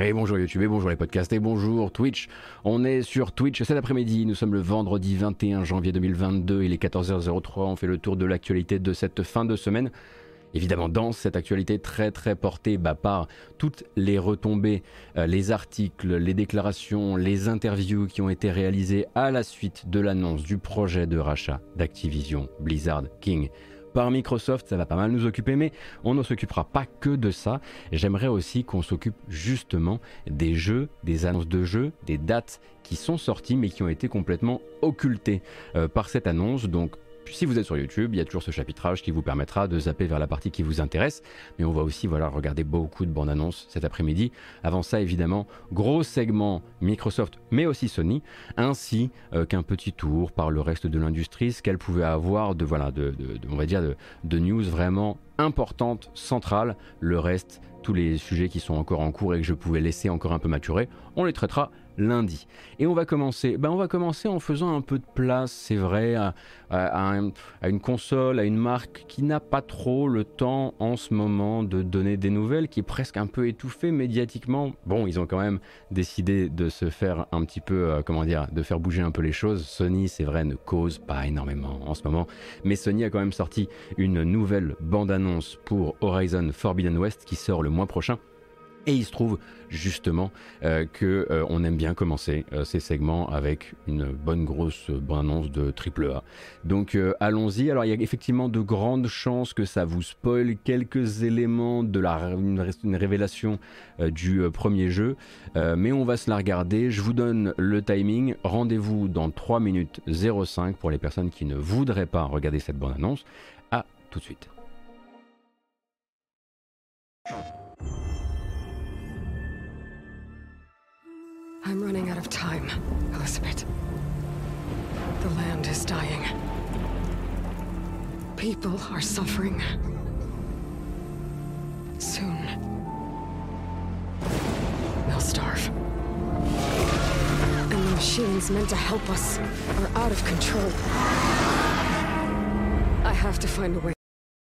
Et bonjour YouTube, et bonjour les podcasts, et bonjour Twitch. On est sur Twitch cet après-midi, nous sommes le vendredi 21 janvier 2022, il est 14h03, on fait le tour de l'actualité de cette fin de semaine. Évidemment, dans cette actualité très très portée bah, par toutes les retombées, euh, les articles, les déclarations, les interviews qui ont été réalisées à la suite de l'annonce du projet de rachat d'Activision Blizzard King par Microsoft, ça va pas mal nous occuper, mais on ne s'occupera pas que de ça. J'aimerais aussi qu'on s'occupe justement des jeux, des annonces de jeux, des dates qui sont sorties mais qui ont été complètement occultées euh, par cette annonce. Donc si vous êtes sur YouTube, il y a toujours ce chapitrage qui vous permettra de zapper vers la partie qui vous intéresse. Mais on va aussi voilà, regarder beaucoup de bandes annonces cet après-midi. Avant ça, évidemment, gros segment Microsoft, mais aussi Sony, ainsi euh, qu'un petit tour par le reste de l'industrie, ce qu'elle pouvait avoir de, voilà, de, on dire, de news vraiment importantes, centrales. Le reste, tous les sujets qui sont encore en cours et que je pouvais laisser encore un peu maturer, on les traitera lundi. Et on va commencer, ben on va commencer en faisant un peu de place, c'est vrai, à, une console, à une marque qui n'a pas trop le temps en ce moment de donner des nouvelles, qui est presque un peu étouffée médiatiquement. Bon, ils ont quand même décidé de se faire un petit peu, euh, comment dire, de faire bouger un peu les choses. Sony, c'est vrai, ne cause pas énormément en ce moment, mais Sony a quand même sorti une nouvelle bande-annonce pour Horizon Forbidden West qui sort le mois prochain. Et il se trouve justement euh, que euh, on aime bien commencer euh, ces segments avec une bonne grosse bande-annonce de AAA. Donc allons-y. Alors il y a effectivement de grandes chances que ça vous spoil quelques éléments de la une, révélation du premier jeu, mais on va se la regarder. Je vous donne le timing. Rendez-vous dans 3 minutes 05 pour les personnes qui ne voudraient pas regarder cette bande-annonce. À tout de suite. I'm running out of time, Elizabeth. The land is dying. People are suffering. Soon. They'll starve. And the machines meant to help us are out of control. I have to find a way,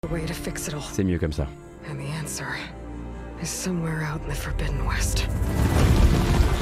a way to fix it all. C'est mieux comme ça. And the answer is somewhere out in the Forbidden West.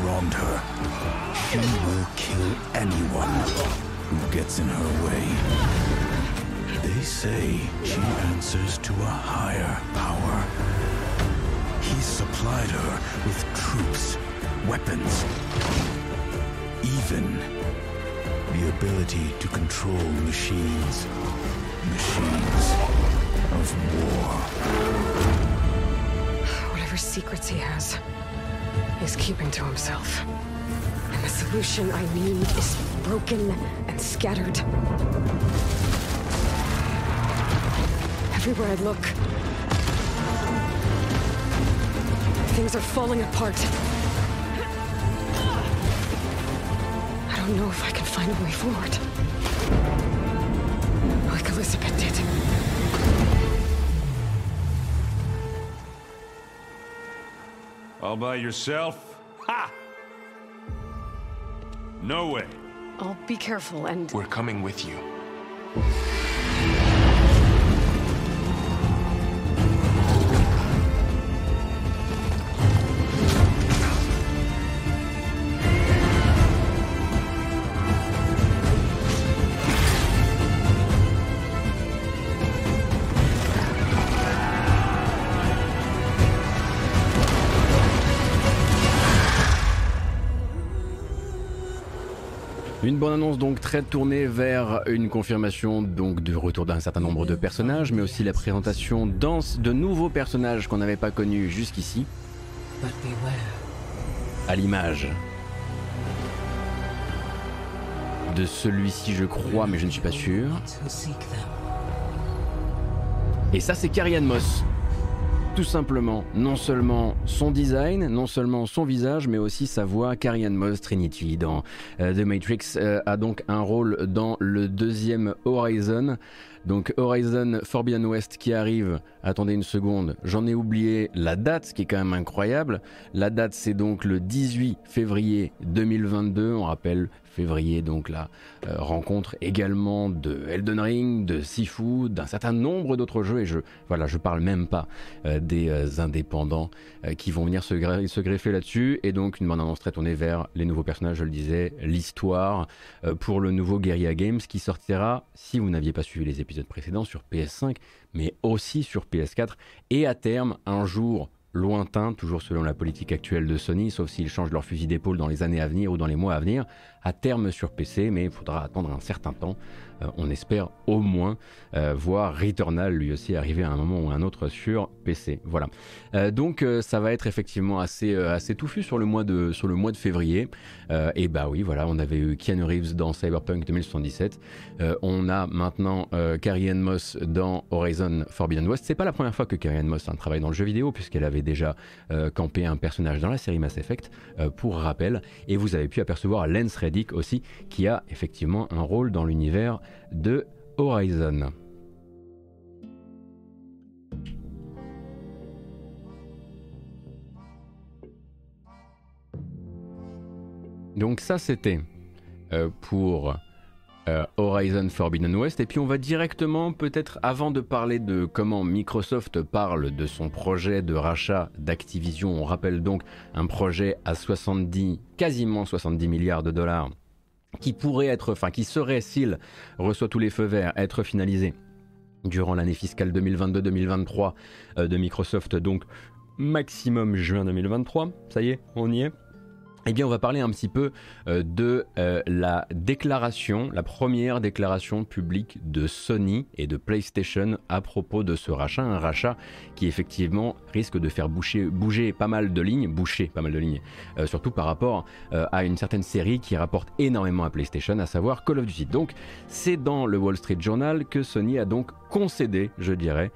wronged her. She will kill anyone who gets in her way. They say she answers to a higher power. He supplied her with troops, weapons, even the ability to control machines. Machines of war. Whatever secrets he has, is keeping to himself. And the solution I need is broken and scattered. Everywhere I look, things are falling apart. I don't know if I can find a way forward. Like Elizabeth did. All by yourself? Ha! No way. I'll be careful and... We're coming with you. Une bonne annonce donc très tournée vers une confirmation donc du retour d'un certain nombre de personnages, mais aussi la présentation de nouveaux personnages qu'on n'avait pas connus jusqu'ici. À l'image de celui-ci, je crois, mais je ne suis pas sûr. Et ça, c'est Karian Moss. Tout simplement non seulement son design, non seulement son visage, mais aussi sa voix. Carrie Moss Trinity dans euh, The Matrix euh, a donc un rôle dans le deuxième Horizon. Donc Horizon Forbidden West qui arrive, attendez une seconde, j'en ai oublié la date, ce qui est quand même incroyable. La date c'est donc le 18 février 2022, on rappelle février, donc la euh, rencontre également de Elden Ring, de Sifu, d'un certain nombre d'autres jeux, et je voilà, je parle même pas euh, des euh, indépendants qui vont venir se, greffer là-dessus, et donc une bande annonce très tournée vers les nouveaux personnages, je le disais, l'histoire pour le nouveau Guerrilla Games qui sortira, si vous n'aviez pas suivi les épisodes précédents, sur PS5, mais aussi sur PS4, et à terme, un jour lointain, toujours selon la politique actuelle de Sony, sauf s'ils changent leur fusil d'épaule dans les années à venir ou dans les mois à venir, à terme sur PC, mais il faudra attendre un certain temps. Euh, on espère au moins euh, voir Returnal lui aussi arriver à un moment ou à un autre sur PC. Voilà. Euh, donc ça va être effectivement assez, touffu sur le mois de, sur février. et bah oui, voilà, on avait eu Keanu Reeves dans Cyberpunk 2077. on a maintenant Carrie Ann Moss dans Horizon Forbidden West. C'est pas la première fois que Carrie Ann Moss hein, travaille dans le jeu vidéo, puisqu'elle avait déjà campé un personnage dans la série Mass Effect, pour rappel. Et vous avez pu apercevoir Lance Reddick aussi, qui a effectivement un rôle dans l'univers de Horizon. Donc ça c'était euh, pour euh, Horizon Forbidden West. Et puis on va directement, peut-être avant de parler de comment Microsoft parle de son projet de rachat d'Activision, on rappelle donc un projet à 70, quasiment 70 milliards de dollars qui pourrait être, enfin qui serait, s'il reçoit tous les feux verts, être finalisé durant l'année fiscale 2022-2023 euh, de Microsoft, donc maximum juin 2023. Ça y est, on y est. Eh bien, on va parler un petit peu euh, de euh, la déclaration, la première déclaration publique de Sony et de PlayStation à propos de ce rachat. Un rachat qui, effectivement, risque de faire bouger pas mal de lignes, boucher pas mal de lignes, euh, surtout par rapport à une certaine série qui rapporte énormément à PlayStation, à savoir Call of Duty. Donc, c'est dans le Wall Street Journal que Sony a donc concédé, je dirais,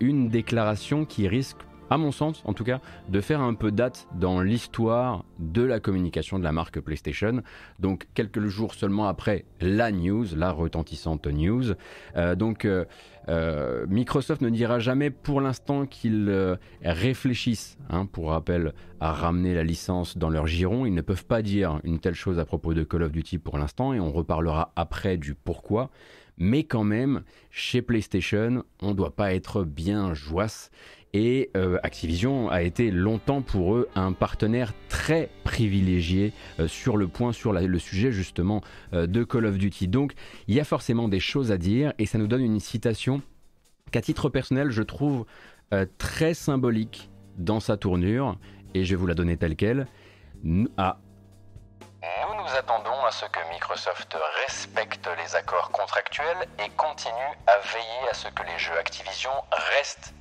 une déclaration qui risque à mon sens en tout cas, de faire un peu date dans l'histoire de la communication de la marque PlayStation. Donc quelques jours seulement après la news, la retentissante news. Euh, donc euh, euh, Microsoft ne dira jamais pour l'instant qu'ils réfléchissent, hein, pour rappel, à ramener la licence dans leur giron. Ils ne peuvent pas dire une telle chose à propos de Call of Duty pour l'instant et on reparlera après du pourquoi. Mais quand même, chez PlayStation, on ne doit pas être bien joisse et euh, Activision a été longtemps pour eux un partenaire très privilégié euh, sur le point, sur le sujet justement euh, de Call of Duty. Donc il y a forcément des choses à dire et ça nous donne une citation qu'à titre personnel je trouve très symbolique dans sa tournure et je vais vous la donner telle qu'elle. Nous nous attendons à ce que Microsoft respecte les accords contractuels et continue à veiller à ce que les jeux Activision restent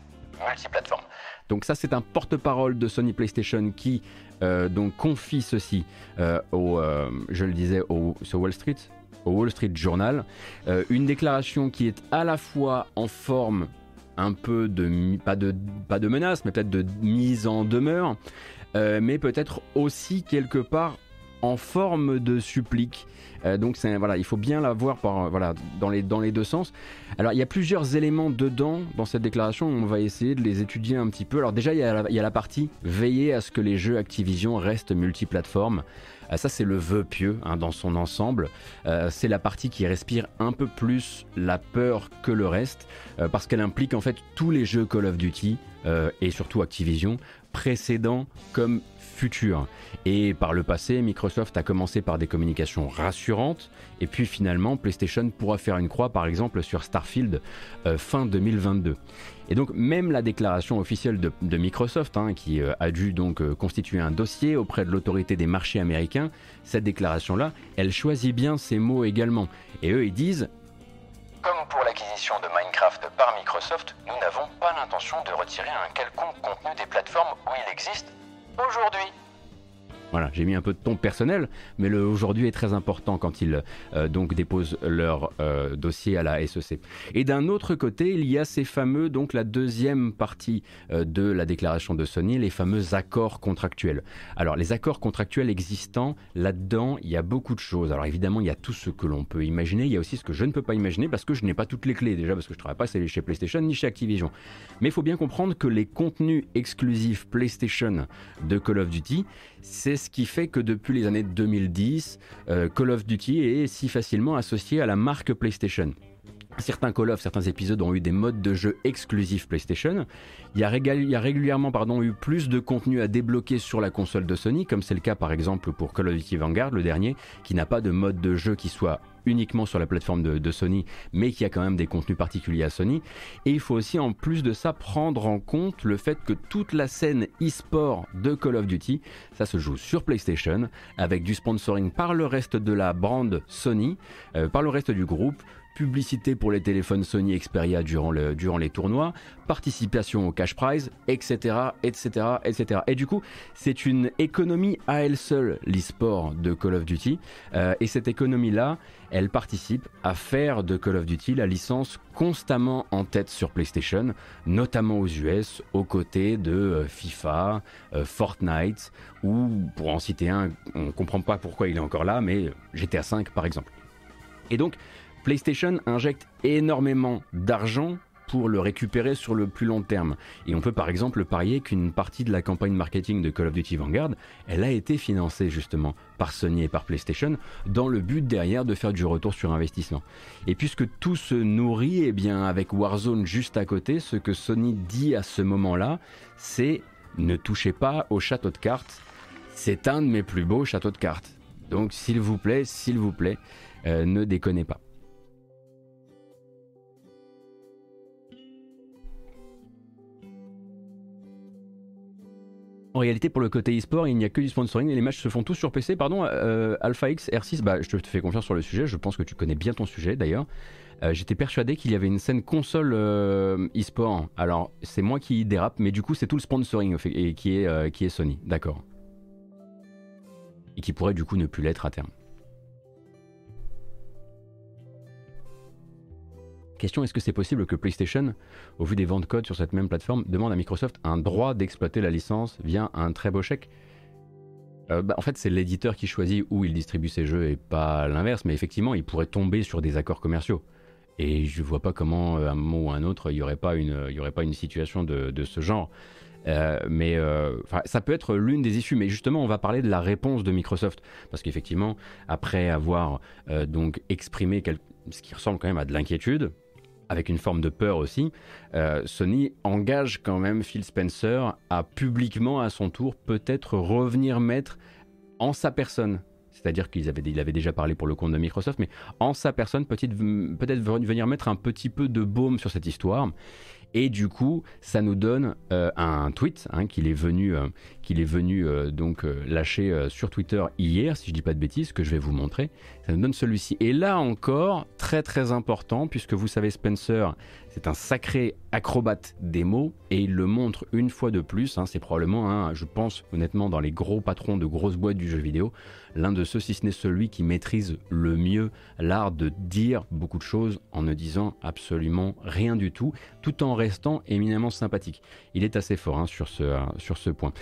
multiplateforme. Donc ça c'est un porte-parole de Sony PlayStation qui euh, donc confie ceci euh, au, euh, je le disais, au, Wall Street, au Wall Street Journal, une déclaration qui est à la fois en forme un peu de pas de pas de menace, mais peut-être de mise en demeure, mais peut-être aussi quelque part en forme de supplique. Euh, donc voilà, il faut bien la voir par, voilà, dans, les, dans les deux sens. Alors il y a plusieurs éléments dedans, dans cette déclaration, on va essayer de les étudier un petit peu. Alors déjà, il y a, la partie veiller à ce que les jeux Activision restent multiplateformes. Euh, ça, c'est le vœu pieux hein, dans son ensemble. Euh, c'est la partie qui respire un peu plus la peur que le reste, parce qu'elle implique en fait tous les jeux Call of Duty et surtout Activision précédents comme Et par le passé, Microsoft a commencé par des communications rassurantes, et puis finalement, PlayStation pourra faire une croix, par exemple, sur Starfield euh, fin 2022. Et donc même la déclaration officielle de, Microsoft, hein, qui euh, a dû donc euh, constituer un dossier auprès de l'autorité des marchés américains, cette déclaration-là, elle choisit bien ses mots également. Et eux, ils disent comme pour l'acquisition de Minecraft par Microsoft, nous n'avons pas l'intention de retirer un quelconque contenu des plateformes où il existe aujourd'hui. Voilà, j'ai mis un peu de ton personnel, mais le aujourd'hui est très important quand ils euh, donc déposent leur euh, dossier à la SEC. Et d'un autre côté, il y a ces fameux, donc la deuxième partie euh, de la déclaration de Sony, les fameux accords contractuels. Alors les accords contractuels existants, là-dedans, il y a beaucoup de choses. Alors évidemment, il y a tout ce que l'on peut imaginer, il y a aussi ce que je ne peux pas imaginer parce que je n'ai pas toutes les clés déjà, parce que je ne travaille pas chez PlayStation ni chez Activision. Mais il faut bien comprendre que les contenus exclusifs PlayStation de Call of Duty, c'est ce qui fait que depuis les années 2010, euh, Call of Duty est si facilement associé à la marque PlayStation. Certains Call of, certains épisodes ont eu des modes de jeu exclusifs PlayStation. Il y a, régulièrement eu plus de contenu à débloquer sur la console de Sony, comme c'est le cas par exemple pour Call of Duty Vanguard, le dernier, qui n'a pas de mode de jeu qui soit uniquement sur la plateforme de, Sony, mais qui a quand même des contenus particuliers à Sony. Et il faut aussi en plus de ça prendre en compte le fait que toute la scène e-sport de Call of Duty, ça se joue sur PlayStation, avec du sponsoring par le reste de la brand Sony, euh, par le reste du groupe, publicité pour les téléphones Sony Xperia durant, durant les tournois, participation au cash prize, etc., etc., etc. Et du coup, c'est une économie à elle seule, l'e-sport de Call of Duty. Euh, et cette économie-là, elle participe à faire de Call of Duty la licence constamment en tête sur PlayStation, notamment aux US, aux côtés de euh, FIFA, euh, Fortnite, ou pour en citer un, on ne comprend pas pourquoi il est encore là, mais GTA V par exemple. Et donc, PlayStation injecte énormément d'argent pour le récupérer sur le plus long terme. Et on peut par exemple parier qu'une partie de la campagne marketing de Call of Duty Vanguard, elle a été financée justement par Sony et par PlayStation dans le but derrière de faire du retour sur investissement. Et puisque tout se nourrit, eh bien avec Warzone juste à côté, ce que Sony dit à ce moment-là, c'est ne touchez pas au château de cartes. C'est un de mes plus beaux châteaux de cartes. Donc s'il vous plaît, s'il vous plaît, euh, ne déconnez pas. En réalité, pour le côté e-sport, il n'y a que du sponsoring et les matchs se font tous sur PC. Pardon, euh, Alpha X R6, bah, je te fais confiance sur le sujet. Je pense que tu connais bien ton sujet d'ailleurs. Euh, j'étais persuadé qu'il y avait une scène console euh, e-sport. Alors, c'est moi qui dérape, mais du coup, c'est tout le sponsoring est, qui est Sony. D'accord. Et qui pourrait du coup ne plus l'être à terme. Question est-ce que c'est possible que PlayStation, au vu des ventes code sur cette même plateforme, demande à Microsoft un droit d'exploiter la licence via un très beau chèque? Euh, bah, en fait, c'est l'éditeur qui choisit où il distribue ses jeux et pas l'inverse, mais effectivement, il pourrait tomber sur des accords commerciaux. Et je vois pas comment, euh, à un moment ou à un autre, il n'y aurait, pas une, aurait pas une situation de, ce genre. Euh, mais ça peut être l'une des issues. Mais justement, on va parler de la réponse de Microsoft. Parce qu'effectivement, après avoir donc exprimé ce qui ressemble quand même à de l'inquiétude, avec une forme de peur aussi, euh, Sony engage quand même Phil Spencer à publiquement à son tour peut-être revenir mettre en sa personne. C'est-à-dire qu'il avait, il avait déjà parlé pour le compte de Microsoft, mais en sa personne, peut-être venir mettre un petit peu de baume sur cette histoire. Et du coup, ça nous donne euh, un tweet hein, qu'il est venu, euh, qu'il est venu euh, donc lâcher sur Twitter hier, si je dis pas de bêtises, que je vais vous montrer. Ça nous donne celui-ci. Et là encore, très très important, puisque vous savez, Spencer, c'est un sacré acrobate des mots et il le montre une fois de plus. Hein, c'est probablement, je pense honnêtement, dans les gros patrons de grosses boîtes du jeu vidéo, l'un de ceux, si ce n'est celui qui maîtrise le mieux l'art de dire beaucoup de choses en ne disant absolument rien du tout, tout en restant éminemment sympathique. Il est assez fort hein, sur, ce, euh, sur ce point.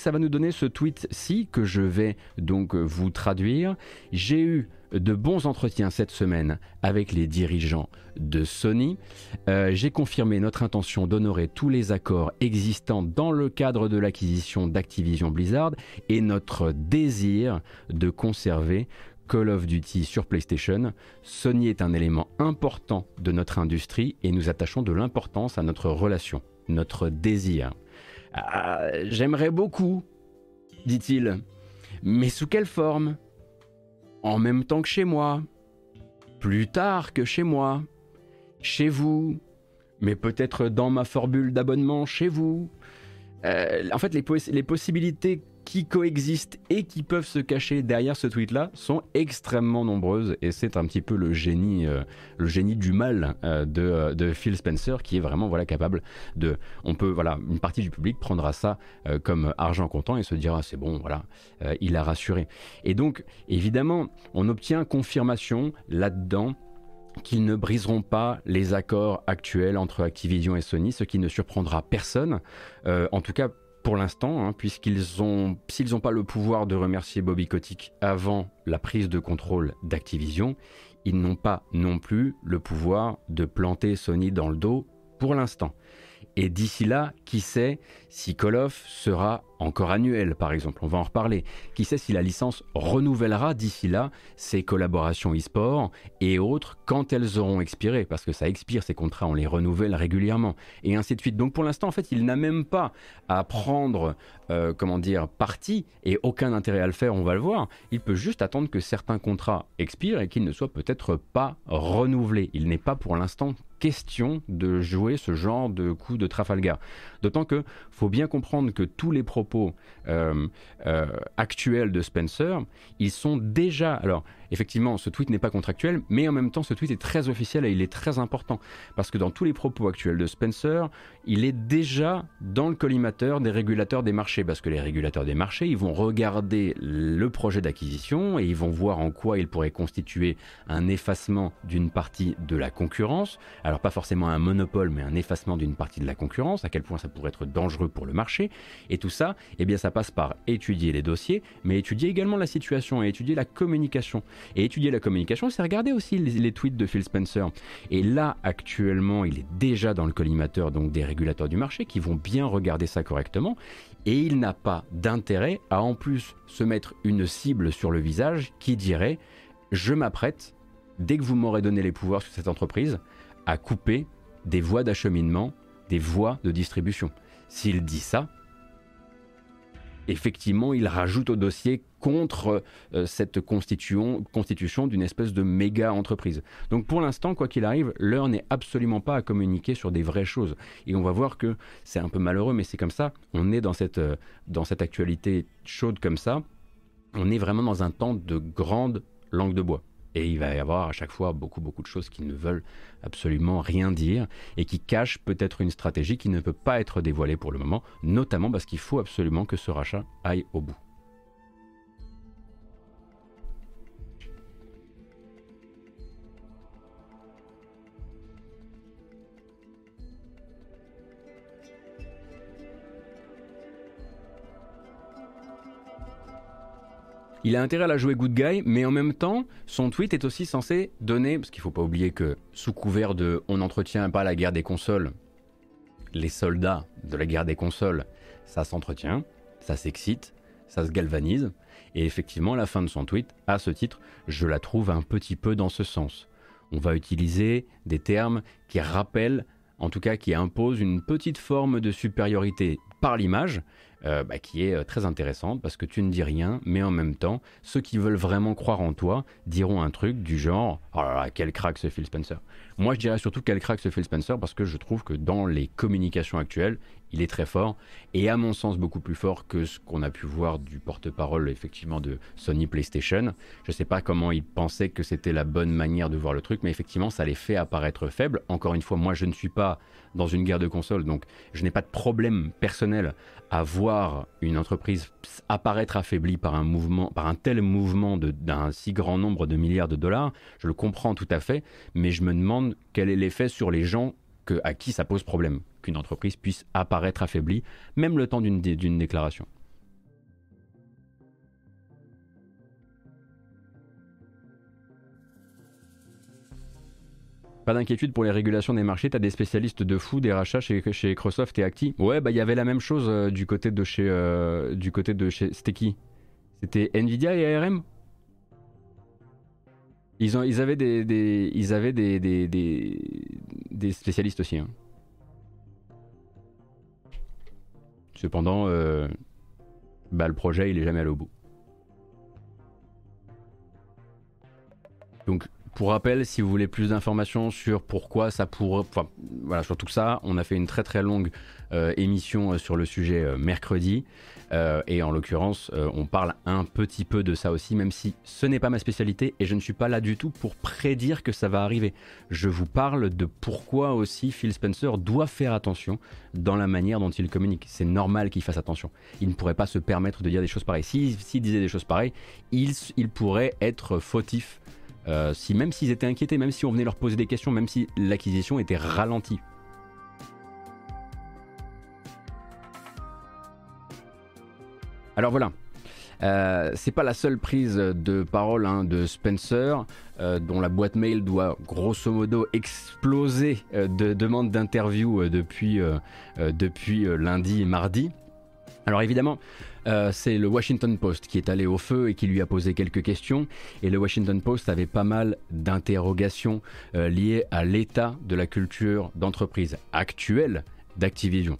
Ça va nous donner ce tweet-ci que je vais donc vous traduire. J'ai eu de bons entretiens cette semaine avec les dirigeants de Sony. Euh, j'ai confirmé notre intention d'honorer tous les accords existants dans le cadre de l'acquisition d'Activision Blizzard et notre désir de conserver Call of Duty sur PlayStation. Sony est un élément important de notre industrie et nous attachons de l'importance à notre relation, notre désir. Ah, j'aimerais beaucoup, dit-il, mais sous quelle forme? En même temps que chez moi, plus tard que chez moi, chez vous, mais peut-être dans ma formule d'abonnement chez vous. en fait, les possibilités qui coexistent et qui peuvent se cacher derrière ce tweet-là sont extrêmement nombreuses. Et c'est un petit peu le génie, euh, le génie du mal euh, euh, de, Phil Spencer qui est vraiment voilà capable de, on peut voilà une partie du public prendra ça comme argent comptant et se dira c'est bon voilà il a rassuré. Et donc évidemment on obtient confirmation là-dedans qu'ils ne briseront pas les accords actuels entre Activision et Sony, ce qui ne surprendra personne, en tout cas pour l'instant, hein, puisqu'ils ont, s'ils n'ont pas le pouvoir de remercier Bobby Kotick avant la prise de contrôle d'Activision, ils n'ont pas non plus le pouvoir de planter Sony dans le dos pour l'instant. Et d'ici là, qui sait si Call of sera encore annuel, par exemple, on va en reparler. Qui sait si la licence renouvellera d'ici là ses collaborations e-sport et autres quand elles auront expiré, parce que ça expire ces contrats, on les renouvelle régulièrement, et ainsi de suite. Donc pour l'instant, en fait, il n'a même pas à prendre, euh, comment dire, parti et aucun intérêt à le faire, on va le voir. Il peut juste attendre que certains contrats expirent et qu'ils ne soient peut-être pas renouvelés. Il n'est pas pour l'instant question de jouer ce genre de coup de Trafalgar. D'autant que faut bien comprendre que tous les propos euh, euh, actuels de Spencer, ils sont déjà. Alors, effectivement, ce tweet n'est pas contractuel, mais en même temps, ce tweet est très officiel et il est très important. Parce que dans tous les propos actuels de Spencer, il est déjà dans le collimateur des régulateurs des marchés. Parce que les régulateurs des marchés, ils vont regarder le projet d'acquisition et ils vont voir en quoi il pourrait constituer un effacement d'une partie de la concurrence. Alors, pas forcément un monopole, mais un effacement d'une partie de la concurrence, à quel point ça pourrait être dangereux pour le marché. Et tout ça, eh bien, ça passe par étudier les dossiers, mais étudier également la situation et étudier la communication. Et étudier la communication, c'est regarder aussi les, tweets de Phil Spencer. Et là, actuellement, il est déjà dans le collimateur donc des régulateurs du marché qui vont bien regarder ça correctement. Et il n'a pas d'intérêt à en plus se mettre une cible sur le visage qui dirait je m'apprête, dès que vous m'aurez donné les pouvoirs sur cette entreprise, à couper des voies d'acheminement, des voies de distribution. S'il dit ça, effectivement, il rajoute au dossier contre euh, cette constitution, constitution d'une espèce de méga entreprise. Donc pour l'instant, quoi qu'il arrive, l'heure n'est absolument pas à communiquer sur des vraies choses. Et on va voir que c'est un peu malheureux, mais c'est comme ça. On est dans cette, euh, dans cette actualité chaude comme ça. On est vraiment dans un temps de grande langue de bois. Et il va y avoir à chaque fois beaucoup, beaucoup de choses qui ne veulent absolument rien dire et qui cachent peut-être une stratégie qui ne peut pas être dévoilée pour le moment, notamment parce qu'il faut absolument que ce rachat aille au bout. Il a intérêt à la jouer good guy, mais en même temps, son tweet est aussi censé donner, parce qu'il ne faut pas oublier que sous couvert de on n'entretient pas la guerre des consoles, les soldats de la guerre des consoles, ça s'entretient, ça s'excite, ça se galvanise, et effectivement, la fin de son tweet, à ce titre, je la trouve un petit peu dans ce sens. On va utiliser des termes qui rappellent, en tout cas qui imposent une petite forme de supériorité par l'image, euh, bah, qui est euh, très intéressante parce que tu ne dis rien, mais en même temps, ceux qui veulent vraiment croire en toi diront un truc du genre Oh là là, quel crack ce Phil Spencer. Moi, je dirais surtout quel crack ce Phil Spencer parce que je trouve que dans les communications actuelles, il est très fort et à mon sens beaucoup plus fort que ce qu'on a pu voir du porte-parole effectivement de Sony PlayStation. Je ne sais pas comment il pensait que c'était la bonne manière de voir le truc, mais effectivement, ça les fait apparaître faibles. Encore une fois, moi, je ne suis pas dans une guerre de consoles, donc je n'ai pas de problème personnel à voir une entreprise apparaître affaiblie par un mouvement, par un tel mouvement d'un si grand nombre de milliards de dollars, je le comprends tout à fait, mais je me demande quel est l'effet sur les gens que, à qui ça pose problème qu'une entreprise puisse apparaître affaiblie, même le temps d'une déclaration. Pas d'inquiétude pour les régulations des marchés, t'as des spécialistes de fou, des rachats chez, chez Microsoft et Acti. Ouais, bah il y avait la même chose euh, du côté de chez euh, du côté de chez c'était qui? C'était Nvidia et ARM ils, ont, ils avaient des, ils avaient des, des, des, spécialistes aussi. Hein. Cependant, euh, bah, le projet il est jamais allé au bout. Donc Pour rappel, si vous voulez plus d'informations sur pourquoi ça pourrait, enfin voilà, sur tout ça, on a fait une très très longue émission euh, sur le sujet euh, mercredi. et en l'occurrence, on parle un petit peu de ça aussi, même si ce n'est pas ma spécialité et je ne suis pas là du tout pour prédire que ça va arriver. Je vous parle de pourquoi aussi Phil Spencer doit faire attention dans la manière dont il communique. C'est normal qu'il fasse attention. Il ne pourrait pas se permettre de dire des choses pareilles. S'il disait des choses pareilles, il, il pourrait être fautif. si même s'ils étaient inquiétés, même si on venait leur poser des questions, même si l'acquisition était ralentie Alors voilà. Euh, c'est pas la seule prise de parole hein, de Spencer, euh, dont la boîte mail doit grosso modo exploser euh, de demandes d'interview depuis, depuis lundi et mardi. Alors évidemment, c'est le Washington Post qui est allé au feu et qui lui a posé quelques questions. Et le Washington Post avait pas mal d'interrogations liées à l'état de la culture d'entreprise actuelle d'Activision.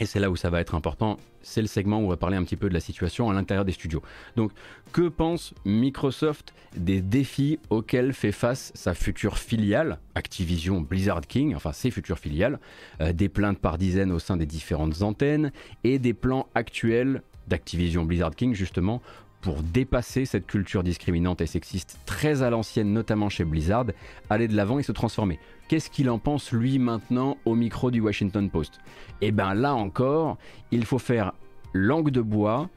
Et c'est là où ça va être important, c'est le segment où on va parler un petit peu de la situation à l'intérieur des studios. Donc, que pense Microsoft des défis auxquels fait face sa future filiale, Activision Blizzard King, enfin ses futures filiales, euh, des plaintes par dizaines au sein des différentes antennes et des plans actuels d'Activision Blizzard King justement pour dépasser cette culture discriminante et sexiste très à l'ancienne, notamment chez Blizzard, aller de l'avant et se transformer. Qu'est-ce qu'il en pense lui maintenant au micro du Washington Post? Eh bien là encore, il faut faire langue de bois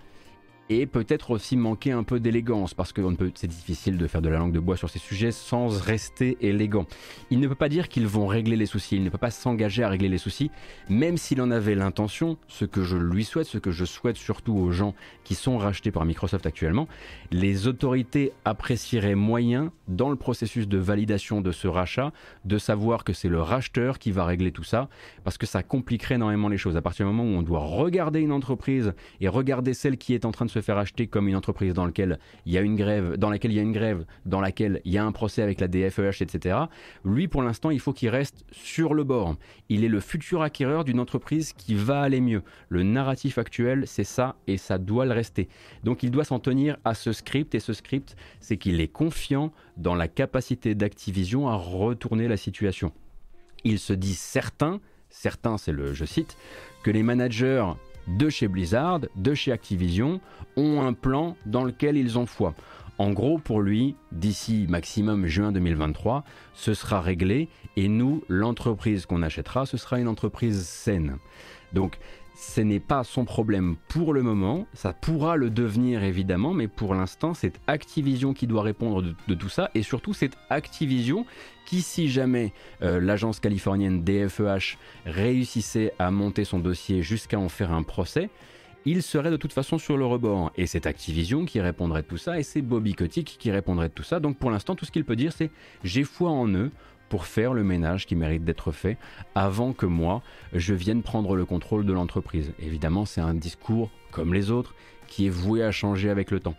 et peut-être aussi manquer un peu d'élégance parce que c'est difficile de faire de la langue de bois sur ces sujets sans rester élégant. Il ne peut pas dire qu'ils vont régler les soucis, il ne peut pas s'engager à régler les soucis, même s'il en avait l'intention, ce que je lui souhaite, ce que je souhaite surtout aux gens qui sont rachetés par Microsoft actuellement, les autorités apprécieraient moyen dans le processus de validation de ce rachat de savoir que c'est le racheteur qui va régler tout ça parce que ça compliquerait énormément les choses. À partir du moment où on doit regarder une entreprise et regarder celle qui est en train de se faire acheter comme une entreprise dans laquelle il y a une grève, dans laquelle il y a une grève, dans laquelle il y a un procès avec la DFEH, etc. Lui, pour l'instant, il faut qu'il reste sur le bord. Il est le futur acquéreur d'une entreprise qui va aller mieux. Le narratif actuel, c'est ça et ça doit le rester. Donc il doit s'en tenir à ce script et ce script, c'est qu'il est confiant dans la capacité d'Activision à retourner la situation. Il se dit certain, certain c'est le je cite, que les managers de chez Blizzard, de chez Activision, ont un plan dans lequel ils ont foi. En gros, pour lui, d'ici maximum juin 2023, ce sera réglé et nous, l'entreprise qu'on achètera, ce sera une entreprise saine. Donc, ce n'est pas son problème pour le moment, ça pourra le devenir évidemment, mais pour l'instant c'est Activision qui doit répondre de, tout ça, et surtout c'est Activision qui, si jamais euh, l'agence californienne DFEH réussissait à monter son dossier jusqu'à en faire un procès, il serait de toute façon sur le rebord. Et c'est Activision qui répondrait de tout ça, et c'est Bobby Kotick qui répondrait de tout ça. Donc pour l'instant, tout ce qu'il peut dire, c'est j'ai foi en eux, pour faire le ménage qui mérite d'être fait avant que moi je vienne prendre le contrôle de l'entreprise. Évidemment, c'est un discours comme les autres qui est voué à changer avec le temps.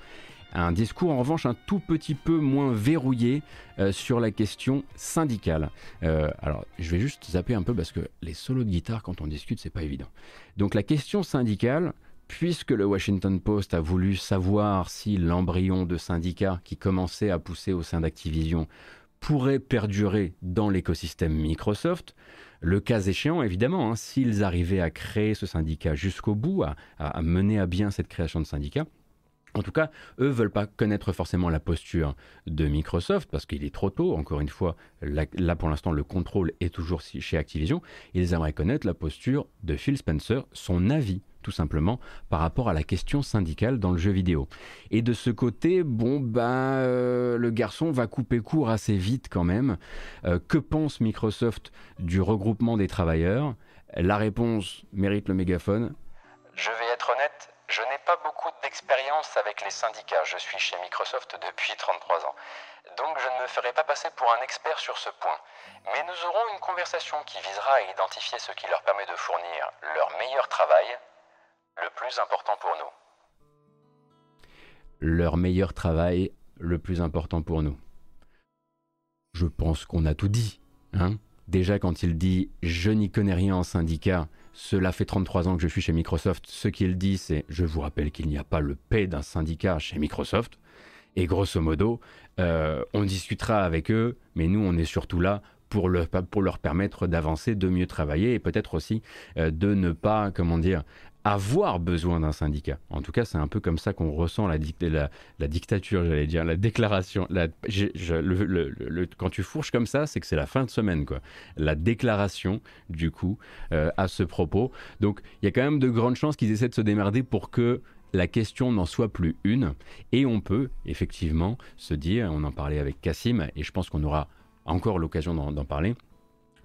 Un discours en revanche un tout petit peu moins verrouillé euh, sur la question syndicale. Euh, alors je vais juste zapper un peu parce que les solos de guitare quand on discute c'est pas évident. Donc la question syndicale, puisque le Washington Post a voulu savoir si l'embryon de syndicat qui commençait à pousser au sein d'Activision pourrait perdurer dans l'écosystème Microsoft. Le cas échéant, évidemment, hein, s'ils arrivaient à créer ce syndicat jusqu'au bout, à, mener à bien cette création de syndicat, en tout cas, eux veulent pas connaître forcément la posture de Microsoft parce qu'il est trop tôt. Encore une fois, là, pour l'instant, le contrôle est toujours chez Activision. Ils aimeraient connaître la posture de Phil Spencer, son avis tout simplement par rapport à la question syndicale dans le jeu vidéo. Et de ce côté, bon bah le garçon va couper court assez vite quand même. Euh, que pense Microsoft du regroupement des travailleurs? La réponse mérite le mégaphone. Je vais être honnête, je n'ai pas beaucoup d'expérience avec les syndicats. Je suis chez Microsoft depuis 33 ans. Donc je ne me ferai pas passer pour un expert sur ce point. Mais nous aurons une conversation qui visera à identifier ce qui leur permet de fournir leur meilleur travail, le plus important pour nous. Leur meilleur travail, le plus important pour nous. Je pense qu'on a tout dit. Hein Déjà quand il dit ⁇ je n'y connais rien en syndicat ⁇ cela fait 33 ans que je suis chez Microsoft. Ce qu'il dit, c'est, je vous rappelle qu'il n'y a pas le P d'un syndicat chez Microsoft. Et grosso modo, on discutera avec eux, mais nous, on est surtout là pour, pour leur permettre d'avancer, de mieux travailler et peut-être aussi de ne pas, comment dire, avoir besoin d'un syndicat. En tout cas, c'est un peu comme ça qu'on ressent la, dictature, j'allais dire, la déclaration. Quand tu fourches comme ça, c'est que c'est la fin de semaine, quoi. La déclaration, du coup, euh, à ce propos. Donc, il y a quand même de grandes chances qu'ils essaient de se démerder pour que la question n'en soit plus une. Et on peut effectivement se dire, on en parlait avec Cassim, et je pense qu'on aura encore l'occasion d'en parler,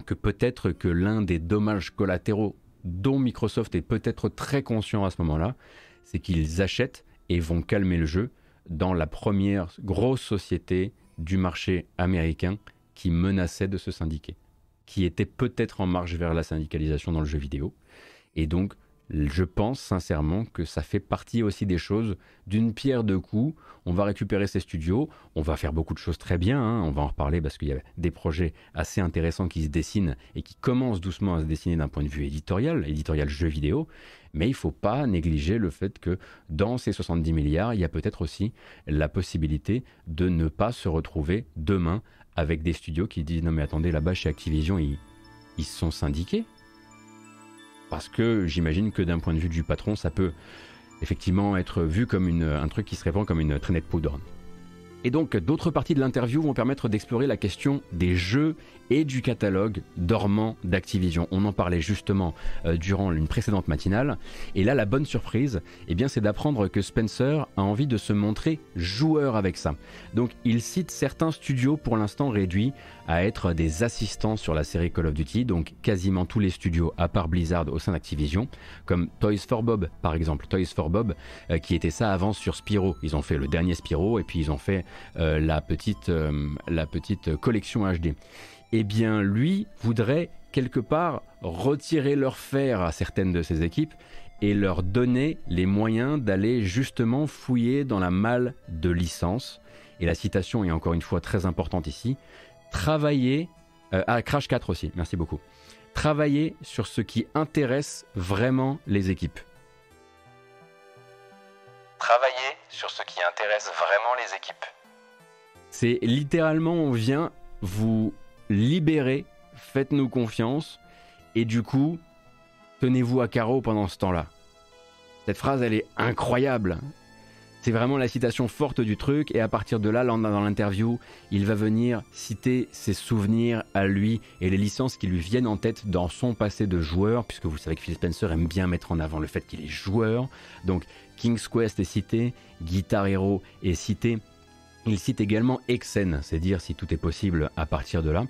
que peut-être que l'un des dommages collatéraux dont Microsoft est peut-être très conscient à ce moment-là, c'est qu'ils achètent et vont calmer le jeu dans la première grosse société du marché américain qui menaçait de se syndiquer, qui était peut-être en marche vers la syndicalisation dans le jeu vidéo. Et donc, je pense sincèrement que ça fait partie aussi des choses d'une pierre deux coups. On va récupérer ces studios, on va faire beaucoup de choses très bien, hein. on va en reparler parce qu'il y a des projets assez intéressants qui se dessinent et qui commencent doucement à se dessiner d'un point de vue éditorial, éditorial jeu vidéo. Mais il ne faut pas négliger le fait que dans ces 70 milliards, il y a peut-être aussi la possibilité de ne pas se retrouver demain avec des studios qui disent non mais attendez là-bas chez Activision ils, ils sont syndiqués parce que j'imagine que d'un point de vue du patron, ça peut effectivement être vu comme un truc qui se répand comme une traînée de poudre. Et donc d'autres parties de l'interview vont permettre d'explorer la question des jeux et du catalogue dormant d'Activision. On en parlait justement euh, durant une précédente matinale. Et là, la bonne surprise, eh bien, c'est d'apprendre que Spencer a envie de se montrer joueur avec ça. Donc, il cite certains studios pour l'instant réduits à être des assistants sur la série Call of Duty, donc quasiment tous les studios à part Blizzard au sein d'Activision, comme Toys for Bob par exemple. Toys for Bob, euh, qui était ça avant sur Spyro. Ils ont fait le dernier Spyro et puis ils ont fait la, petite, la petite collection HD eh bien lui voudrait quelque part retirer leur fer à certaines de ses équipes et leur donner les moyens d'aller justement fouiller dans la malle de licence. Et la citation est encore une fois très importante ici. Travailler, euh, à Crash 4 aussi, merci beaucoup. Travailler sur ce qui intéresse vraiment les équipes. Travailler sur ce qui intéresse vraiment les équipes. C'est littéralement, on vient vous libérez, faites-nous confiance, et du coup, tenez-vous à carreau pendant ce temps-là. Cette phrase, elle est incroyable. C'est vraiment la citation forte du truc, et à partir de là, dans l'interview, il va venir citer ses souvenirs à lui et les licences qui lui viennent en tête dans son passé de joueur, puisque vous savez que Phil Spencer aime bien mettre en avant le fait qu'il est joueur. Donc, King's Quest est cité, Guitar Hero est cité, il cite également Exen, c'est dire si tout est possible à partir de là.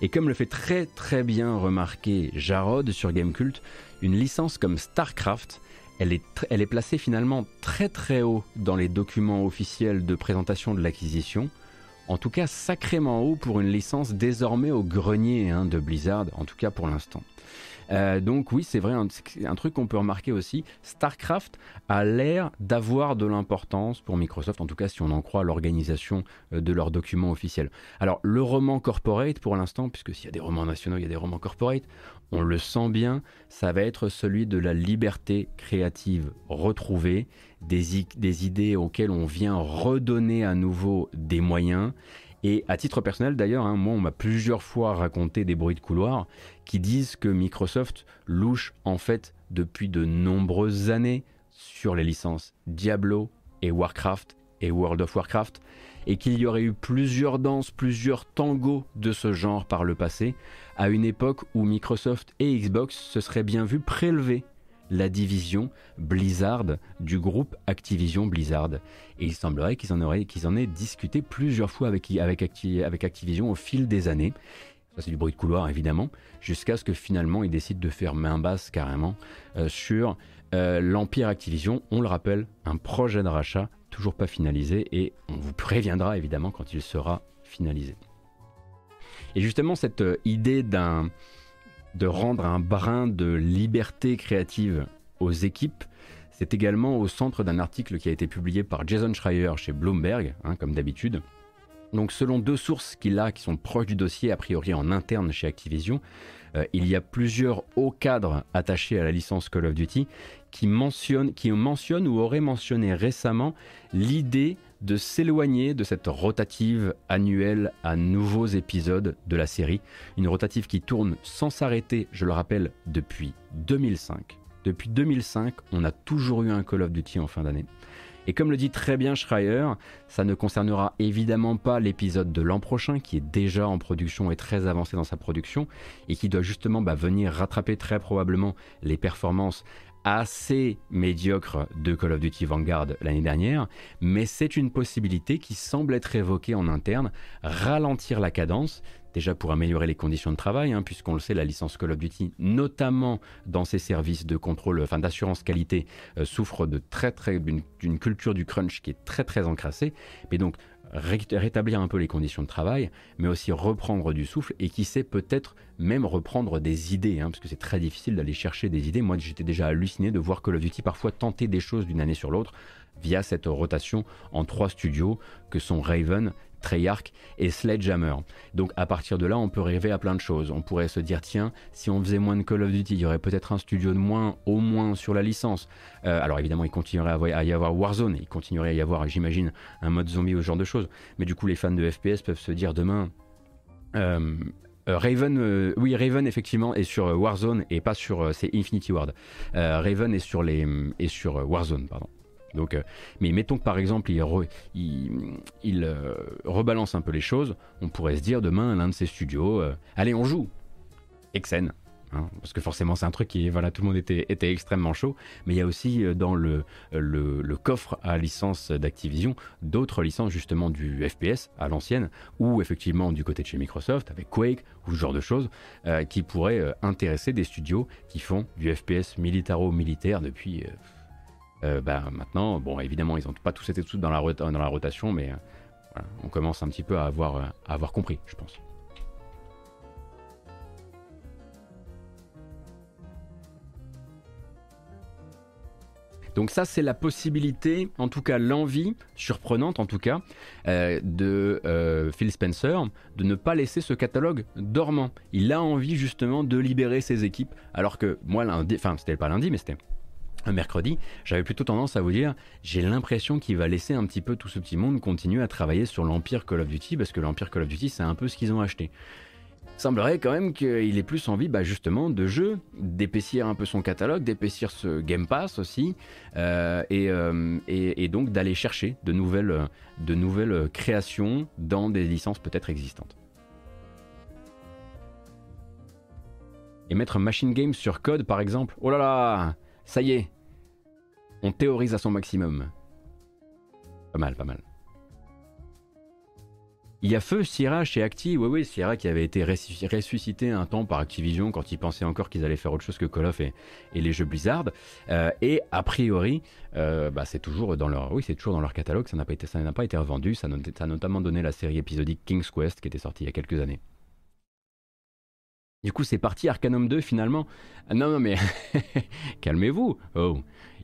Et comme le fait très très bien remarquer Jarod sur Gamecult, une licence comme StarCraft, elle est, elle est placée finalement très très haut dans les documents officiels de présentation de l'acquisition. En tout cas, sacrément haut pour une licence désormais au grenier hein, de Blizzard, en tout cas pour l'instant. Euh, donc oui, c'est vrai, un, un truc qu'on peut remarquer aussi, StarCraft a l'air d'avoir de l'importance pour Microsoft, en tout cas si on en croit l'organisation euh, de leurs documents officiels. Alors le roman corporate pour l'instant, puisque s'il y a des romans nationaux, il y a des romans corporate, on le sent bien, ça va être celui de la liberté créative retrouvée, des, des idées auxquelles on vient redonner à nouveau des moyens et à titre personnel d'ailleurs, hein, moi on m'a plusieurs fois raconté des bruits de couloir qui disent que Microsoft louche en fait depuis de nombreuses années sur les licences Diablo et Warcraft et World of Warcraft et qu'il y aurait eu plusieurs danses, plusieurs tangos de ce genre par le passé, à une époque où Microsoft et Xbox se seraient bien vus prélever la division Blizzard du groupe Activision Blizzard. Et il semblerait qu'ils en, aient discuté plusieurs fois avec, Activision au fil des années. C'est du bruit de couloir évidemment, jusqu'à ce que finalement ils décident de faire main basse carrément euh, sur euh, l'Empire Activision. On le rappelle, un projet de rachat toujours pas finalisé et on vous préviendra évidemment quand il sera finalisé. Et justement cette euh, idée d'un de rendre un brin de liberté créative aux équipes, c'est également au centre d'un article qui a été publié par Jason Schreier chez Bloomberg, hein, comme d'habitude. Donc selon deux sources qu'il a qui sont proches du dossier, a priori en interne chez Activision, euh, il y a plusieurs hauts cadres attachés à la licence Call of Duty qui mentionnent, qui mentionnent ou auraient mentionné récemment l'idée de s'éloigner de cette rotative annuelle à nouveaux épisodes de la série. Une rotative qui tourne sans s'arrêter, je le rappelle, depuis 2005. Depuis 2005, on a toujours eu un Call of Duty en fin d'année. Et comme le dit très bien Schreier, ça ne concernera évidemment pas l'épisode de l'an prochain qui est déjà en production et très avancé dans sa production et qui doit justement bah, venir rattraper très probablement les performances assez médiocres de Call of Duty Vanguard l'année dernière, mais c'est une possibilité qui semble être évoquée en interne, ralentir la cadence, déjà pour améliorer les conditions de travail, hein, puisqu'on le sait, la licence Call of Duty, notamment dans ses services de contrôle, enfin d'assurance qualité, euh, souffre de très très d'une culture du crunch qui est très très encrassée. Mais donc rétablir un peu les conditions de travail, mais aussi reprendre du souffle et qui sait peut-être même reprendre des idées, hein, parce que c'est très difficile d'aller chercher des idées. Moi, j'étais déjà halluciné de voir Call of Duty parfois tenter des choses d'une année sur l'autre via cette rotation en trois studios que sont Raven, Treyarch et Sledgehammer. Donc à partir de là, on peut rêver à plein de choses. On pourrait se dire, tiens, si on faisait moins de Call of Duty, il y aurait peut-être un studio de moins, au moins sur la licence. Euh, alors évidemment, il continuerait à y avoir Warzone, il continuerait à y avoir, j'imagine, un mode zombie ou ce genre de choses. Mais du coup, les fans de FPS peuvent se dire demain... Euh, euh, Raven, oui, Raven effectivement est sur Warzone et pas sur, c'est Infinity Ward. Raven est sur les, est sur Warzone, pardon. Euh, mais mettons que par exemple il, euh, rebalance un peu les choses, on pourrait se dire demain l'un de ces studios, euh, allez on joue, Exen, hein, parce que forcément c'est un truc qui, voilà, tout le monde était, était extrêmement chaud, mais il y a aussi dans le, le, coffre à licence d'Activision d'autres licences justement du FPS à l'ancienne, ou effectivement du côté de chez Microsoft avec Quake ou ce genre de choses, qui pourraient intéresser des studios qui font du FPS militaro-militaire depuis euh, bah, maintenant, bon, évidemment, ils n'ont pas tous été tous dans la, dans la rotation, mais euh, on commence un petit peu à avoir, euh, à avoir compris, je pense. Donc ça, c'est la possibilité, en tout cas l'envie, surprenante en tout cas, de Phil Spencer, de ne pas laisser ce catalogue dormant. Il a envie justement de libérer ses équipes, alors que moi, lundi, enfin c'était pas lundi, mais c'était mercredi, j'avais plutôt tendance à vous dire, j'ai l'impression qu'il va laisser un petit peu tout ce petit monde continuer à travailler sur l'Empire Call of Duty, parce que l'Empire Call of Duty, c'est un peu ce qu'ils ont acheté. Il semblerait quand même qu'il ait plus envie bah, justement de jeux, d'épaissir un peu son catalogue, d'épaissir ce Game Pass aussi, euh, euh, et, et, donc d'aller chercher de nouvelles, de nouvelles créations dans des licences peut-être existantes. Et mettre Machine Games sur code par exemple, oh là là ça y est, on théorise à son maximum. Pas mal, pas mal. Il y a feu Sierra chez Acti, oui oui, Sierra qui avait été ressuscité un temps par Activision quand ils pensaient encore qu'ils allaient faire autre chose que Call of et, les jeux Blizzard. Euh, et a priori, euh, bah, c'est toujours dans leur, oui c'est toujours dans leur catalogue, ça n'a pas été, ça n'a pas été revendu, ça, ça a notamment donné la série épisodique King's Quest qui était sortie il y a quelques années. Du coup, c'est parti Arcanum 2 finalement. Ah, non, non, mais calmez-vous. Oh,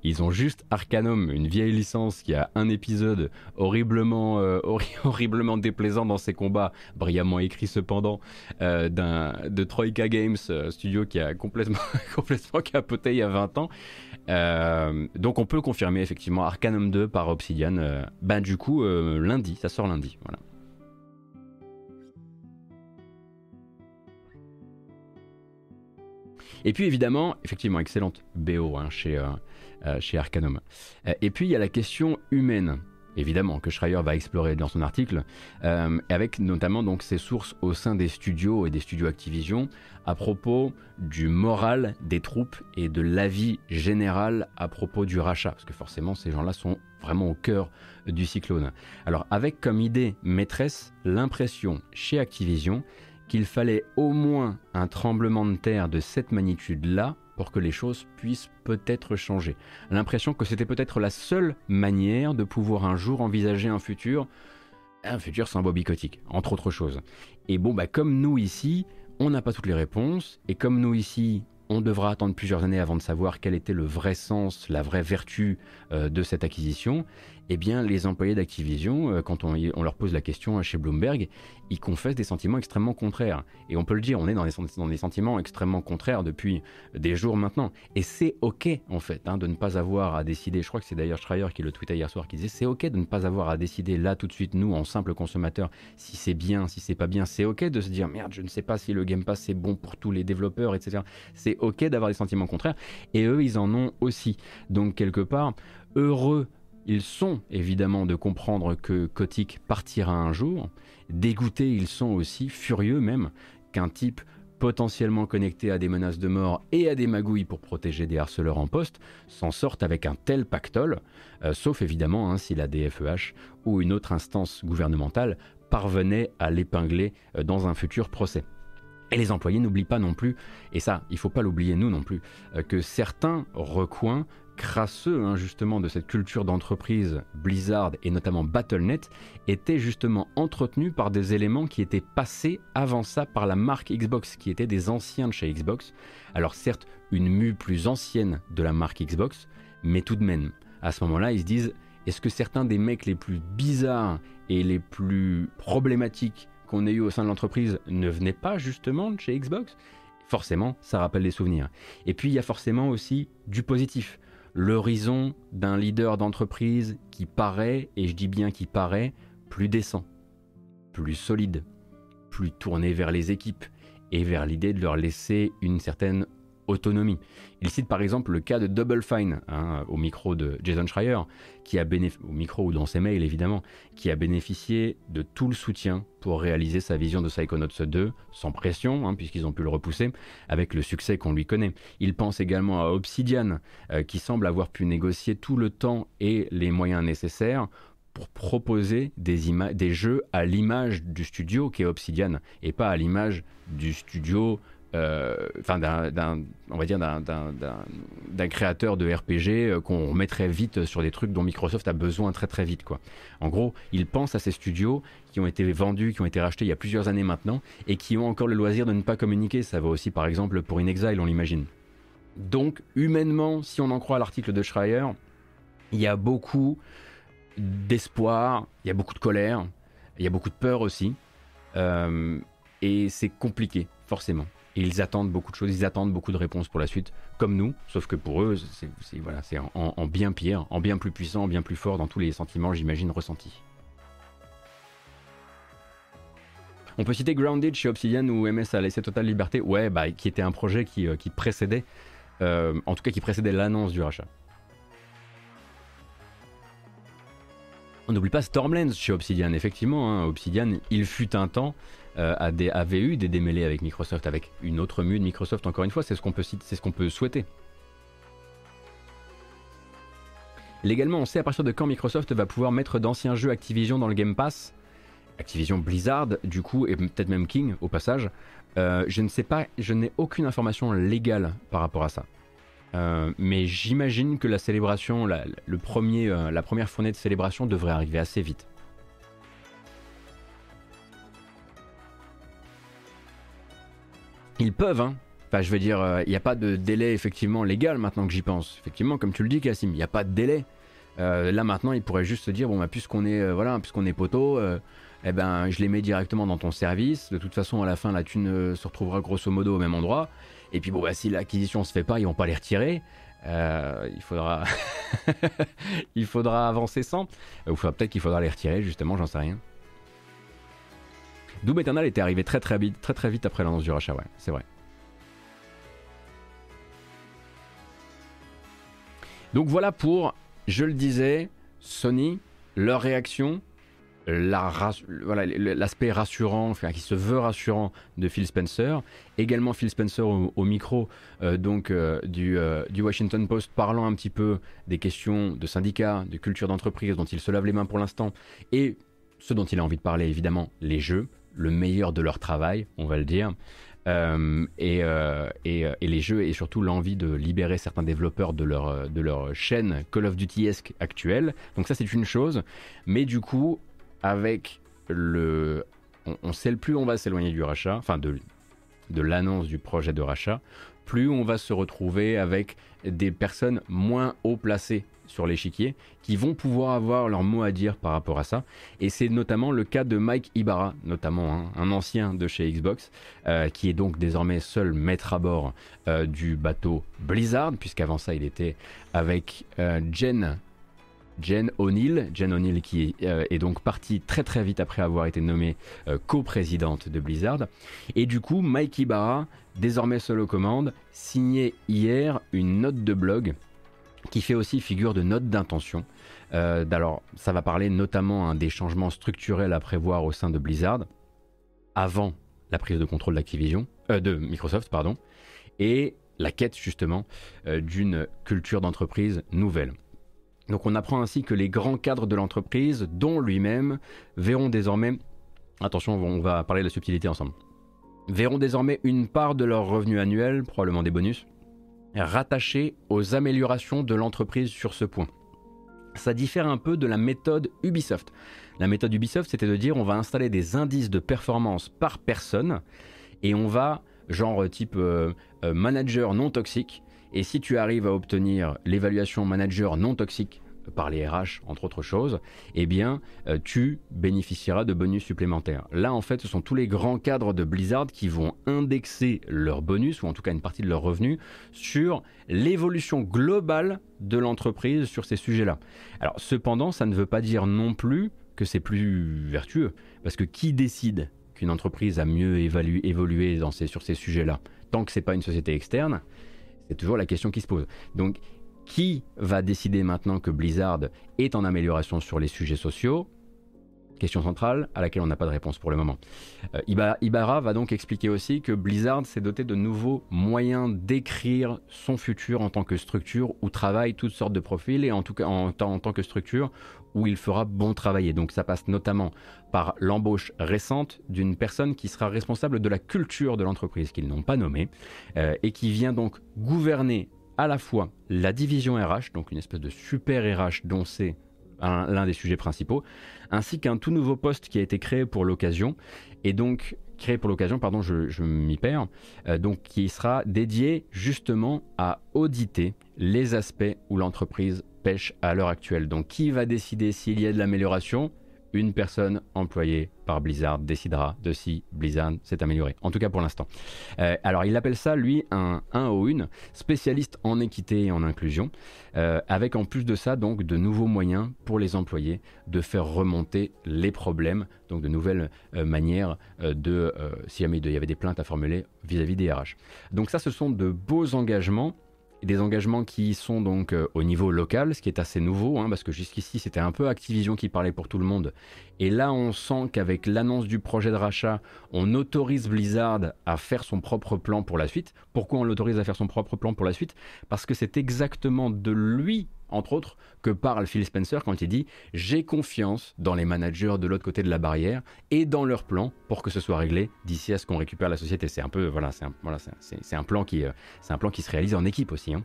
ils ont juste Arcanum, une vieille licence qui a un épisode horriblement, euh, horriblement déplaisant dans ses combats, brillamment écrit cependant, euh, de Troika Games, euh, studio qui a complètement, complètement capoté il y a 20 ans. donc on peut confirmer effectivement Arcanum 2 par Obsidian. ben du coup, lundi, ça sort lundi. Voilà. Et puis évidemment, effectivement, excellente BO hein, chez, euh, euh, chez Arcanum. Euh, et puis il y a la question humaine évidemment, que Schreier va explorer dans son article, avec notamment donc ses sources au sein des studios et des studios Activision à propos du moral des troupes et de l'avis général à propos du rachat, parce que forcément ces gens-là sont vraiment au cœur du cyclone. Alors avec comme idée maîtresse l'impression chez Activision qu'il fallait au moins un tremblement de terre de cette magnitude-là pour que les choses puissent peut-être changer. L'impression que c'était peut-être la seule manière de pouvoir un jour envisager un futur, un futur sans Kotick, entre autres choses. Et bon, bah comme nous ici, on n'a pas toutes les réponses, et comme nous ici, on devra attendre plusieurs années avant de savoir quel était le vrai sens, la vraie vertu euh, de cette acquisition, eh bien les employés d'Activision, euh, quand on, leur pose la question chez Bloomberg, ils confessent des sentiments extrêmement contraires. Et on peut le dire, on est dans des, sentiments extrêmement contraires depuis des jours maintenant. Et c'est ok en fait hein, de ne pas avoir à décider, je crois que c'est d'ailleurs Schreier qui le tweetait hier soir, qui disait c'est ok de ne pas avoir à décider là tout de suite, nous en simple consommateur, si c'est bien, si c'est pas bien, c'est ok de se dire merde, je ne sais pas si le Game Pass c'est bon pour tous les développeurs, etc. C'est ok d'avoir des sentiments contraires. Et eux, ils en ont aussi. Donc quelque part, heureux ils sont évidemment de comprendre que Kotick partira un jour. Dégoûtés, ils sont aussi, furieux même, qu'un type potentiellement connecté à des menaces de mort et à des magouilles pour protéger des harceleurs en poste s'en sorte avec un tel pactole, euh, sauf évidemment hein, si la DFEH ou une autre instance gouvernementale parvenait à l'épingler euh, dans un futur procès. Et les employés n'oublient pas non plus, et ça, il faut pas l'oublier nous non plus, euh, que certains recoins crasseux hein, justement de cette culture d'entreprise Blizzard et notamment Battle.net étaient justement entretenus par des éléments qui étaient passés avant ça par la marque Xbox, qui étaient des anciens de chez Xbox. Alors certes, une mue plus ancienne de la marque Xbox, mais tout de même, à ce moment-là, ils se disent, est-ce que certains des mecs les plus bizarres et les plus problématiques qu'on ait eu au sein de l'entreprise ne venaient pas justement de chez Xbox? Forcément, ça rappelle des souvenirs. Et puis il y a forcément aussi du positif l'horizon d'un leader d'entreprise qui paraît, et je dis bien qui paraît, plus décent, plus solide, plus tourné vers les équipes et vers l'idée de leur laisser une certaine autonomie. Il cite par exemple le cas de Double Fine, hein, au micro de Jason Schreier, qui a au micro ou dans ses mails évidemment, qui a bénéficié de tout le soutien pour réaliser sa vision de Psychonauts 2, sans pression, hein, puisqu'ils ont pu le repousser, avec le succès qu'on lui connaît. Il pense également à Obsidian, euh, qui semble avoir pu négocier tout le temps et les moyens nécessaires pour proposer des, des jeux à l'image du studio qui est Obsidian, et pas à l'image du studio euh, enfin d'un, on va dire d'un créateur de RPG euh, qu'on remettrait vite sur des trucs dont Microsoft a besoin très très vite quoi. En gros, ils pensent à ces studios qui ont été vendus, qui ont été rachetés il y a plusieurs années maintenant et qui ont encore le loisir de ne pas communiquer. Ça va aussi par exemple pour InXile, on l'imagine. Donc humainement, si on en croit l'article de Schreier, il y a beaucoup d'espoir, il y a beaucoup de colère, il y a beaucoup de peur aussi. Euh, et c'est compliqué, forcément. Et ils attendent beaucoup de choses, ils attendent beaucoup de réponses pour la suite, comme nous, sauf que pour eux, c'est voilà, en, en, bien pire, en bien plus puissant, en bien plus fort dans tous les sentiments, j'imagine, ressentis. On peut citer Grounded chez Obsidian où MS a laissé totale liberté, ouais, bah, qui était un projet qui, euh, qui précédait, euh, en tout cas qui précédait l'annonce du rachat. On n'oublie pas Stormlands chez Obsidian, effectivement, hein, Obsidian, il fut un temps euh, avait eu des démêlés avec Microsoft, avec une autre mue de Microsoft, encore une fois, c'est ce qu'on peut, ce qu'on peut souhaiter. Légalement, on sait à partir de quand Microsoft va pouvoir mettre d'anciens jeux Activision dans le Game Pass. Activision Blizzard, du coup, et peut-être même King au passage. Euh, je ne sais pas, je n'ai aucune information légale par rapport à ça. Euh, mais j'imagine que la célébration, le premier, la première fournée de célébration devrait arriver assez vite. Ils peuvent, hein. Enfin, je veux dire, il euh, n'y a pas de délai effectivement légal maintenant que j'y pense. Effectivement, comme tu le dis, Cassim, il n'y a pas de délai. Euh, là maintenant, ils pourraient juste se dire bon, bah, puisqu'on est, euh, voilà, puisqu'on est poteau, eh ben, je les mets directement dans ton service. De toute façon, à la fin, la thune se retrouvera grosso modo au même endroit. Et puis bon, bah, si l'acquisition se fait pas, ils vont pas les retirer. il faudra, il faudra avancer sans. Ou peut-être qu'il faudra les retirer justement, j'en sais rien. Doom Eternal était arrivé très très vite, très très vite après l'annonce du rachat, ouais, c'est vrai. Donc voilà pour, je le disais, Sony, leur réaction, l'aspect rassurant, enfin, qui se veut rassurant de Phil Spencer, également Phil Spencer au, micro euh, donc euh, du, euh, du, Washington Post parlant un petit peu des questions de syndicats, de culture d'entreprise dont il se lave les mains pour l'instant, et ce dont il a envie de parler évidemment, les jeux, le meilleur de leur travail, on va le dire. Euh, euh, et, les jeux et surtout l'envie de libérer certains développeurs de leur, chaîne Call of Duty-esque actuelle. Donc ça c'est une chose, mais du coup avec le... On, sait plus on va s'éloigner du rachat, enfin de l'annonce du projet de rachat, plus on va se retrouver avec des personnes moins haut placées sur l'échiquier qui vont pouvoir avoir leur mot à dire par rapport à ça. Et c'est notamment le cas de Mike Ibarra, notamment hein, un ancien de chez Xbox, euh, qui est donc désormais seul maître à bord euh, du bateau Blizzard, puisqu'avant ça il était avec euh, Jen. Jen O'Neill, Jen O'Neill qui est donc partie très très vite après avoir été nommée coprésidente de Blizzard. Et du coup, Mike Ibarra, désormais seul aux commandes, signait hier une note de blog qui fait aussi figure de note d'intention. Euh, alors, ça va parler notamment hein, des changements structurels à prévoir au sein de Blizzard avant la prise de contrôle d'Activision, euh, de Microsoft, pardon, et la quête justement euh, d'une culture d'entreprise nouvelle. Donc on apprend ainsi que les grands cadres de l'entreprise, dont lui-même, verront désormais, attention, on va parler de la subtilité ensemble, verront désormais une part de leur revenu annuel, probablement des bonus, rattaché aux améliorations de l'entreprise sur ce point. Ça diffère un peu de la méthode Ubisoft. La méthode Ubisoft, c'était de dire on va installer des indices de performance par personne et on va, genre type euh, euh, manager non toxique, et si tu arrives à obtenir l'évaluation manager non toxique par les RH, entre autres choses, eh bien, euh, tu bénéficieras de bonus supplémentaires. Là, en fait, ce sont tous les grands cadres de Blizzard qui vont indexer leurs bonus, ou en tout cas une partie de leurs revenus, sur l'évolution globale de l'entreprise sur ces sujets-là. Alors, cependant, ça ne veut pas dire non plus que c'est plus vertueux, parce que qui décide qu'une entreprise a mieux évolué sur ces sujets-là? Tant que c'est pas une société externe, c'est toujours la question qui se pose. Donc, qui va décider maintenant que Blizzard est en amélioration sur les sujets sociaux? Question centrale à laquelle on n'a pas de réponse pour le moment. Euh, Ibarra va donc expliquer aussi que Blizzard s'est doté de nouveaux moyens d'écrire son futur en tant que structure où travaillent toutes sortes de profils et en tout cas en, tant que structure où il fera bon travailler. Donc ça passe notamment par l'embauche récente d'une personne qui sera responsable de la culture de l'entreprise qu'ils n'ont pas nommée euh, et qui vient donc gouverner à la fois la division RH, donc une espèce de super RH dont c'est l'un des sujets principaux, ainsi qu'un tout nouveau poste qui a été créé pour l'occasion, et donc créé pour l'occasion, pardon, je, m'y perds, euh, donc qui sera dédié justement à auditer les aspects où l'entreprise pêche à l'heure actuelle. Donc qui va décider s'il y a de l'amélioration? Une personne employée par Blizzard décidera de si Blizzard s'est amélioré. En tout cas pour l'instant. Euh, alors il appelle ça, lui, un 1 au 1, spécialiste en équité et en inclusion, euh, avec en plus de ça, donc, de nouveaux moyens pour les employés de faire remonter les problèmes, donc de nouvelles euh, manières de, si jamais il y avait des plaintes à formuler vis-à-vis -vis des RH. Donc ça, ce sont de beaux engagements des engagements qui sont donc euh, au niveau local, ce qui est assez nouveau, hein, parce que jusqu'ici c'était un peu Activision qui parlait pour tout le monde. Et là on sent qu'avec l'annonce du projet de rachat, on autorise Blizzard à faire son propre plan pour la suite. Pourquoi on l'autorise à faire son propre plan pour la suite? Parce que c'est exactement de lui entre autres, que parle Phil Spencer quand il dit J'ai confiance dans les managers de l'autre côté de la barrière et dans leur plan pour que ce soit réglé d'ici à ce qu'on récupère la société. C'est un peu, voilà, c'est un, voilà, euh, un plan qui se réalise en équipe aussi. Hein.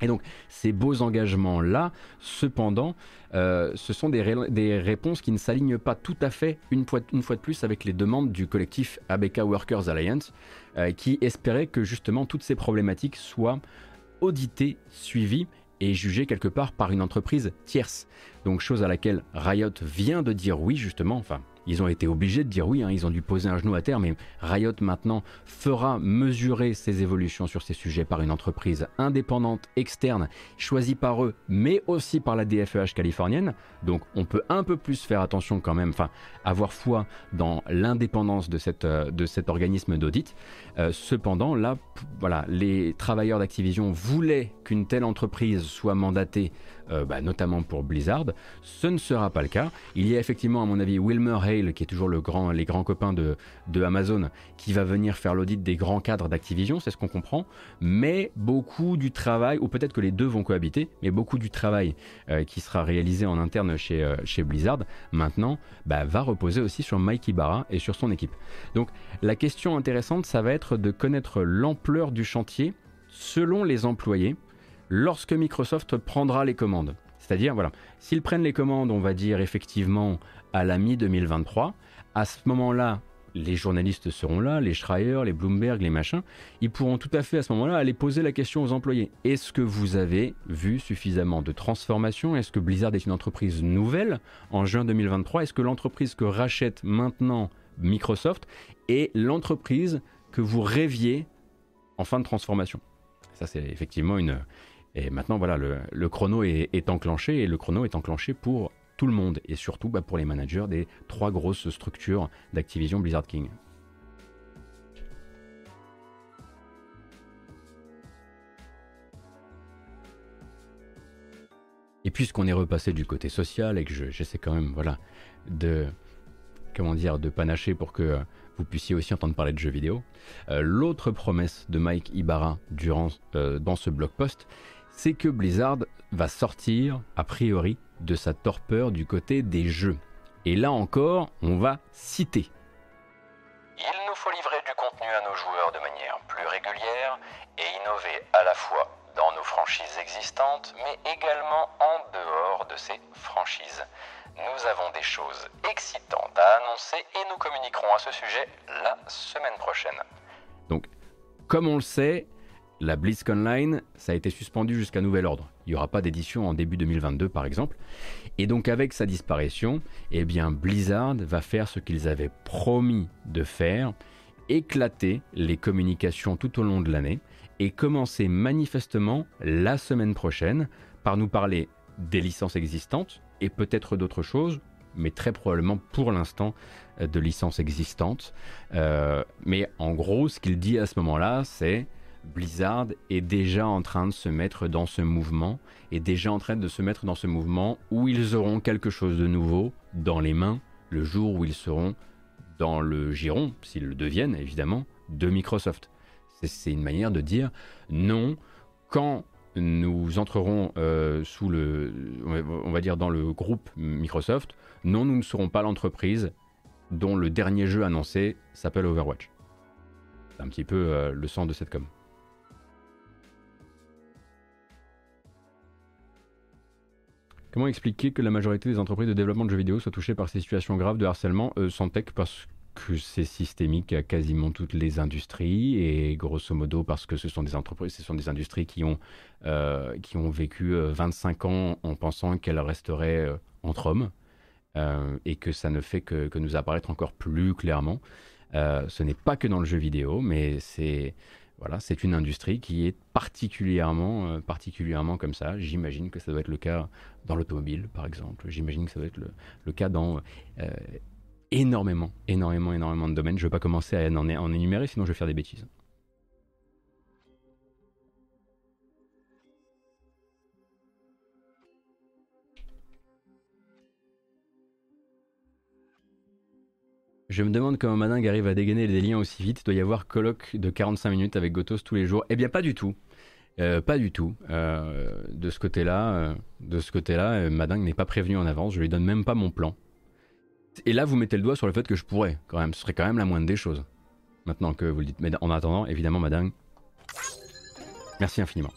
Et donc, ces beaux engagements-là, cependant, euh, ce sont des, réponses qui ne s'alignent pas tout à fait, une fois, une fois de plus, avec les demandes du collectif ABK Workers Alliance, euh, qui espérait que justement toutes ces problématiques soient auditées, suivies et jugé quelque part par une entreprise tierce. Donc chose à laquelle Riot vient de dire oui justement, enfin ils ont été obligés de dire oui, hein, ils ont dû poser un genou à terre, mais Riot maintenant fera mesurer ses évolutions sur ces sujets par une entreprise indépendante, externe, choisie par eux, mais aussi par la DFEH californienne. Donc on peut un peu plus faire attention quand même, enfin avoir foi dans l'indépendance de, euh, de cet organisme d'audit. Euh, cependant, là, voilà, les travailleurs d'Activision voulaient qu'une telle entreprise soit mandatée euh, bah, notamment pour Blizzard. Ce ne sera pas le cas. Il y a effectivement, à mon avis, Wilmer Hale, qui est toujours le grand, les grands copains de, de Amazon, qui va venir faire l'audit des grands cadres d'Activision, c'est ce qu'on comprend. Mais beaucoup du travail, ou peut-être que les deux vont cohabiter, mais beaucoup du travail euh, qui sera réalisé en interne chez, euh, chez Blizzard, maintenant, bah, va reposer aussi sur Mike Ibarra et sur son équipe. Donc la question intéressante, ça va être de connaître l'ampleur du chantier selon les employés lorsque Microsoft prendra les commandes. C'est-à-dire, voilà, s'ils prennent les commandes, on va dire effectivement à la mi-2023, à ce moment-là, les journalistes seront là, les Schreier, les Bloomberg, les machins, ils pourront tout à fait à ce moment-là aller poser la question aux employés. Est-ce que vous avez vu suffisamment de transformation Est-ce que Blizzard est une entreprise nouvelle en juin 2023 Est-ce que l'entreprise que rachète maintenant Microsoft est l'entreprise que vous rêviez en fin de transformation? Ça c'est effectivement une... Et maintenant voilà, le, chrono est, enclenché et le chrono est enclenché pour tout le monde et surtout bah, pour les managers des trois grosses structures d'Activision Blizzard King. Et puisqu'on est repassé du côté social et que j'essaie quand même voilà, de, comment dire, de panacher pour que euh, vous puissiez aussi entendre parler de jeux vidéo, euh, l'autre promesse de Mike Ibarra durant, euh, dans ce blog post, c'est que Blizzard va sortir, a priori, de sa torpeur du côté des jeux. Et là encore, on va citer. Il nous faut livrer du contenu à nos joueurs de manière plus régulière et innover à la fois dans nos franchises existantes, mais également en dehors de ces franchises. Nous avons des choses excitantes à annoncer et nous communiquerons à ce sujet la semaine prochaine. Donc, comme on le sait, la BlizzConline, ça a été suspendu jusqu'à nouvel ordre. Il n'y aura pas d'édition en début 2022 par exemple. Et donc avec sa disparition, eh bien Blizzard va faire ce qu'ils avaient promis de faire, éclater les communications tout au long de l'année et commencer manifestement la semaine prochaine par nous parler des licences existantes et peut-être d'autres choses, mais très probablement pour l'instant euh, de licences existantes. Euh, mais en gros, ce qu'il dit à ce moment-là, c'est Blizzard est déjà en train de se mettre dans ce mouvement, est déjà en train de se mettre dans ce mouvement où ils auront quelque chose de nouveau dans les mains le jour où ils seront dans le giron, s'ils le deviennent évidemment, de Microsoft. C'est une manière de dire non, quand nous entrerons euh, sous le, on va dire dans le groupe Microsoft, non, nous ne serons pas l'entreprise dont le dernier jeu annoncé s'appelle Overwatch. C'est un petit peu euh, le sens de cette com. Comment expliquer que la majorité des entreprises de développement de jeux vidéo soient touchées par ces situations graves de harcèlement euh, sans tech parce que c'est systémique à quasiment toutes les industries et grosso modo parce que ce sont des entreprises, ce sont des industries qui ont, euh, qui ont vécu 25 euh, ans en pensant qu'elles resteraient entre hommes et que ça ne fait que, que, nous apparaître encore plus clairement. ce n'est pas que dans le jeu vidéo, mais c'est voilà, c'est une industrie qui est particulièrement, euh, particulièrement comme ça. J'imagine que ça doit être le cas dans l'automobile, par exemple. J'imagine que ça doit être le, cas dans euh, énormément, énormément, énormément de domaines. Je ne vais pas commencer à en, en énumérer, sinon je vais faire des bêtises. Je me demande comment Madingue arrive à dégainer les liens aussi vite. Il doit y avoir colloque de 45 minutes avec Gotos tous les jours. Eh bien, pas du tout. Euh, pas du tout. Euh, de ce côté-là, euh, côté-là, Madingue n'est pas prévenu en avance. Je lui donne même pas mon plan. Et là, vous mettez le doigt sur le fait que je pourrais, quand même. Ce serait quand même la moindre des choses. Maintenant que vous le dites. Mais en attendant, évidemment, Madingue. Merci infiniment.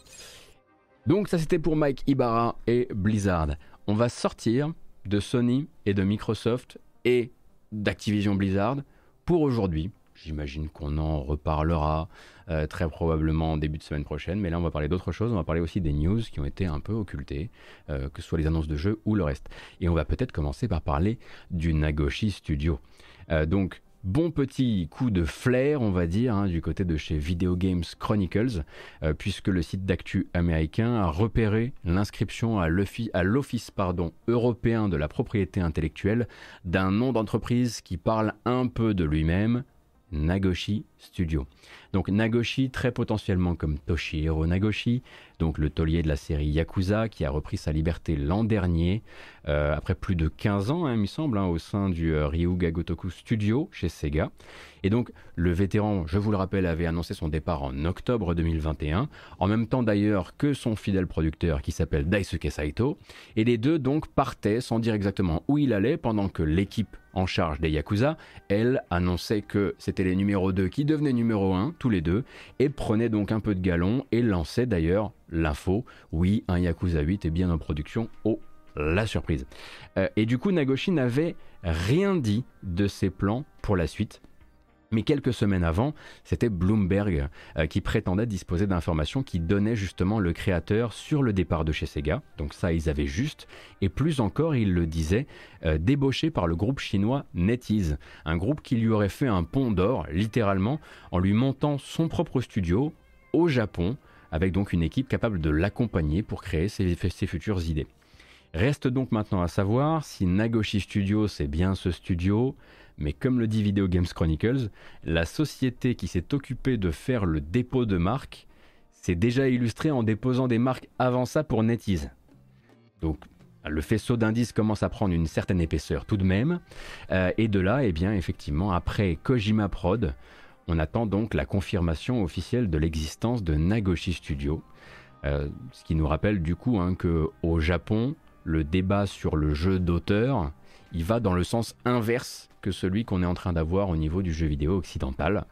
Donc, ça c'était pour Mike Ibarra et Blizzard. On va sortir de Sony et de Microsoft et d'Activision Blizzard pour aujourd'hui. J'imagine qu'on en reparlera euh, très probablement en début de semaine prochaine, mais là on va parler d'autre chose, on va parler aussi des news qui ont été un peu occultées, euh, que ce soit les annonces de jeux ou le reste. Et on va peut-être commencer par parler du Nagoshi Studio. Euh, donc bon petit coup de flair, on va dire, hein, du côté de chez Video Games Chronicles, euh, puisque le site d'actu américain a repéré l'inscription à l'Office européen de la propriété intellectuelle d'un nom d'entreprise qui parle un peu de lui-même, Nagoshi Studio. Donc Nagoshi, très potentiellement comme Toshihiro Nagoshi, donc le taulier de la série Yakuza, qui a repris sa liberté l'an dernier, euh, après plus de 15 ans, hein, il me semble, hein, au sein du euh, Ryuga Gotoku Studio chez Sega. Et donc le vétéran, je vous le rappelle, avait annoncé son départ en octobre 2021, en même temps d'ailleurs que son fidèle producteur qui s'appelle Daisuke Saito. Et les deux donc partaient sans dire exactement où il allait, pendant que l'équipe en charge des Yakuza, elle, annonçait que c'était les numéros 2 qui devenaient numéro 1, tous les deux, et prenait donc un peu de galon et lançait d'ailleurs l'info, oui, un Yakuza 8 est bien en production, oh, la surprise. Euh, et du coup, Nagoshi n'avait rien dit de ses plans pour la suite, Mais quelques semaines avant, c'était Bloomberg euh, qui prétendait disposer d'informations qui donnaient justement le créateur sur le départ de chez Sega. Donc ça, ils avaient juste. Et plus encore, ils le disaient, euh, débauché par le groupe chinois NetEase, un groupe qui lui aurait fait un pont d'or, littéralement, en lui montant son propre studio au Japon, avec donc une équipe capable de l'accompagner pour créer ses, ses futures idées. Reste donc maintenant à savoir si Nagoshi Studio c'est bien ce studio, mais comme le dit Video Games Chronicles, la société qui s'est occupée de faire le dépôt de marques s'est déjà illustrée en déposant des marques avant ça pour NetEase. Donc le faisceau d'indices commence à prendre une certaine épaisseur tout de même. Euh, et de là, eh bien, effectivement, après Kojima Prod, on attend donc la confirmation officielle de l'existence de Nagoshi Studio. Euh, ce qui nous rappelle du coup hein, que au Japon, le débat sur le jeu d'auteur, il va dans le sens inverse que celui qu'on est en train d'avoir au niveau du jeu vidéo occidental.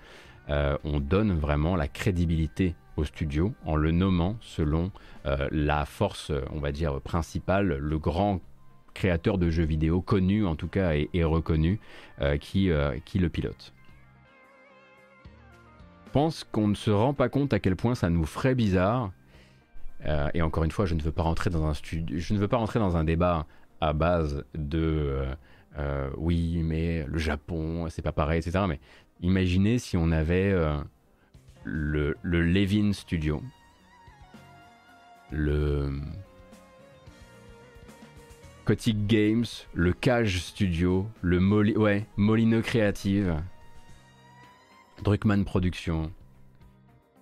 Euh, on donne vraiment la crédibilité au studio en le nommant selon euh, la force, on va dire, principale, le grand créateur de jeux vidéo connu en tout cas et, reconnu euh, qui, qui le pilote. Je pense qu'on ne se rend pas compte à quel point ça nous ferait bizarre. et encore une fois, je ne veux pas rentrer dans un studio, je ne veux pas rentrer dans un débat à base de euh, oui, mais le Japon, c'est pas pareil, etc. Mais imaginez si on avait euh, le, le Levin Studio, le Kotick Games, le Cage Studio, le Moli ouais, Molineux Creative, Druckmann Productions.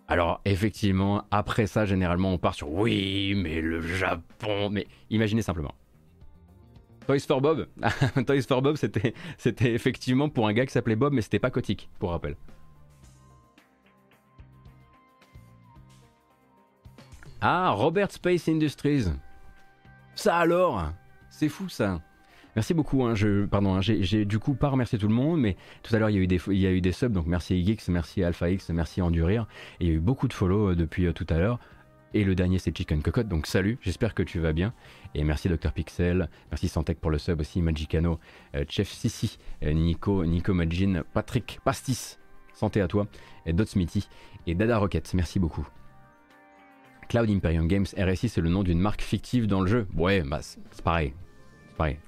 Alors effectivement, après ça, généralement, on part sur oui, mais le Japon. Mais imaginez simplement. Toys for Bob. Toys for Bob, c'était, c'était effectivement pour un gars qui s'appelait Bob, mais c'était pas Kotick, pour rappel. Ah, Robert Space Industries. Ça alors? C'est fou ça. Merci beaucoup. Hein, je, pardon, hein, j'ai, du coup pas remercié tout le monde, mais tout à l'heure il y a eu des, il y a eu des subs, donc merci Geeks, merci Alpha X, merci Endurir. Et il y a eu beaucoup de follow euh, depuis euh, tout à l'heure. Et le dernier, c'est Chicken Cocotte. Donc salut, j'espère que tu vas bien. Et merci Dr Pixel, merci Santec pour le sub aussi, Magicano, euh, Chef Sissi, euh, Nico, Nico Magin, Patrick Pastis, santé à toi, et Dot Smithy et Dada Rocket. Merci beaucoup. Cloud Imperium Games, RSI, c'est le nom d'une marque fictive dans le jeu. Ouais, bah c'est pareil. C'est pareil.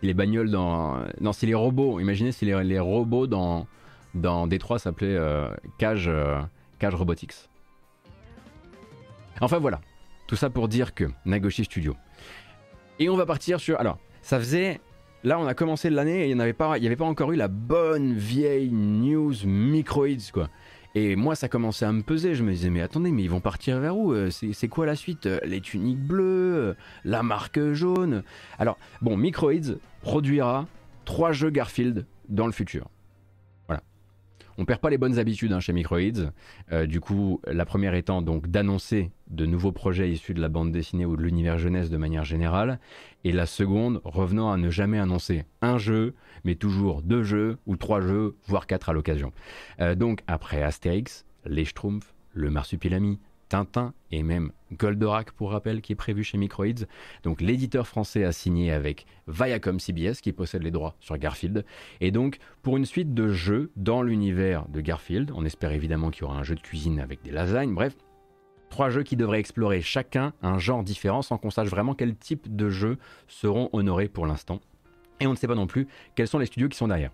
Les bagnoles dans. Non, si les robots, imaginez si les, robots dans, dans Détroit s'appelaient euh, Cage, Cage Robotics. Enfin voilà, tout ça pour dire que Nagoshi Studio. Et on va partir sur... Alors, ça faisait... Là, on a commencé l'année et il n'y avait, pas, encore eu la bonne vieille news microids, quoi. Et moi, ça commençait à me peser. Je me disais, mais attendez, mais ils vont partir vers où euh, C'est quoi la suite euh, Les tuniques bleues euh, La marque jaune? Alors, bon, Microids produira trois jeux Garfield dans le futur. On perd pas les bonnes habitudes hein, chez Microids. Euh, du coup, la première étant donc d'annoncer de nouveaux projets issus de la bande dessinée ou de l'univers jeunesse de manière générale. Et la seconde, revenant à ne jamais annoncer un jeu, mais toujours deux jeux ou trois jeux, voire quatre à l'occasion. Euh, donc après Astérix, les Schtroumpfs, le Marsupilami, Tintin et même Goldorak pour rappel qui est prévu chez Microids. Donc l'éditeur français a signé avec Viacom CBS qui possède les droits sur Garfield. Et donc pour une suite de jeux dans l'univers de Garfield, on espère évidemment qu'il y aura un jeu de cuisine avec des lasagnes, bref. Trois jeux qui devraient explorer chacun un genre différent sans qu'on sache vraiment quel type de jeux seront honorés pour l'instant. Et on ne sait pas non plus quels sont les studios qui sont derrière.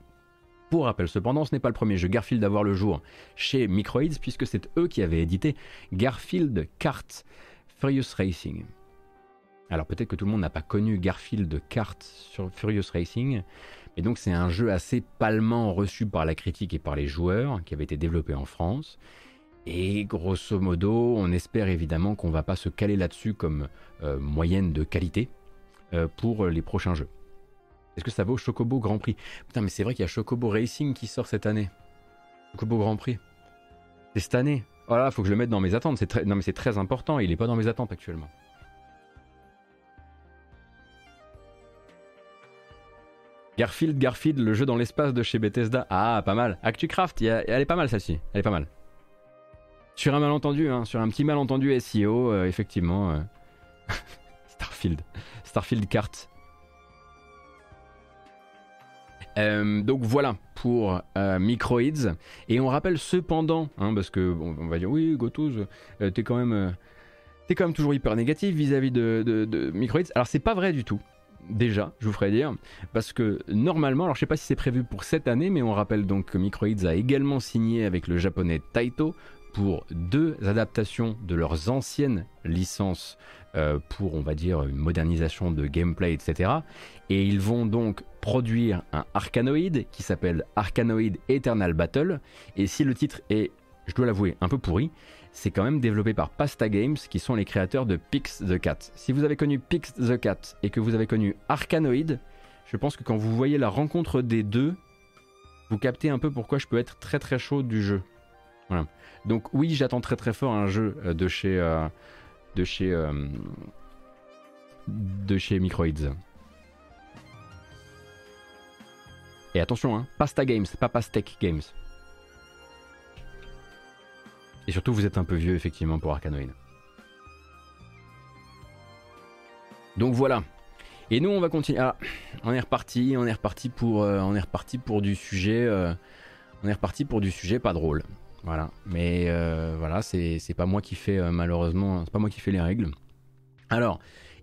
Pour rappel, cependant, ce n'est pas le premier jeu Garfield à voir le jour chez Microids, puisque c'est eux qui avaient édité Garfield Kart Furious Racing. Alors peut-être que tout le monde n'a pas connu Garfield Kart Furious Racing, mais donc c'est un jeu assez palement reçu par la critique et par les joueurs, qui avait été développé en France. Et grosso modo, on espère évidemment qu'on ne va pas se caler là-dessus comme euh, moyenne de qualité euh, pour les prochains jeux. Est-ce que ça vaut Chocobo Grand Prix? Putain, mais c'est vrai qu'il y a Chocobo Racing qui sort cette année. Chocobo Grand Prix. C'est cette année. Voilà, oh faut que je le mette dans mes attentes. Très... Non, mais c'est très important. Il n'est pas dans mes attentes actuellement. Garfield, Garfield, le jeu dans l'espace de chez Bethesda. Ah, pas mal. ActuCraft, elle est pas mal celle-ci. Elle est pas mal. Sur un malentendu, hein, sur un petit malentendu SEO, euh, effectivement. Euh, Starfield. Starfield Kart. Euh, donc voilà pour euh, Microids. Et on rappelle cependant, hein, parce que on, va dire oui, Gotos, euh, t'es quand même, t'es quand même toujours hyper négatif vis-à-vis de, de, de Microids. Alors c'est pas vrai du tout. Déjà, je vous ferai dire, parce que normalement, alors je sais pas si c'est prévu pour cette année, mais on rappelle donc que Microids a également signé avec le japonais Taito pour deux adaptations de leurs anciennes licences euh, pour, on va dire, une modernisation de gameplay, etc. Et ils vont donc produire un Arkanoid qui s'appelle Arkanoid Eternal Battle. Et si le titre est, je dois l'avouer, un peu pourri, c'est quand même développé par Pasta Games qui sont les créateurs de Pix the Cat. Si vous avez connu Pix the Cat et que vous avez connu Arkanoid, je pense que quand vous voyez la rencontre des deux, vous captez un peu pourquoi je peux être très très chaud du jeu. Donc oui, j'attends très très fort un jeu euh, de chez euh, de chez euh, de chez Microids. Et attention, hein, Pasta Games, pas Pastec Games. Et surtout, vous êtes un peu vieux effectivement pour Arkanoid. Donc voilà. Et nous, on va continuer. Ah, on est reparti, on est reparti pour, on est reparti pour du sujet, on est reparti pour du sujet pas drôle. Voilà. Mais euh, voilà, c'est pas moi qui fais euh, malheureusement, c'est pas moi qui fais les règles. Alors,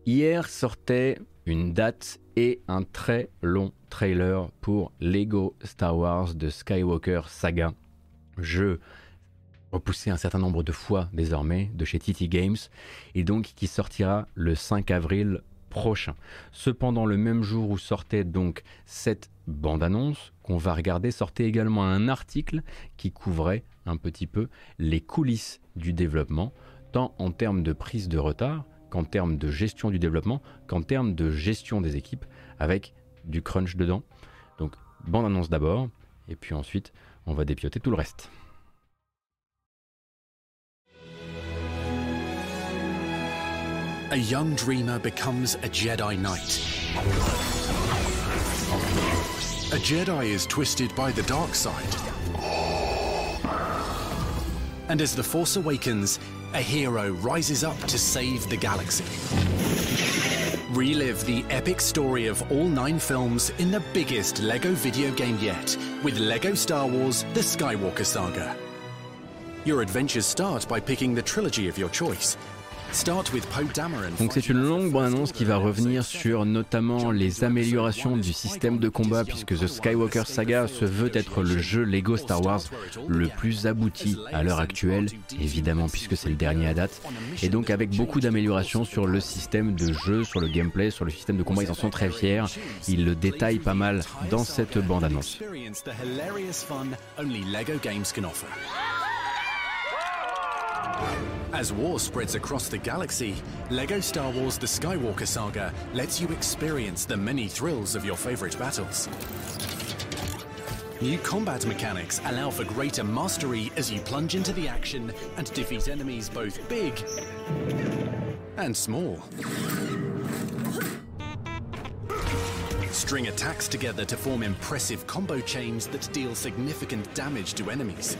hier sortait une date et un très long trailer pour Lego Star Wars de Skywalker Saga. Jeu repoussé un certain nombre de fois désormais de chez TT Games et donc qui sortira le 5 avril prochain. Cependant, le même jour où sortait donc cette bande-annonce qu'on va regarder, sortait également un article qui couvrait un petit peu les coulisses du développement, tant en termes de prise de retard qu'en termes de gestion du développement, qu'en termes de gestion des équipes, avec du crunch dedans. Donc, bande-annonce d'abord, et puis ensuite, on va dépioter tout le reste. A young dreamer becomes a Jedi Knight. A Jedi is twisted by the dark side. And as the Force awakens, a hero rises up to save the galaxy. Relive the epic story of all nine films in the biggest LEGO video game yet with LEGO Star Wars The Skywalker Saga. Your adventures start by picking the trilogy of your choice Donc c'est une longue bande-annonce qui va revenir sur notamment les améliorations du système de combat puisque The Skywalker Saga se veut être le jeu Lego Star Wars le plus abouti à l'heure actuelle, évidemment puisque c'est le dernier à date, et donc avec beaucoup d'améliorations sur le système de jeu, sur le gameplay, sur le système de combat, ils en sont très fiers, ils le détaillent pas mal dans cette bande-annonce. As war spreads across the galaxy, LEGO Star Wars The Skywalker Saga lets you experience the many thrills of your favorite battles. New combat mechanics allow for greater mastery as you plunge into the action and defeat enemies both big and small. String attacks together to form impressive combo chains that deal significant damage to enemies.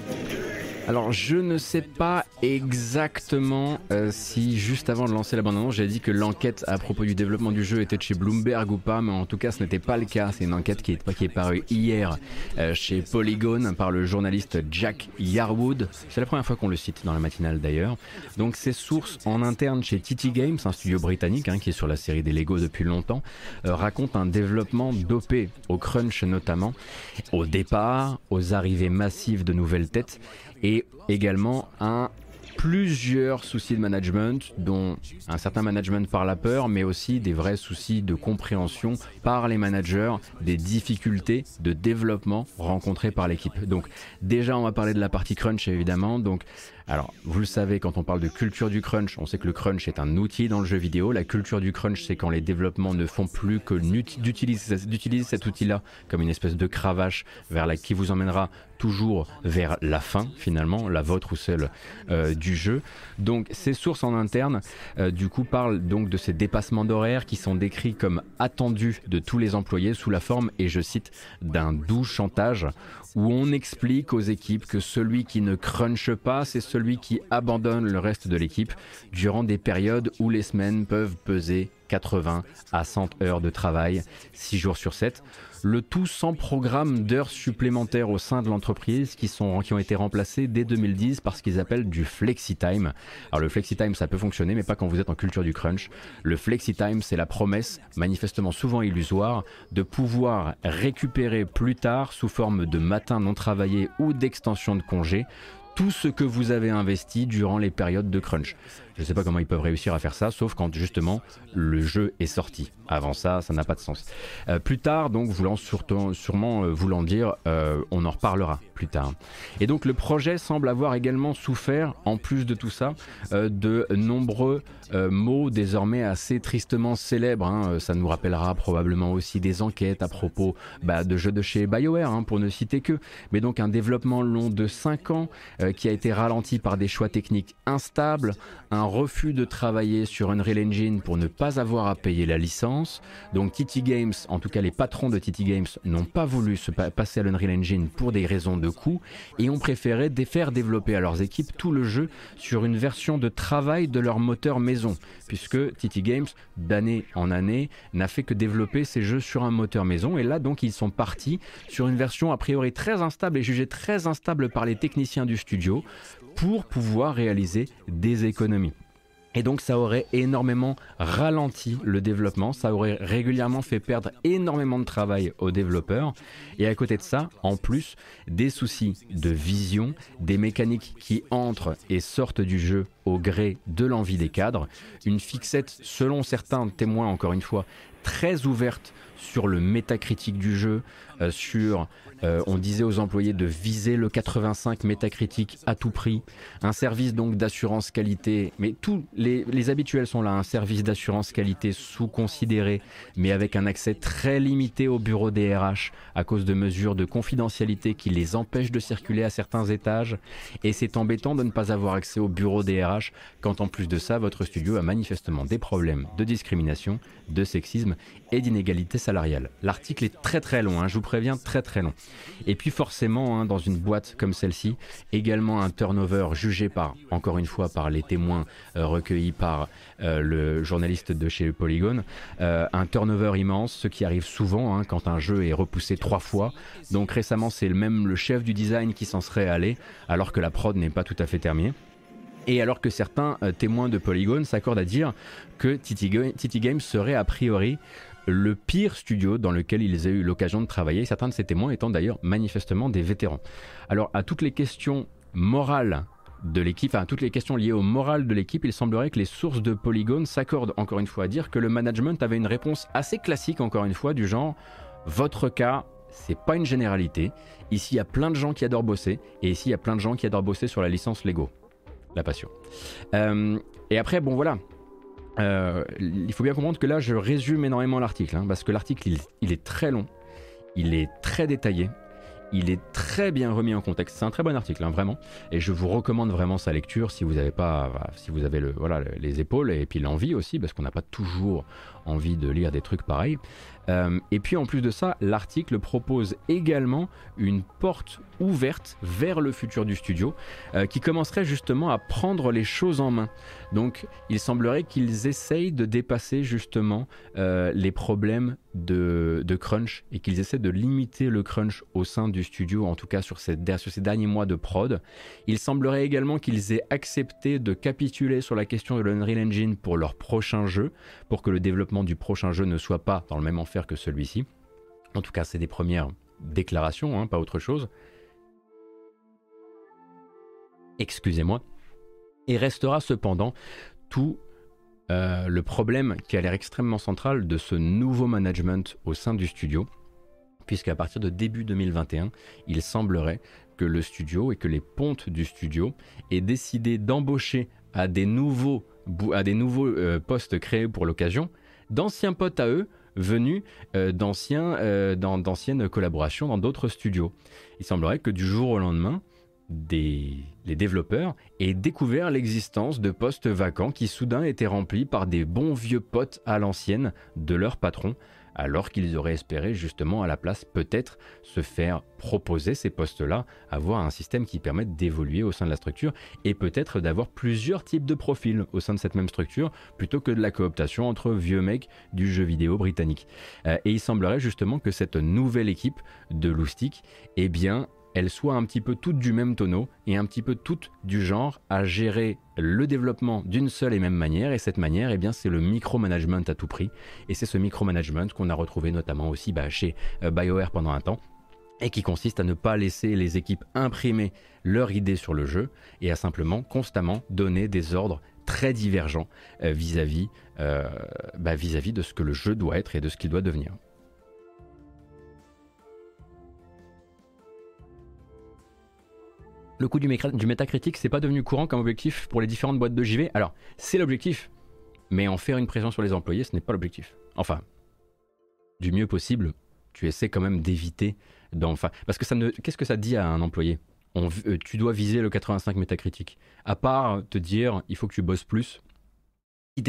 Alors je ne sais pas exactement euh, si juste avant de lancer la j'ai dit que l'enquête à propos du développement du jeu était chez Bloomberg ou pas, mais en tout cas ce n'était pas le cas. C'est une enquête qui est, qui parue hier euh, chez Polygon par le journaliste Jack Yarwood. C'est la première fois qu'on le cite dans la matinale d'ailleurs. Donc ces sources en interne chez TT Games, un studio britannique hein, qui est sur la série des Lego depuis longtemps, euh, racontent un développement dopé au crunch notamment, au départ, aux arrivées massives de nouvelles têtes et également un plusieurs soucis de management, dont un certain management par la peur, mais aussi des vrais soucis de compréhension par les managers des difficultés de développement rencontrées par l'équipe. Donc déjà on va parler de la partie crunch évidemment, donc alors, vous le savez, quand on parle de culture du crunch, on sait que le crunch est un outil dans le jeu vidéo. La culture du crunch, c'est quand les développements ne font plus que d'utiliser cet outil-là comme une espèce de cravache vers la qui vous emmènera toujours vers la fin, finalement, la vôtre ou celle euh, du jeu. Donc, ces sources en interne, euh, du coup, parlent donc de ces dépassements d'horaire qui sont décrits comme attendus de tous les employés sous la forme, et je cite, d'un doux chantage où on explique aux équipes que celui qui ne crunche pas, c'est celui qui abandonne le reste de l'équipe durant des périodes où les semaines peuvent peser 80 à 100 heures de travail, 6 jours sur 7 le tout sans programme d'heures supplémentaires au sein de l'entreprise qui, sont, qui ont été remplacées dès 2010 par ce qu'ils appellent du flexi-time. Alors le flexi-time ça peut fonctionner mais pas quand vous êtes en culture du crunch. Le flexi-time c'est la promesse, manifestement souvent illusoire, de pouvoir récupérer plus tard sous forme de matin non travaillé ou d'extension de congé tout ce que vous avez investi durant les périodes de crunch. Je ne sais pas comment ils peuvent réussir à faire ça, sauf quand justement le jeu est sorti. Avant ça, ça n'a pas de sens. Euh, plus tard, donc, voulant surtout, sûrement euh, voulant dire, euh, on en reparlera plus tard. Et donc le projet semble avoir également souffert, en plus de tout ça, de nombreux mots désormais assez tristement célèbres. Hein. Ça nous rappellera probablement aussi des enquêtes à propos bah, de jeux de chez BioWare, hein, pour ne citer que. Mais donc un développement long de 5 ans qui a été ralenti par des choix techniques instables, refus de travailler sur Unreal Engine pour ne pas avoir à payer la licence. Donc TT Games, en tout cas les patrons de TT Games, n'ont pas voulu se passer à l'Unreal Engine pour des raisons de coût et ont préféré faire développer à leurs équipes tout le jeu sur une version de travail de leur moteur maison, puisque TT Games, d'année en année, n'a fait que développer ces jeux sur un moteur maison. Et là, donc, ils sont partis sur une version a priori très instable et jugée très instable par les techniciens du studio pour pouvoir réaliser des économies. Et donc ça aurait énormément ralenti le développement, ça aurait régulièrement fait perdre énormément de travail aux développeurs. Et à côté de ça, en plus, des soucis de vision, des mécaniques qui entrent et sortent du jeu au gré de l'envie des cadres, une fixette selon certains témoins encore une fois très ouverte sur le métacritique du jeu, sur euh, on disait aux employés de viser le 85 métacritique à tout prix, un service donc d'assurance qualité, mais tous les, les, habituels sont là, un service d'assurance qualité sous-considéré, mais avec un accès très limité au bureau des RH à cause de mesures de confidentialité qui les empêchent de circuler à certains étages, et c'est embêtant de ne pas avoir accès au bureau des RH quand en plus de ça, votre studio a manifestement des problèmes de discrimination, de sexisme et d'inégalité salariale. L'article est très très long, hein, je vous très très long. Et puis forcément, hein, dans une boîte comme celle-ci, également un turnover jugé par, encore une fois, par les témoins euh, recueillis par euh, le journaliste de chez Polygon, euh, un turnover immense, ce qui arrive souvent hein, quand un jeu est repoussé trois fois. Donc récemment, c'est même le chef du design qui s'en serait allé, alors que la prod n'est pas tout à fait terminée. Et alors que certains témoins de Polygon s'accordent à dire que TT Games serait a priori le pire studio dans lequel ils aient eu l'occasion de travailler, certains de ces témoins étant d'ailleurs manifestement des vétérans. Alors à toutes les questions morales de l'équipe, à toutes les questions liées au moral de l'équipe, il semblerait que les sources de Polygon s'accordent encore une fois à dire que le management avait une réponse assez classique encore une fois du genre votre cas c'est pas une généralité. Ici, il y a plein de gens qui adorent bosser, et ici, il y a plein de gens qui adorent bosser sur la licence Lego. La passion. Euh, et après, bon voilà, euh, il faut bien comprendre que là, je résume énormément l'article, hein, parce que l'article, il, est très long, il est très détaillé, il est très bien remis en contexte. C'est un très bon article, hein, vraiment, et je vous recommande vraiment sa lecture si vous avez pas, si vous avez le, voilà, les épaules et puis l'envie aussi, parce qu'on n'a pas toujours envie de lire des trucs pareils. Euh, et puis en plus de ça, l'article propose également une porte ouverte vers le futur du studio euh, qui commencerait justement à prendre les choses en main. Donc il semblerait qu'ils essayent de dépasser justement euh, les problèmes de, crunch et qu'ils essaient de limiter le crunch au sein du studio, en tout cas sur ces, sur ces derniers mois de prod. Il semblerait également qu'ils aient accepté de capituler sur la question de l'Unreal Engine pour leur prochain jeu, pour que le développement du prochain jeu ne soit pas dans le même enfer que celui-ci. En tout cas, c'est des premières déclarations, hein, pas autre chose. Excusez-moi. Et restera cependant tout euh, le problème qui a l'air extrêmement central de ce nouveau management au sein du studio, puisqu'à partir de début 2021, il semblerait que le studio et que les pontes du studio aient décidé d'embaucher à des nouveaux, à des nouveaux euh, postes créés pour l'occasion d'anciens potes à eux venus euh, euh, d'anciennes collaborations dans d'autres studios. Il semblerait que du jour au lendemain, les développeurs aient découvert l'existence de postes vacants qui soudain étaient remplis par des bons vieux potes à l'ancienne de leur patron, alors qu'ils auraient espéré justement à la place peut-être se faire proposer ces postes-là, avoir un système qui permette d'évoluer au sein de la structure et peut-être d'avoir plusieurs types de profils au sein de cette même structure plutôt que de la cooptation entre vieux mecs du jeu vidéo britannique. Euh, et il semblerait justement que cette nouvelle équipe de Loustic, eh bien, elles soient un petit peu toutes du même tonneau et un petit peu toutes du genre à gérer le développement d'une seule et même manière. Et cette manière, eh bien, c'est le micromanagement à tout prix. Et c'est ce micromanagement qu'on a retrouvé notamment aussi bah, chez euh, BioWare pendant un temps et qui consiste à ne pas laisser les équipes imprimer leur idée sur le jeu et à simplement constamment donner des ordres très divergents euh, vis-à-vis euh, bah, vis -vis de ce que le jeu doit être et de ce qu'il doit devenir. Le coût du, du métacritique, c'est pas devenu courant comme objectif pour les différentes boîtes de JV. Alors, c'est l'objectif, mais en faire une pression sur les employés, ce n'est pas l'objectif. Enfin, du mieux possible, tu essaies quand même d'éviter d'enfin. Parce que ça. Qu'est-ce que ça dit à un employé? On, euh, Tu dois viser le 85 métacritique. À part te dire, il faut que tu bosses plus.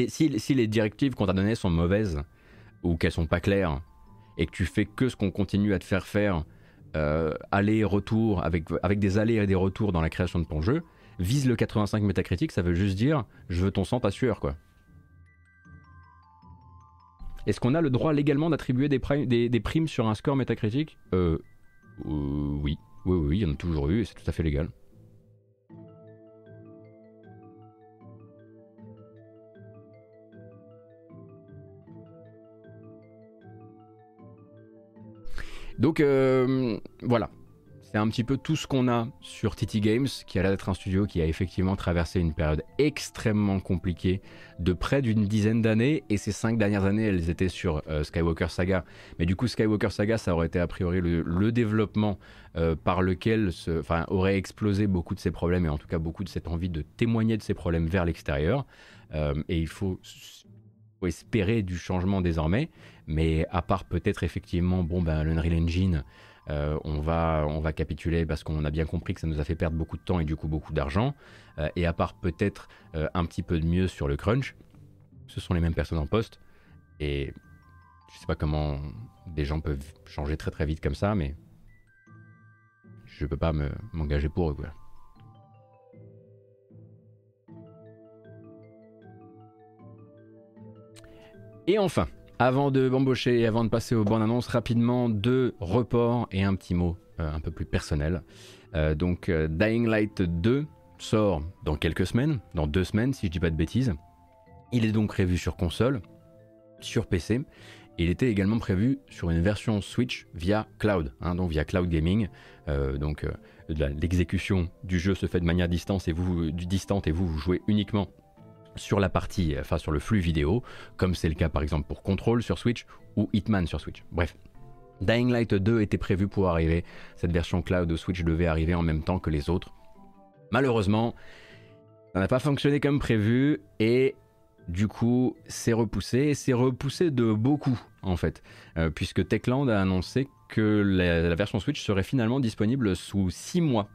Si, si les directives qu'on t'a données sont mauvaises ou qu'elles sont pas claires et que tu fais que ce qu'on continue à te faire faire euh, aller-retour, avec, avec des allers et des retours dans la création de ton jeu, vise le 85 métacritique, ça veut juste dire je veux ton sang, ta sueur, quoi. Est-ce qu'on a le droit légalement d'attribuer des, primes sur un score métacritique? Euh, euh, Oui, oui, oui, il y en a toujours eu c'est tout à fait légal. Donc euh, voilà, c'est un petit peu tout ce qu'on a sur TT Games, qui a l'air d'être un studio qui a effectivement traversé une période extrêmement compliquée de près d'une dizaine d'années, et ces cinq dernières années, elles étaient sur euh, Skywalker Saga. Mais du coup, Skywalker Saga, ça aurait été a priori le, développement euh, par lequel aurait explosé beaucoup de ces problèmes, et en tout cas beaucoup de cette envie de témoigner de ces problèmes vers l'extérieur. et il faut espérer du changement désormais, mais à part peut-être effectivement, bon, ben, l'Unreal Engine, euh, on, va, on va capituler parce qu'on a bien compris que ça nous a fait perdre beaucoup de temps et du coup beaucoup d'argent, euh, et à part peut-être euh, un petit peu de mieux sur le crunch, ce sont les mêmes personnes en poste, et je sais pas comment des gens peuvent changer très très vite comme ça, mais je peux pas m'engager pour eux. Et enfin, avant de m'embaucher et avant de passer aux bonnes annonces, rapidement deux reports et un petit mot euh, un peu plus personnel. Euh, donc euh, Dying Light 2 sort dans quelques semaines, dans deux semaines si je dis pas de bêtises. Il est donc prévu sur console, sur PC. Il était également prévu sur une version Switch via cloud, hein, donc via cloud gaming. donc l'exécution du jeu se fait de manière distante et distante et vous, vous jouez uniquement sur la partie, enfin sur le flux vidéo, comme c'est le cas par exemple pour Control sur Switch ou Hitman sur Switch. Bref. Dying Light 2 était prévu pour arriver, cette version cloud de Switch devait arriver en même temps que les autres. Malheureusement, ça n'a pas fonctionné comme prévu et du coup c'est repoussé et c'est repoussé de beaucoup en fait, euh, puisque Techland a annoncé que la, la version Switch serait finalement disponible sous 6 mois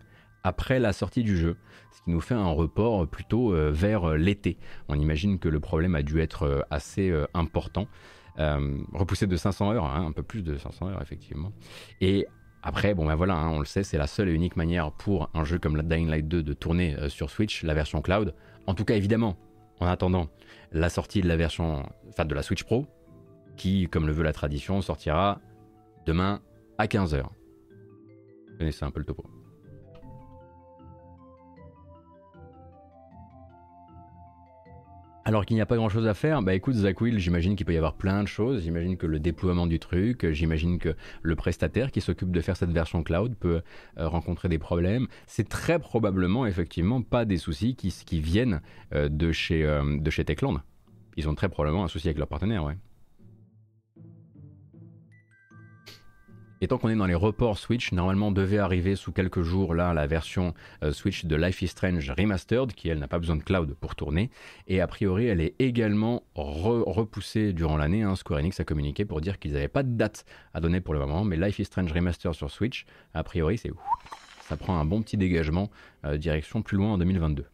après la sortie du jeu, ce qui nous fait un report plutôt euh, vers euh, l'été. On imagine que le problème a dû être euh, assez important. repoussé de 500 heures, hein, un peu plus de 500 heures effectivement. Et après, bon ben voilà, hein, on le sait, c'est la seule et unique manière pour un jeu comme la Dying Light 2 de tourner sur Switch, la version cloud. En tout cas, évidemment, en attendant la sortie de la version, enfin de la Switch Pro, qui, comme le veut la tradition, sortira demain à 15h. Vous connaissez un peu le topo. Alors qu'il n'y a pas grand chose à faire, bah écoute Zach Will, j'imagine qu'il peut y avoir plein de choses, j'imagine que le déploiement du truc, j'imagine que le prestataire qui s'occupe de faire cette version cloud peut euh, rencontrer des problèmes. C'est très probablement effectivement pas des soucis qui, qui viennent euh, de, chez, euh, de chez Techland. Ils ont très probablement un souci avec leur partenaire, ouais. Et tant qu'on est dans les reports Switch, normalement devait arriver sous quelques jours là la version euh, Switch de Life is Strange Remastered, qui elle n'a pas besoin de cloud pour tourner. Et a priori, elle est également repoussée durant l'année. Hein. Square Enix a communiqué pour dire qu'ils n'avaient pas de date à donner pour le moment, mais Life is Strange Remastered sur Switch, a priori, c'est ça prend un bon petit dégagement euh, direction plus loin en 2022.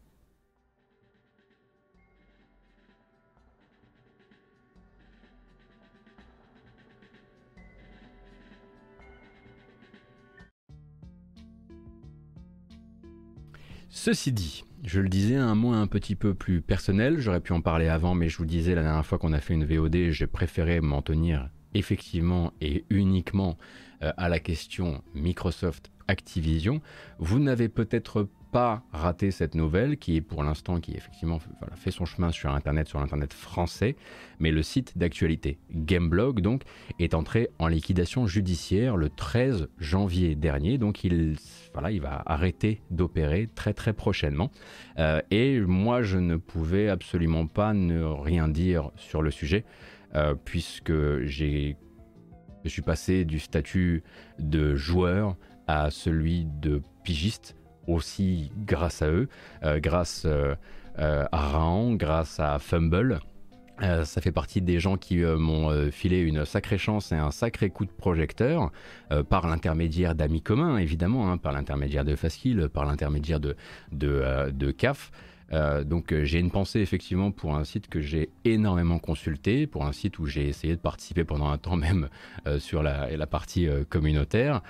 Ceci dit, je le disais, un mot un petit peu plus personnel, j'aurais pu en parler avant, mais je vous disais la dernière fois qu'on a fait une VOD, j'ai préféré m'en tenir effectivement et uniquement euh, à la question Microsoft Activision. Vous n'avez peut-être pas raté cette nouvelle qui est pour l'instant qui effectivement fait son chemin sur internet sur l'internet français mais le site d'actualité Gameblog donc est entré en liquidation judiciaire le 13 janvier dernier. Donc il voilà il va arrêter d'opérer très très prochainement. Euh, et moi je ne pouvais absolument pas ne rien dire sur le sujet euh, puisque j'ai je suis passé du statut de joueur à celui de pigiste aussi grâce à eux, euh, grâce euh, euh, à Raon, grâce à Fumble. ça fait partie des gens qui m'ont filé une sacrée chance et un sacré coup de projecteur par l'intermédiaire d'amis communs, évidemment, hein, par l'intermédiaire de Fastkill, par l'intermédiaire de CAF. Euh, donc euh, j'ai une pensée effectivement pour un site que j'ai énormément consulté, pour un site où j'ai essayé de participer pendant un temps même euh, sur la, partie communautaire,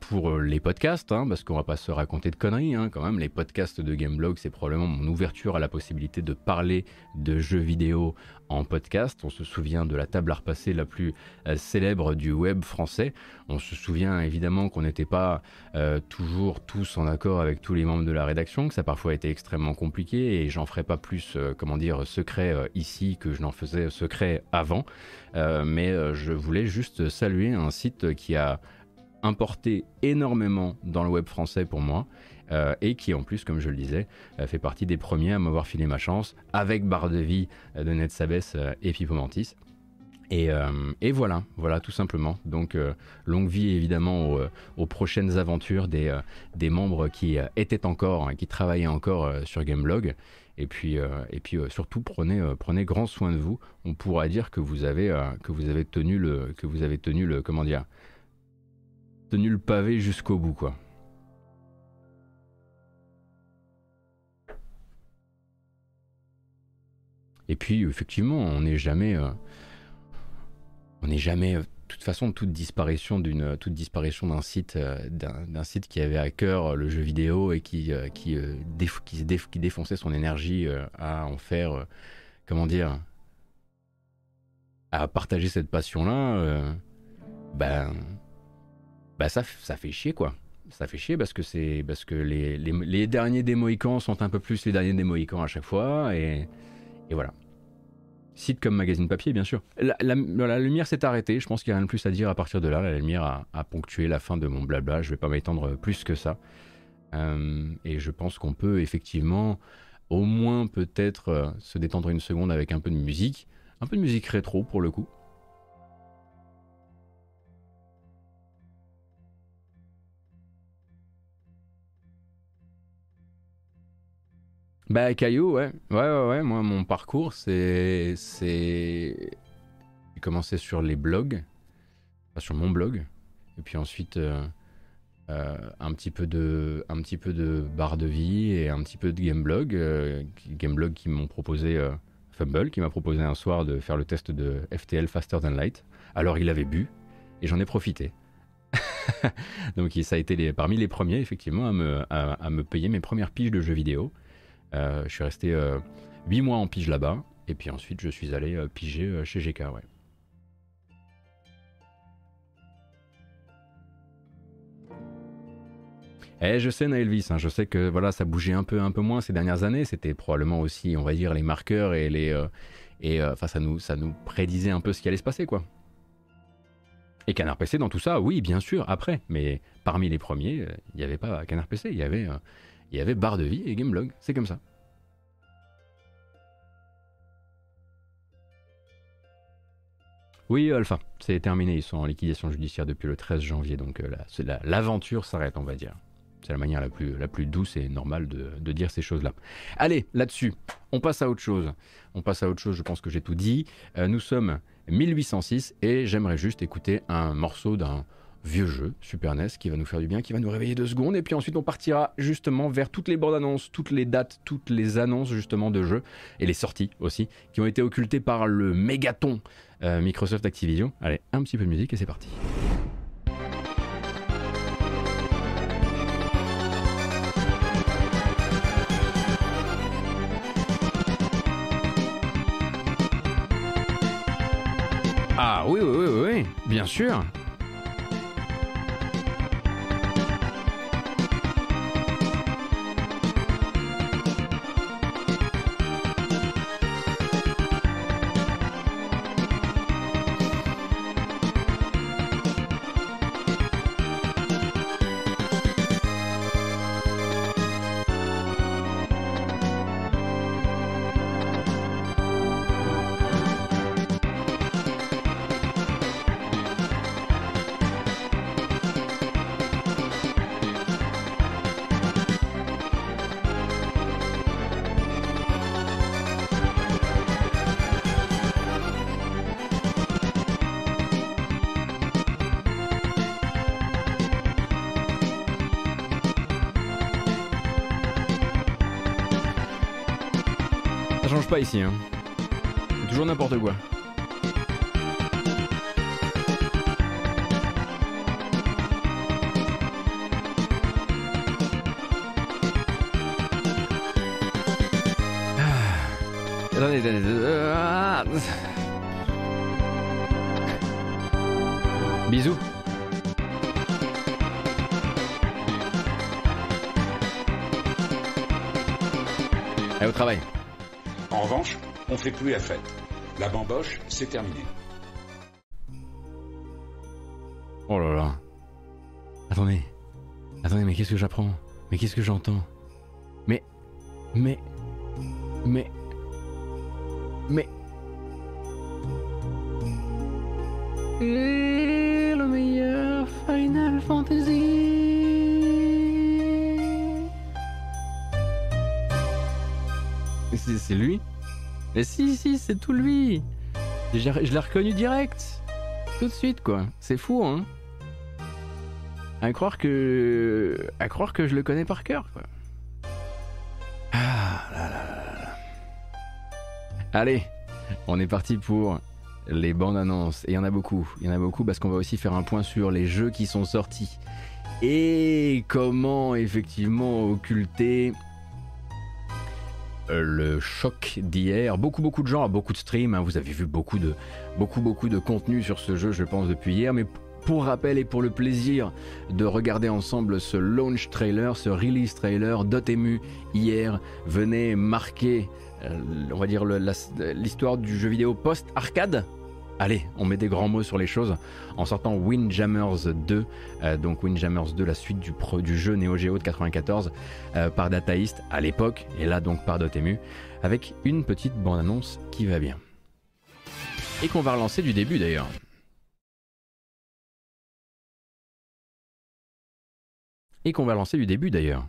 pour les podcasts, hein, parce qu'on va pas se raconter de conneries hein, quand même, les podcasts de Gameblog c'est probablement mon ouverture à la possibilité de parler de jeux vidéo en podcast. On se souvient de la table à repasser la plus euh, célèbre du web français. On se souvient évidemment qu'on n'était pas euh, toujours tous en accord avec tous les membres de la rédaction, que ça parfois été extrêmement compliqué et j'en ferai pas plus, euh, comment dire, secret ici que je n'en faisais secret avant. mais je voulais juste saluer un site qui a importé énormément dans le web français pour moi euh, et qui en plus, comme je le disais, euh, fait partie des premiers à m'avoir filé ma chance avec Barre de Vie euh, de Ned Sabes et Pipo Mantis. Et, voilà, voilà tout simplement. Donc longue vie évidemment aux, prochaines aventures des, membres qui étaient encore, qui travaillaient encore sur Gameblog. Et puis, et puis surtout prenez, prenez grand soin de vous. On pourra dire que vous avez, que vous avez tenu le, que vous avez le, comment dire, tenu le pavé jusqu'au bout quoi. Et puis, effectivement, on n'est jamais. Euh, on n'est jamais. Euh, de toute façon, toute disparition d'une, toute disparition d'un site, euh, d'un, site qui avait à cœur le jeu vidéo et qui, qui, défonçait son énergie à en faire, comment dire, à partager cette passion-là, ben, ben ça, ça fait chier quoi ça fait chier parce que parce que les, les, les, derniers des Mohicans sont un peu plus les derniers des Mohicans à chaque fois et et voilà. Site comme magazine papier, bien sûr. La, lumière s'est arrêtée. Je pense qu'il n'y a rien de plus à dire à partir de là. La lumière a, ponctué la fin de mon blabla. Je ne vais pas m'étendre plus que ça. Euh, et je pense qu'on peut effectivement, au moins peut-être, euh, se détendre une seconde avec un peu de musique. Un peu de musique rétro pour le coup. Bah Caillou, ouais. Ouais, ouais, ouais. Moi, mon parcours, c'est... c'est... J'ai commencé sur les blogs, enfin, sur mon blog, et puis ensuite euh, euh, un, petit peu de, un petit peu de barre de vie et un petit peu de gameblog. Euh, gameblog qui m'ont proposé, Fumble, qui m'a proposé un soir de faire le test de FTL Faster Than Light. Alors il avait bu, et j'en ai profité. Donc ça a été parmi les premiers, effectivement, à me, à me payer mes premières piges de jeux vidéo. Euh, je suis resté 8 euh, mois en pige là-bas. Et puis ensuite, je suis allé euh, piger chez GK, ouais. Eh, je sais, Naelvis, hein, je sais que voilà, ça bougeait un peu, un peu moins ces dernières années. C'était probablement aussi, on va dire, les marqueurs et les. et enfin, ça, nous, ça nous prédisait un peu ce qui allait se passer, quoi. Et Canard PC dans tout ça, oui, bien sûr, après. Mais parmi les premiers, il n'y avait pas Canard PC, il y avait il y avait barre de vie et gameblog. C'est comme ça. Oui, Alpha, c'est terminé. Ils sont en liquidation judiciaire depuis le 13 janvier. Donc euh, l'aventure s'arrête, on va dire. C'est la manière la plus, la plus douce et normale de, dire ces choses-là. Allez, là-dessus, on passe à autre chose. On passe à autre chose, je pense que j'ai tout dit. Euh, nous sommes 1806 et j'aimerais juste écouter un morceau d'un vieux jeu Super NES qui va nous faire du bien, qui va nous réveiller deux secondes. Et puis ensuite, on partira justement vers toutes les bandes annonces, toutes les dates, toutes les annonces justement de jeux et les sorties aussi qui ont été occultées par le mégaton euh, Microsoft Activision. Allez, un petit peu de musique et c'est parti. Ah oui, oui, oui, oui, bien sûr. Pas ici, hein. Toujours n'importe quoi. Ah. Attendez, attendez, ah. Bisous. Allez au travail. On fait plus la fête. La bamboche, c'est terminé. Oh là là. Attendez. Attendez, mais qu'est-ce que j'apprends? Mais qu'est-ce que j'entends? Mais. Mais. Mais. Mais. Et le meilleur Final Fantasy. C'est lui? Mais si, si, c'est tout lui. Je l'ai reconnu direct. Tout de suite, quoi. C'est fou, hein à croire que à croire que je le connais par cœur quoi. Ah là là là là. Allez, on est parti pour les bandes annonces et il y en a beaucoup, il y en a beaucoup parce qu'on va aussi faire un point sur les jeux qui sont sortis et comment effectivement occulter le choc d'hier. Beaucoup beaucoup de gens, beaucoup de streams, hein, vous avez vu beaucoup de beaucoup beaucoup de contenu sur ce jeu je pense depuis hier mais pour rappel et pour le plaisir de regarder ensemble ce launch trailer, ce release trailer, Dotemu hier venait marquer, euh, on va dire, l'histoire du jeu vidéo post-arcade. Allez, on met des grands mots sur les choses en sortant Windjammers 2, euh, donc Windjammers 2, la suite du, jeu Neo Geo de 94 euh, par Data East à l'époque, et là donc par Dotemu, avec une petite bande-annonce qui va bien. Et qu'on va relancer du début d'ailleurs. et qu'on va lancer du début d'ailleurs.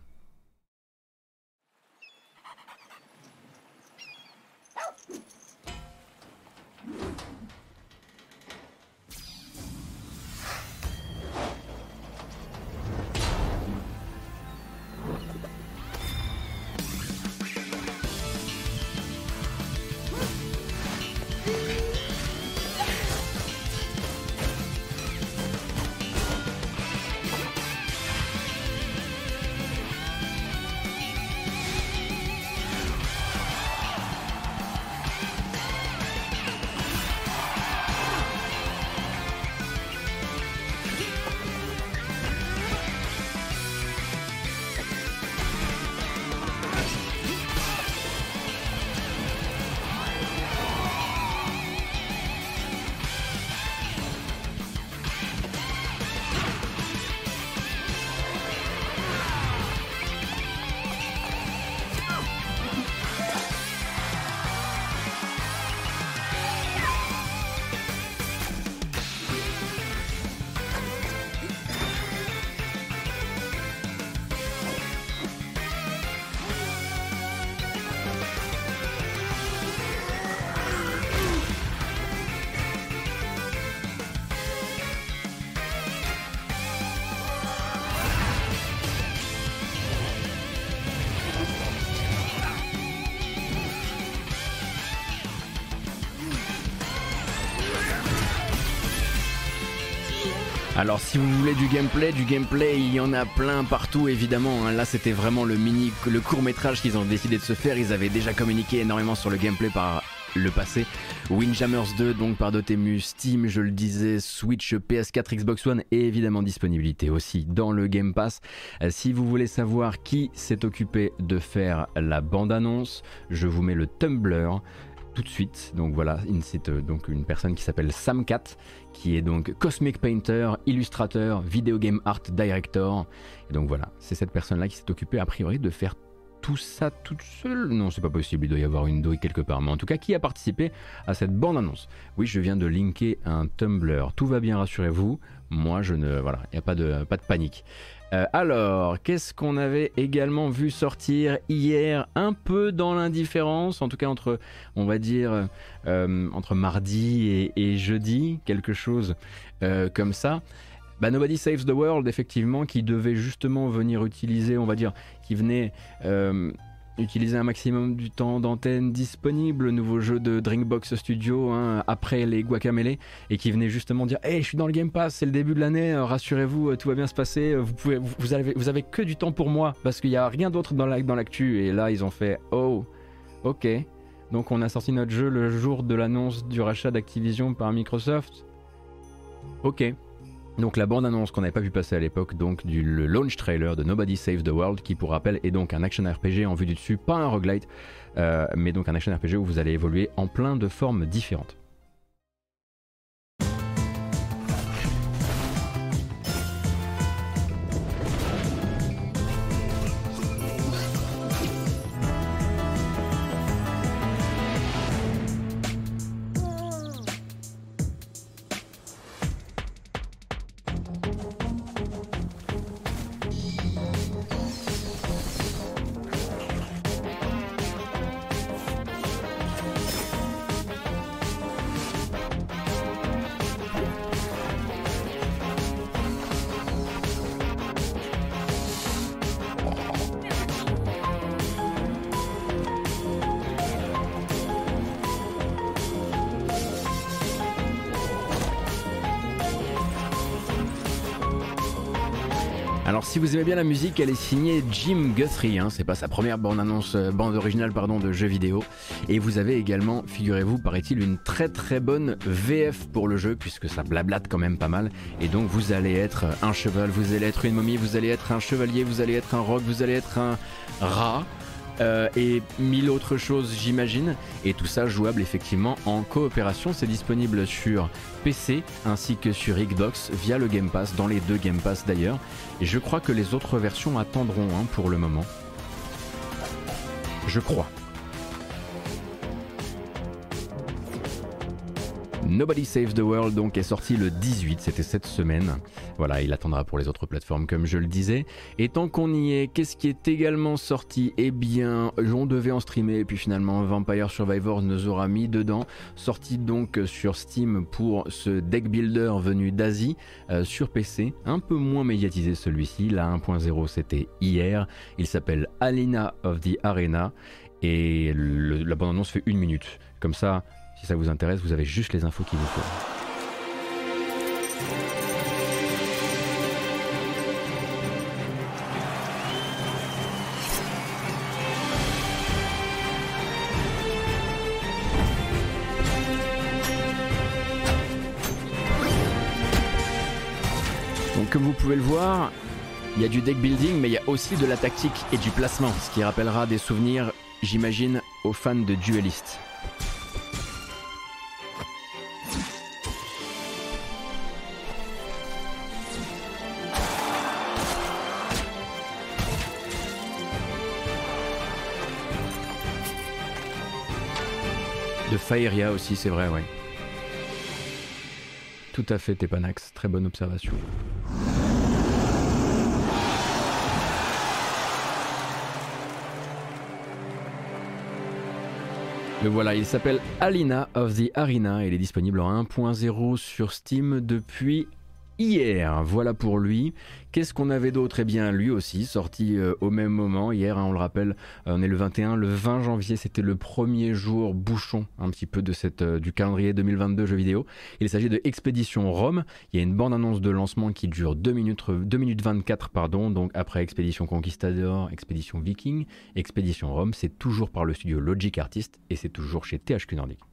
Alors si vous voulez du gameplay, du gameplay, il y en a plein partout évidemment. hein. Là c'était vraiment le mini, le court métrage qu'ils ont décidé de se faire. Ils avaient déjà communiqué énormément sur le gameplay par le passé. Windjammers 2, donc par Dotemu, Steam, je le disais, Switch, PS4, Xbox One et évidemment disponibilité aussi dans le Game Pass. Euh, si vous voulez savoir qui s'est occupé de faire la bande-annonce, je vous mets le Tumblr tout de suite. Donc voilà, c'est euh, donc une personne qui s'appelle Samcat, qui est donc Cosmic Painter, illustrateur, video game art director. Et donc voilà, c'est cette personne-là qui s'est occupée a priori de faire tout ça toute seule Non, c'est pas possible, il doit y avoir une douille quelque part. Mais en tout cas, qui a participé à cette bande-annonce? Oui, je viens de linker un Tumblr. Tout va bien, rassurez-vous. Moi, je ne. Voilà, il n'y a pas de, pas de panique. Euh, alors, qu'est-ce qu'on avait également vu sortir hier Un peu dans l'indifférence, en tout cas entre, on va dire, euh, entre mardi et, jeudi, quelque chose euh, comme ça. Bah, Nobody Saves the World, effectivement, qui devait justement venir utiliser, on va dire, qui venait utiliser un maximum du temps d'antenne disponible, le nouveau jeu de Drinkbox Studio hein, après les Guacamele, et qui venait justement dire Hey, je suis dans le Game Pass, c'est le début de l'année, euh, rassurez-vous, euh, tout va bien se passer, euh, vous, pouvez, avez, vous avez que du temps pour moi, parce qu'il n'y a rien d'autre dans l'actu. Et là, ils ont fait Oh, ok. Donc, on a sorti notre jeu le jour de l'annonce du rachat d'Activision par Microsoft. Ok. Donc la bande-annonce qu'on n'avait pas pu passer à l'époque, donc du launch trailer de Nobody Save the World, qui pour rappel est donc un action RPG en vue du dessus, pas un roguelite, euh, mais donc un action RPG où vous allez évoluer en plein de formes différentes. Musique, elle est signée Jim Guthrie. Hein. c'est pas sa première bande annonce, euh, bande originale pardon, de jeux vidéo. Et vous avez également, figurez-vous, paraît-il, une très très bonne VF pour le jeu, puisque ça blablate quand même pas mal. Et donc vous allez être un cheval, vous allez être une momie, vous allez être un chevalier, vous allez être un roc, vous allez être un rat. Euh, et mille autres choses j'imagine. Et tout ça jouable effectivement en coopération. C'est disponible sur PC ainsi que sur Xbox via le Game Pass dans les deux Game Pass d'ailleurs. Et je crois que les autres versions attendront hein, pour le moment. Je crois Nobody Saves the World donc est sorti le 18, c'était cette semaine. Voilà, il attendra pour les autres plateformes comme je le disais. Et tant qu'on y est, qu'est-ce qui est également sorti? Eh bien, on devait en streamer et puis finalement Vampire Survivors nous aura mis dedans. Sorti donc sur Steam pour ce deck builder venu d'Asie euh, sur PC, un peu moins médiatisé celui-ci. La 1.0 c'était hier. Il s'appelle Alina of the Arena et la bande annonce fait une minute. Comme ça, si ça vous intéresse, vous avez juste les infos qu'il vous faut. Donc comme vous pouvez le voir, il y a du deck building, mais il y a aussi de la tactique et du placement, ce qui rappellera des souvenirs, j'imagine, aux fans de Duelist. De Faeria aussi, c'est vrai, ouais. Tout à fait, Tepanax, très bonne observation. Le voilà, il s'appelle Alina of the Arena il est disponible en 1.0 sur Steam depuis hier. Voilà pour lui. Qu'est-ce qu'on avait d'autre? Eh bien, lui aussi, sorti euh, au même moment. Hier, hein, on le rappelle, euh, on est le 21. Le 20 janvier, c'était le premier jour bouchon un petit peu de cette, euh, du calendrier 2022 jeux vidéo. Il s'agit de Expédition Rome. Il y a une bande-annonce de lancement qui dure 2 minutes, 2 minutes 24, pardon. Donc après Expédition Conquistador, Expédition Viking, Expédition Rome, c'est toujours par le studio Logic Artist et c'est toujours chez THQ Nordic.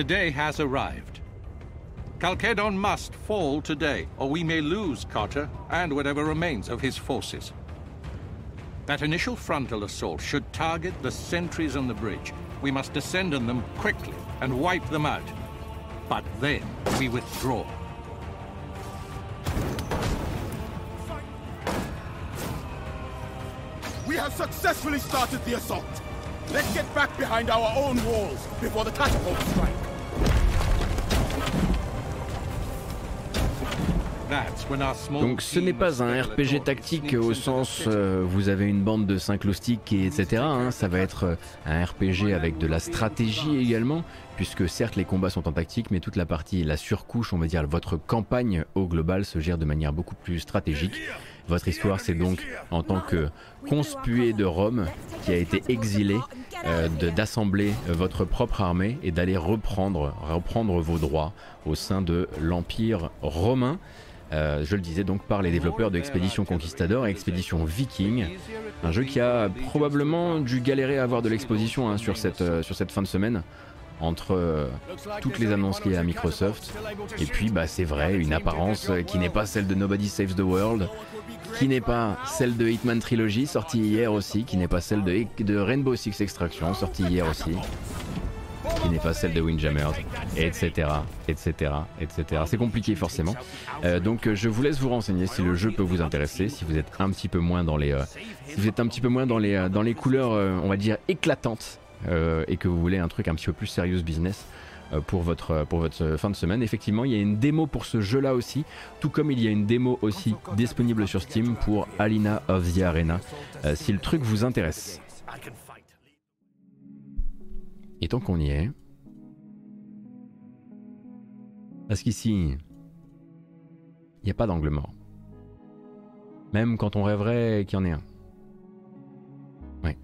The day has arrived. Chalcedon must fall today, or we may lose Carter and whatever remains of his forces. That initial frontal assault should target the sentries on the bridge. We must descend on them quickly and wipe them out. But then we withdraw. We have successfully started the assault. Let's get back behind our own walls before the catapults strike. Donc ce n'est pas un RPG tactique au sens euh, vous avez une bande de 5 loustiques et etc. Hein. ça va être euh, un RPG avec de la stratégie également, puisque certes les combats sont en tactique, mais toute la partie, la surcouche, on va dire votre campagne au global se gère de manière beaucoup plus stratégique. Votre histoire, c'est donc en tant que conspué de Rome qui a été exilé, euh, d'assembler votre propre armée et d'aller reprendre, reprendre vos droits au sein de l'Empire romain. Euh, je le disais donc par les développeurs de Expédition Conquistador et Expédition Viking, un jeu qui a probablement dû galérer à avoir de l'exposition hein, sur, cette, euh, sur cette fin de semaine entre euh, toutes les annonces liées à Microsoft. Et puis bah, c'est vrai une apparence qui n'est pas celle de Nobody Saves the World qui n'est pas celle de Hitman Trilogy sortie hier aussi qui n'est pas celle de Rainbow Six Extraction sortie hier aussi qui n'est pas celle de Windjammers, etc., etc., etc. C'est compliqué forcément. Euh, donc je vous laisse vous renseigner si le jeu peut vous intéresser, si vous êtes un petit peu moins dans les, euh, si vous êtes un petit peu moins dans les, euh, dans les couleurs, on va dire éclatantes, et que vous voulez un truc un petit peu plus serious business. Pour votre, pour votre fin de semaine. Effectivement, il y a une démo pour ce jeu-là aussi, tout comme il y a une démo aussi disponible sur Steam pour Alina of the Arena, si le truc vous intéresse. Et tant qu'on y est, parce qu'ici, il n'y a pas d'angle mort. Même quand on rêverait qu'il y en ait un. Oui.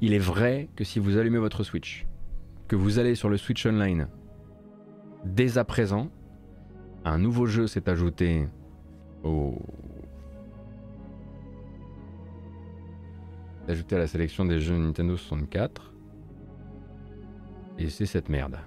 Il est vrai que si vous allumez votre Switch, que vous allez sur le Switch Online, dès à présent, un nouveau jeu s'est ajouté au... ajouté à la sélection des jeux Nintendo 64. Et c'est cette merde.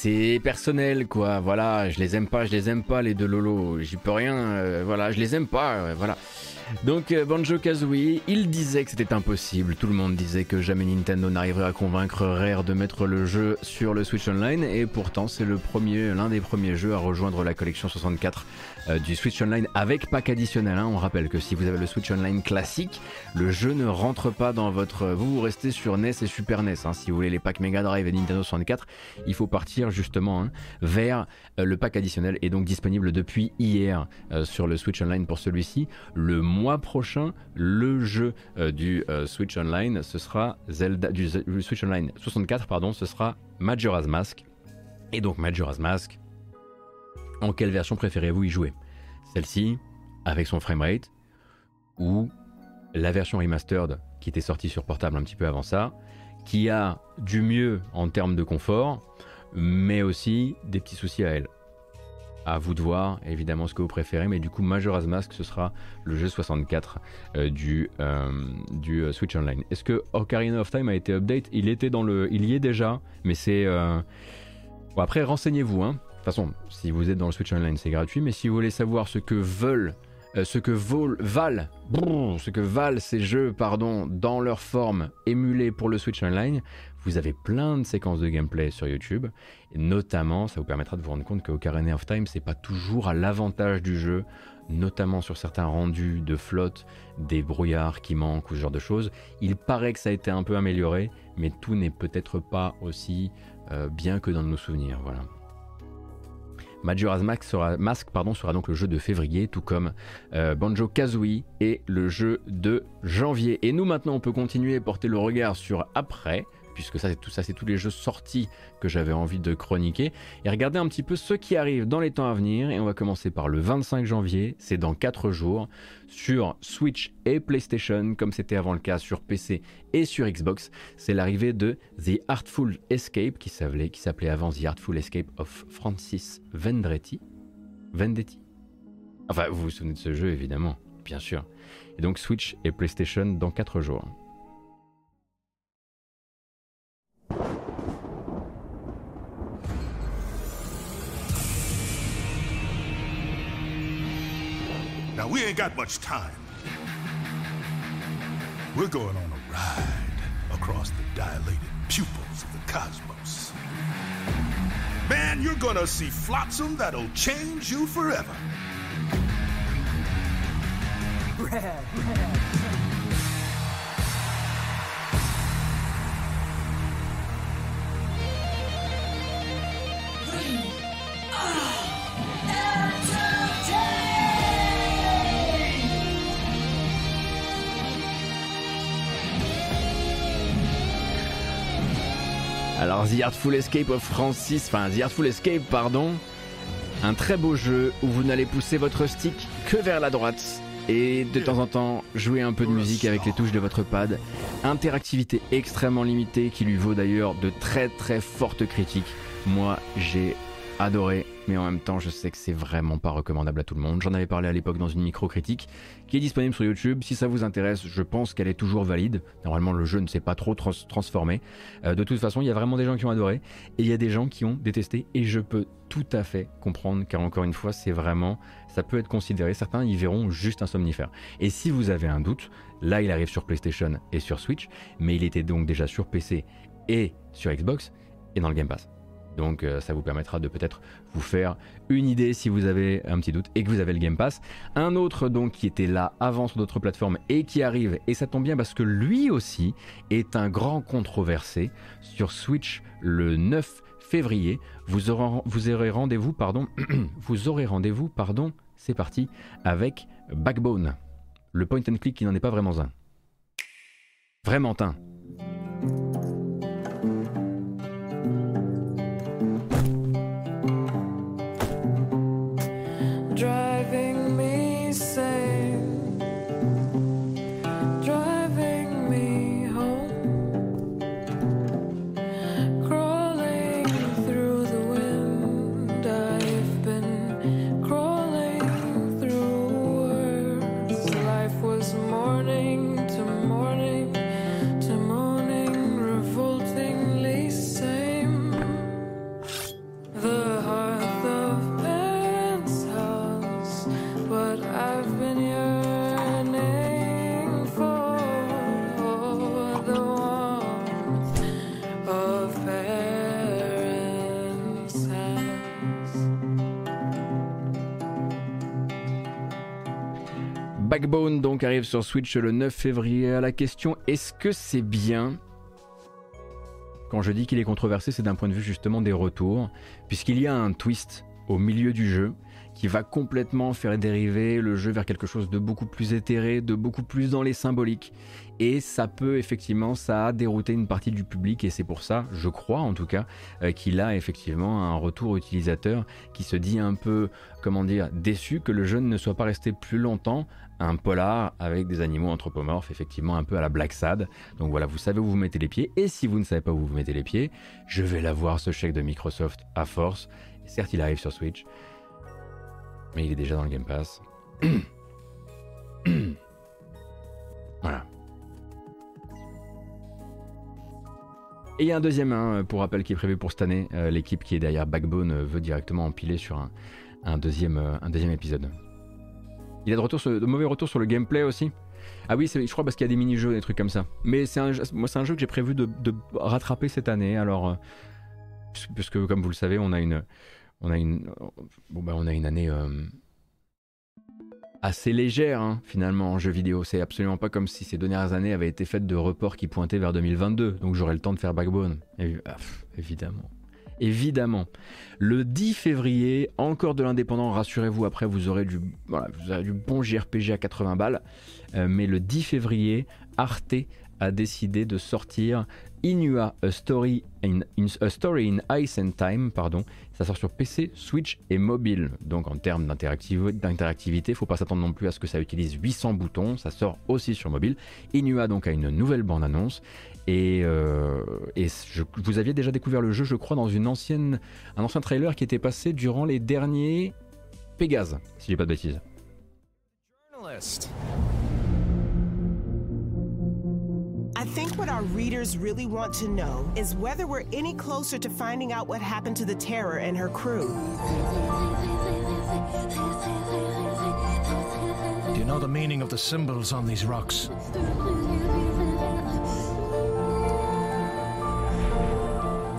C'est personnel, quoi. Voilà, je les aime pas, je les aime pas, les deux Lolo. J'y peux rien. Euh, voilà, je les aime pas. Euh, voilà. Donc euh, Banjo Kazooie, il disait que c'était impossible. Tout le monde disait que jamais Nintendo n'arriverait à convaincre Rare de mettre le jeu sur le Switch Online. Et pourtant, c'est l'un des premiers jeux à rejoindre la collection 64 euh, du Switch Online avec pack additionnel. Hein. On rappelle que si vous avez le Switch Online classique, le jeu ne rentre pas dans votre. Vous, vous restez sur NES et Super NES. Hein. Si vous voulez les packs Mega Drive et Nintendo 64, il faut partir justement hein, vers euh, le pack additionnel et donc disponible depuis hier sur le Switch Online pour celui-ci. Le mois prochain, le jeu euh, du euh, Switch Online, ce sera Zelda du, Switch Online 64, pardon, ce sera Majora's Mask. Et donc Majora's Mask, en quelle version préférez-vous y jouer? Celle-ci avec son framerate ou la version remastered qui était sortie sur portable un petit peu avant ça, qui a du mieux en termes de confort, mais aussi des petits soucis à elle? À vous de voir évidemment ce que vous préférez, mais du coup Majora's Mask ce sera le jeu 64 euh, du, euh, du euh, Switch Online. Est-ce que Ocarina of Time a été update? Il était dans le, il y est déjà, mais c'est bon, après renseignez-vous. Hein. De toute façon, si vous êtes dans le Switch Online, c'est gratuit, mais si vous voulez savoir ce que veulent ce que valent, ce que valent ces jeux pardon, dans leur forme émulée pour le Switch Online, vous avez plein de séquences de gameplay sur YouTube. Et notamment, ça vous permettra de vous rendre compte que Ocarina of Time, c'est pas toujours à l'avantage du jeu, notamment sur certains rendus de flotte, des brouillards qui manquent ou ce genre de choses. Il paraît que ça a été un peu amélioré, mais tout n'est peut-être pas aussi euh, bien que dans nos souvenirs. Voilà. Majora's Mask sera, pardon, sera donc le jeu de février, tout comme euh, Banjo Kazooie et le jeu de janvier. Et nous maintenant, on peut continuer à porter le regard sur après, puisque ça c'est tout ça c'est tous les jeux sortis que j'avais envie de chroniquer et regarder un petit peu ce qui arrive dans les temps à venir et on va commencer par le 25 janvier, c'est dans 4 jours sur Switch et PlayStation comme c'était avant le cas sur PC et sur Xbox, c'est l'arrivée de The Artful Escape qui s'appelait avant The Artful Escape of Francis Vendretti. Vendetti. Enfin, vous vous souvenez de ce jeu évidemment, bien sûr. Et donc Switch et PlayStation dans 4 jours. Now, we ain't got much time. We're going on a ride across the dilated pupils of the cosmos. Man, you're gonna see flotsam that'll change you forever. Red, red. The Artful Escape of Francis, enfin The Artful Escape, pardon, un très beau jeu où vous n'allez pousser votre stick que vers la droite et de temps en temps jouer un peu de musique avec les touches de votre pad. Interactivité extrêmement limitée qui lui vaut d'ailleurs de très très fortes critiques. Moi j'ai adoré, mais en même temps, je sais que c'est vraiment pas recommandable à tout le monde. J'en avais parlé à l'époque dans une micro-critique qui est disponible sur YouTube. Si ça vous intéresse, je pense qu'elle est toujours valide. Normalement, le jeu ne s'est pas trop transformé. Euh, de toute façon, il y a vraiment des gens qui ont adoré et il y a des gens qui ont détesté. Et je peux tout à fait comprendre, car encore une fois, c'est vraiment, ça peut être considéré. Certains y verront juste un somnifère. Et si vous avez un doute, là, il arrive sur PlayStation et sur Switch, mais il était donc déjà sur PC et sur Xbox et dans le Game Pass. Donc euh, ça vous permettra de peut-être vous faire une idée si vous avez un petit doute et que vous avez le Game Pass. Un autre donc qui était là avant sur d'autres plateformes et qui arrive, et ça tombe bien parce que lui aussi est un grand controversé sur Switch le 9 février. Vous aurez, vous aurez rendez-vous, pardon, vous aurez rendez-vous, pardon, c'est parti, avec Backbone. Le point and click qui n'en est pas vraiment un. Vraiment un. Backbone donc arrive sur Switch le 9 février. À la question est-ce que c'est bien? Quand je dis qu'il est controversé, c'est d'un point de vue justement des retours, puisqu'il y a un twist au milieu du jeu qui va complètement faire dériver le jeu vers quelque chose de beaucoup plus éthéré, de beaucoup plus dans les symboliques. Et ça peut effectivement, ça a dérouté une partie du public et c'est pour ça, je crois en tout cas, euh, qu'il a effectivement un retour utilisateur qui se dit un peu, comment dire, déçu que le jeu ne soit pas resté plus longtemps un polar avec des animaux anthropomorphes, effectivement un peu à la Black Sad. Donc voilà, vous savez où vous mettez les pieds. Et si vous ne savez pas où vous mettez les pieds, je vais l'avoir ce chèque de Microsoft à force. certes, il arrive sur Switch. Mais il est déjà dans le Game Pass. voilà. Et il y a un deuxième hein, pour rappel qui est prévu pour cette année. Euh, l'équipe qui est derrière Backbone euh, veut directement empiler sur un, euh, un deuxième épisode. Il a de, mauvais retours sur le gameplay aussi. Ah oui, je crois parce qu'il y a des mini-jeux, des trucs comme ça. Mais c'est un, moi, c'est un jeu que j'ai prévu de, rattraper cette année. Alors, puisque comme vous le savez, on a une, on a une, bon, bah, on a une année assez légère hein, finalement en jeu vidéo. C'est absolument pas comme si ces dernières années avaient été faites de reports qui pointaient vers 2022. Donc j'aurai le temps de faire Backbone. Ah, évidemment. Évidemment. Le 10 février, encore de l'indépendant, rassurez-vous, après vous aurez du, bon JRPG à 80 balles. Euh, mais le 10 février, Arte a décidé de sortir Inua, A Story in, Ice and Time, pardon. Ça sort sur PC, Switch et mobile. Donc en termes d'interactivité, il faut pas s'attendre non plus à ce que ça utilise 800 boutons. Ça sort aussi sur mobile. Inua donc a une nouvelle bande-annonce. Et, euh, vous aviez déjà découvert le jeu, je crois, dans une ancienne, un ancien trailer qui était passé durant les derniers Pégase, si j'ai pas de bêtises. I think what our readers really want to know is whether we're any closer to finding out what happened to the Terror and her crew. Do you know the meaning of the symbols on these rocks?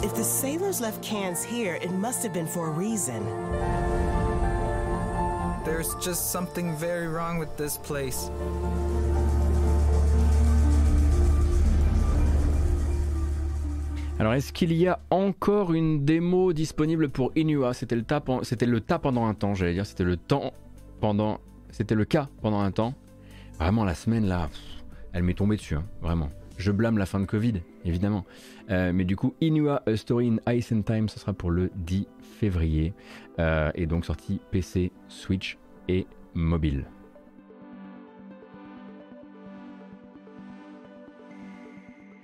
If the sailors left cans here, it must have been for a reason. There's just something very wrong with this place. Alors, est-ce qu'il y a encore une démo disponible pour Inua? C'était le, c'était le tas pendant un temps, j'allais dire. C'était le temps pendant. C'était le cas pendant un temps. Vraiment, la semaine là, elle m'est tombée dessus, hein, vraiment. Je blâme la fin de Covid, évidemment. Euh, mais du coup, Inua A Story in Ice and Time, ce sera pour le 10 février. Euh, et donc sorti PC, Switch et mobile.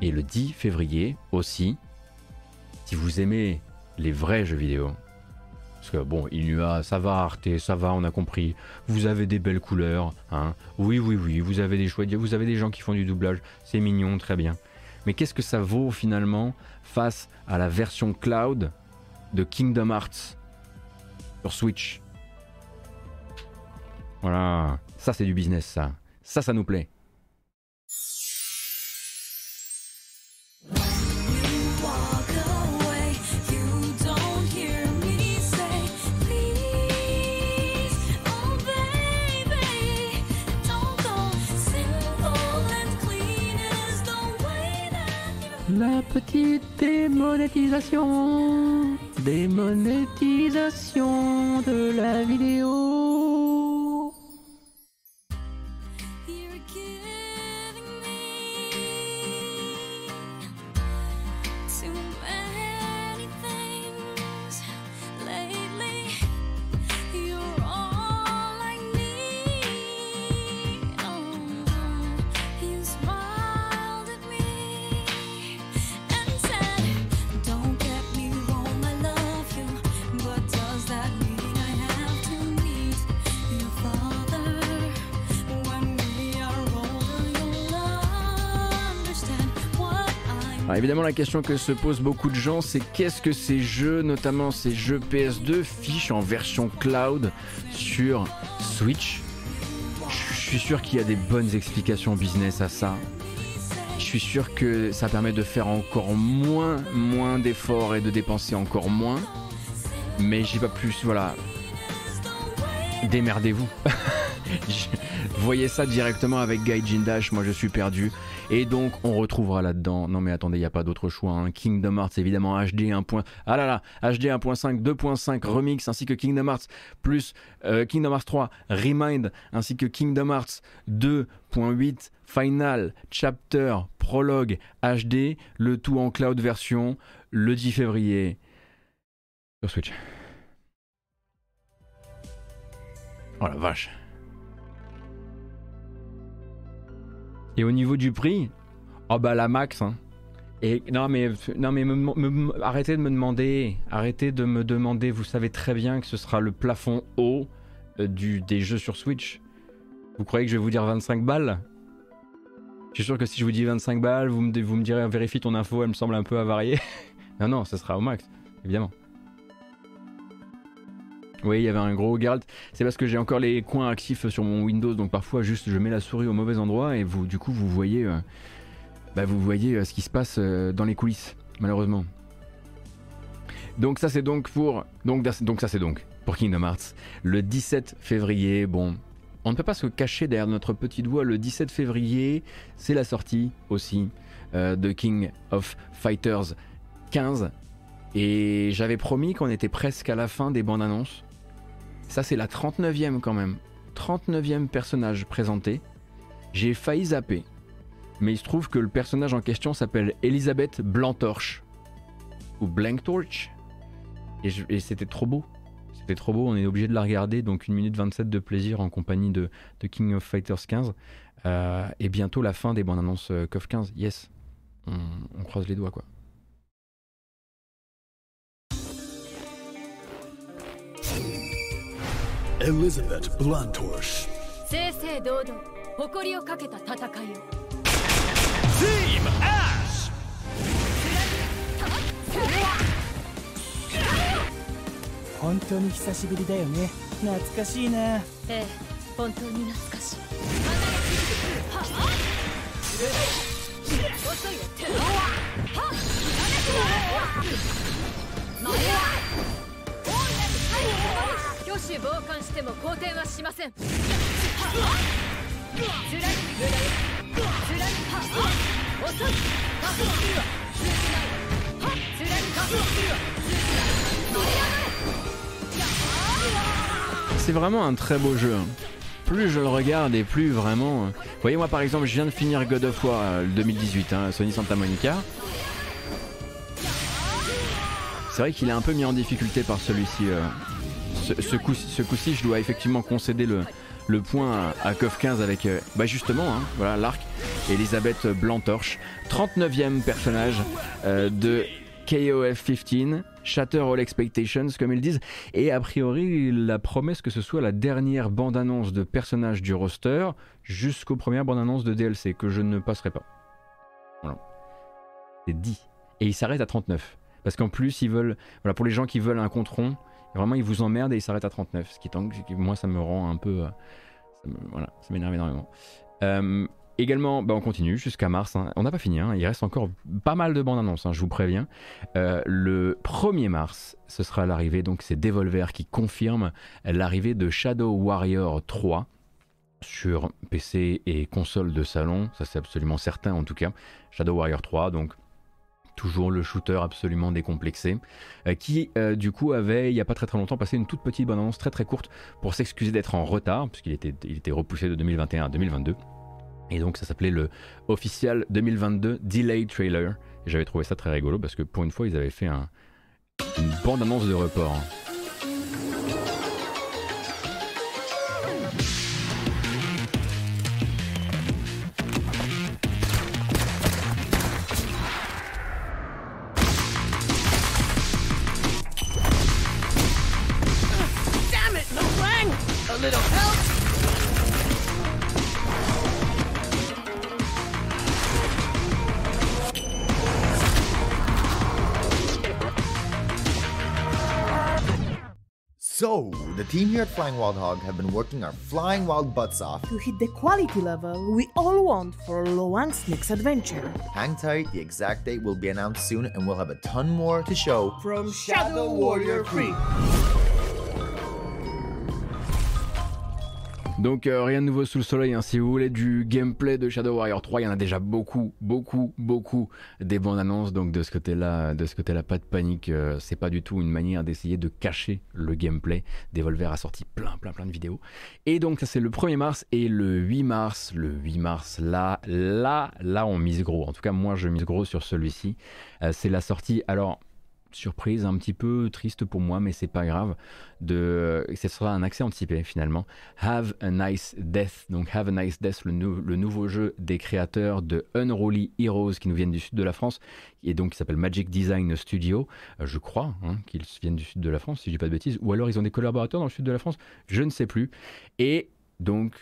Et le 10 février aussi, si vous aimez les vrais jeux vidéo, parce que bon, ça va, Arte, ça va, on a compris. Vous avez des belles couleurs, hein. Oui, oui, oui, vous avez des choix, vous avez des gens qui font du doublage, c'est mignon, très bien. Mais qu'est-ce que ça vaut finalement face à la version cloud de Kingdom Hearts sur Switch? Voilà, ça c'est du business, ça. Ça, ça nous plaît. La petite démonétisation, démonétisation de la vidéo. Évidemment, la question que se posent beaucoup de gens, c'est qu'est-ce que ces jeux, notamment ces jeux PS2, fichent en version cloud sur Switch Je suis sûr qu'il y a des bonnes explications business à ça. Je suis sûr que ça permet de faire encore moins, moins d'efforts et de dépenser encore moins. Mais j'ai pas plus, voilà. Démerdez-vous. Voyez ça directement avec Gaijin Dash, moi je suis perdu. Et donc on retrouvera là-dedans, non mais attendez, il n'y a pas d'autre choix, hein. Kingdom Hearts évidemment HD 1. Ah là là, HD 1.5, 2.5 remix ainsi que Kingdom Hearts plus euh, Kingdom Hearts 3 Remind ainsi que Kingdom Hearts 2.8 Final Chapter Prologue HD, le tout en cloud version le 10 février sur Switch. Oh la vache. Et au niveau du prix, oh bah la max. Hein. Et non mais non mais arrêtez de me demander, arrêtez de me demander. Vous savez très bien que ce sera le plafond haut euh, du, des jeux sur Switch. Vous croyez que je vais vous dire 25 balles? Je suis sûr que si je vous dis 25 balles, vous me, vous me direz vérifie ton info, elle me semble un peu avariée. non, non, ça sera au max, évidemment. Oui, il y avait un gros Geralt. C'est parce que j'ai encore les coins actifs sur mon Windows, donc parfois juste je mets la souris au mauvais endroit et vous, du coup, vous voyez, euh, bah, vous voyez euh, ce qui se passe euh, dans les coulisses, malheureusement. Donc ça c'est donc pour, donc, donc ça c'est donc pour Kingdom Hearts. Le 17 février, bon, on ne peut pas se cacher derrière notre petit doigt. Le 17 février, c'est la sortie aussi de King of Fighters 15. Et j'avais promis qu'on était presque à la fin des bandes annonces. Ça, c'est la 39e quand même. 39e personnage présenté. J'ai failli zapper. Mais il se trouve que le personnage en question s'appelle Elisabeth Blantorche. Ou Blanktorch. Et, et c'était trop beau. C'était trop beau, on est obligé de la regarder. Donc 1 minute 27 de plaisir en compagnie de, King of Fighters 15. Euh, et bientôt la fin des bandes annonces euh, KOF 15. Yes. On croise les doigts quoi. Elizabeth Bluntorsh. 正々堂々誇りをかけた戦いを。Team Ash! 本当に久しぶりだよね。懐かしいな。ええ本当に懐かしい。遅いよはっ 挙手傍観しても好転はしませんつらい無駄よつらい遅い加速するわ通じないはっつらい加速するわ通じない乗り上がれ C'est vraiment un très beau jeu. hein. Plus je le regarde et plus vraiment. euh, Vous voyez, moi par exemple, je viens de finir God of War euh, le 2018, hein, Sony Santa Monica. C'est vrai qu'il est un peu mis en difficulté par celui-ci. euh. ce, ce coup- ce coup-ci, je dois effectivement concéder le, point à, à KOF 15 avec, euh, bah justement, hein, voilà, l'arc, Elisabeth Blantorche, 39e personnage euh, de KOF 15, Shatter All Expectations, comme ils disent, et a priori la promesse que ce soit la dernière bande-annonce de personnage du roster jusqu'aux premières bandes-annonces de DLC que je ne passerai pas. Voilà. C'est dit. Et il s'arrête à 39. Parce qu'en plus, ils veulent, voilà, pour les gens qui veulent un compte rond, vraiment ils vous emmerdent et ils s'arrêtent à 39. Ce qui moi, ça me rend un peu. euh, voilà, ça m'énerve énormément. Euh, également, bah, on continue jusqu'à mars. hein. On n'a pas fini, hein. il reste encore pas mal de bandes annonces, hein, je vous préviens. Euh, le 1er mars, ce sera l'arrivée, donc c'est Devolver qui confirme l'arrivée de Shadow Warrior 3 sur PC et console de salon, ça c'est absolument certain en tout cas. Shadow Warrior 3, donc toujours le shooter absolument décomplexé, euh, qui euh, du coup avait il n'y a pas très très longtemps passé une toute petite bande annonce très très courte pour s'excuser d'être en retard, puisqu'il était, il était repoussé de 2021 à 2022. Et donc ça s'appelait le Official 2022 Delay Trailer. J'avais trouvé ça très rigolo parce que pour une fois ils avaient fait un, une bande annonce de report. Little help! So, the team here at Flying Wild Hog have been working our flying wild butts off. To hit the quality level we all want for Loang's next adventure. Hang tight, the exact date will be announced soon, and we'll have a ton more to show From Shadow Warrior Free. Donc euh, rien de nouveau sous le soleil, hein. si vous voulez du gameplay de Shadow Warrior 3, il y en a déjà beaucoup, beaucoup, beaucoup des bandes annonces, donc de ce côté-là, de ce côté-là, pas de panique, euh, c'est pas du tout une manière d'essayer de cacher le gameplay. Devolver a sorti plein, plein, plein de vidéos. Et donc ça c'est le 1er mars et le 8 mars, le 8 mars, là, là, là on mise gros. En tout cas moi je mise gros sur celui-ci. Euh, c'est la sortie, alors surprise un petit peu triste pour moi, mais c'est pas grave. De, ce sera un accès anticipé finalement. Have a Nice Death. Donc Have a Nice Death, le, nouveau jeu des créateurs de Unruly Heroes qui nous viennent du sud de la France et donc qui s'appelle Magic Design Studio. Euh, je crois hein, qu'ils viennent du sud de la France, si je dis pas de bêtises. Ou alors ils ont des collaborateurs dans le sud de la France, je ne sais plus. Et donc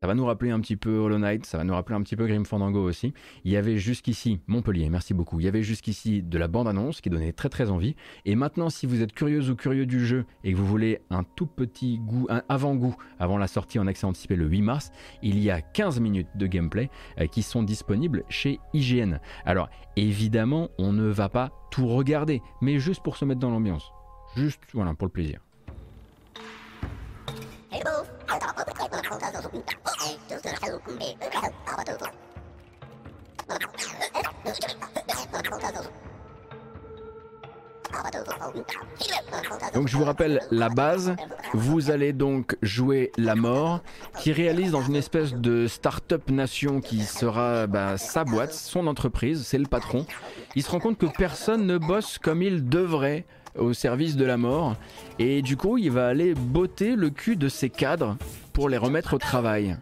ça va nous rappeler un petit peu Hollow Knight, ça va nous rappeler un petit peu Grim Fandango aussi. Il y avait jusqu'ici, Montpellier, merci beaucoup, il y avait jusqu'ici de la bande-annonce qui donnait très très envie. Et maintenant, si vous êtes curieuse ou curieux du jeu et que vous voulez un tout petit goût, un avant-goût avant la sortie en accès anticipé le 8 mars, il y a 15 minutes de gameplay euh, qui sont disponibles chez IGN. Alors, évidemment, on ne va pas tout regarder, mais juste pour se mettre dans l'ambiance. Juste, voilà, pour le plaisir. Donc je vous rappelle la base, vous allez donc jouer la mort qui réalise dans une espèce de start-up nation qui sera bah, sa boîte, son entreprise, c'est le patron. Il se rend compte que personne ne bosse comme il devrait au service de la mort et du coup il va aller botter le cul de ses cadres pour les remettre au travail.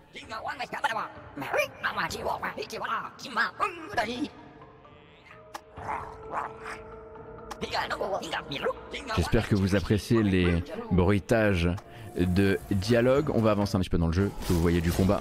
J'espère que vous appréciez les bruitages de dialogue. On va avancer un petit peu dans le jeu, que vous voyez du combat.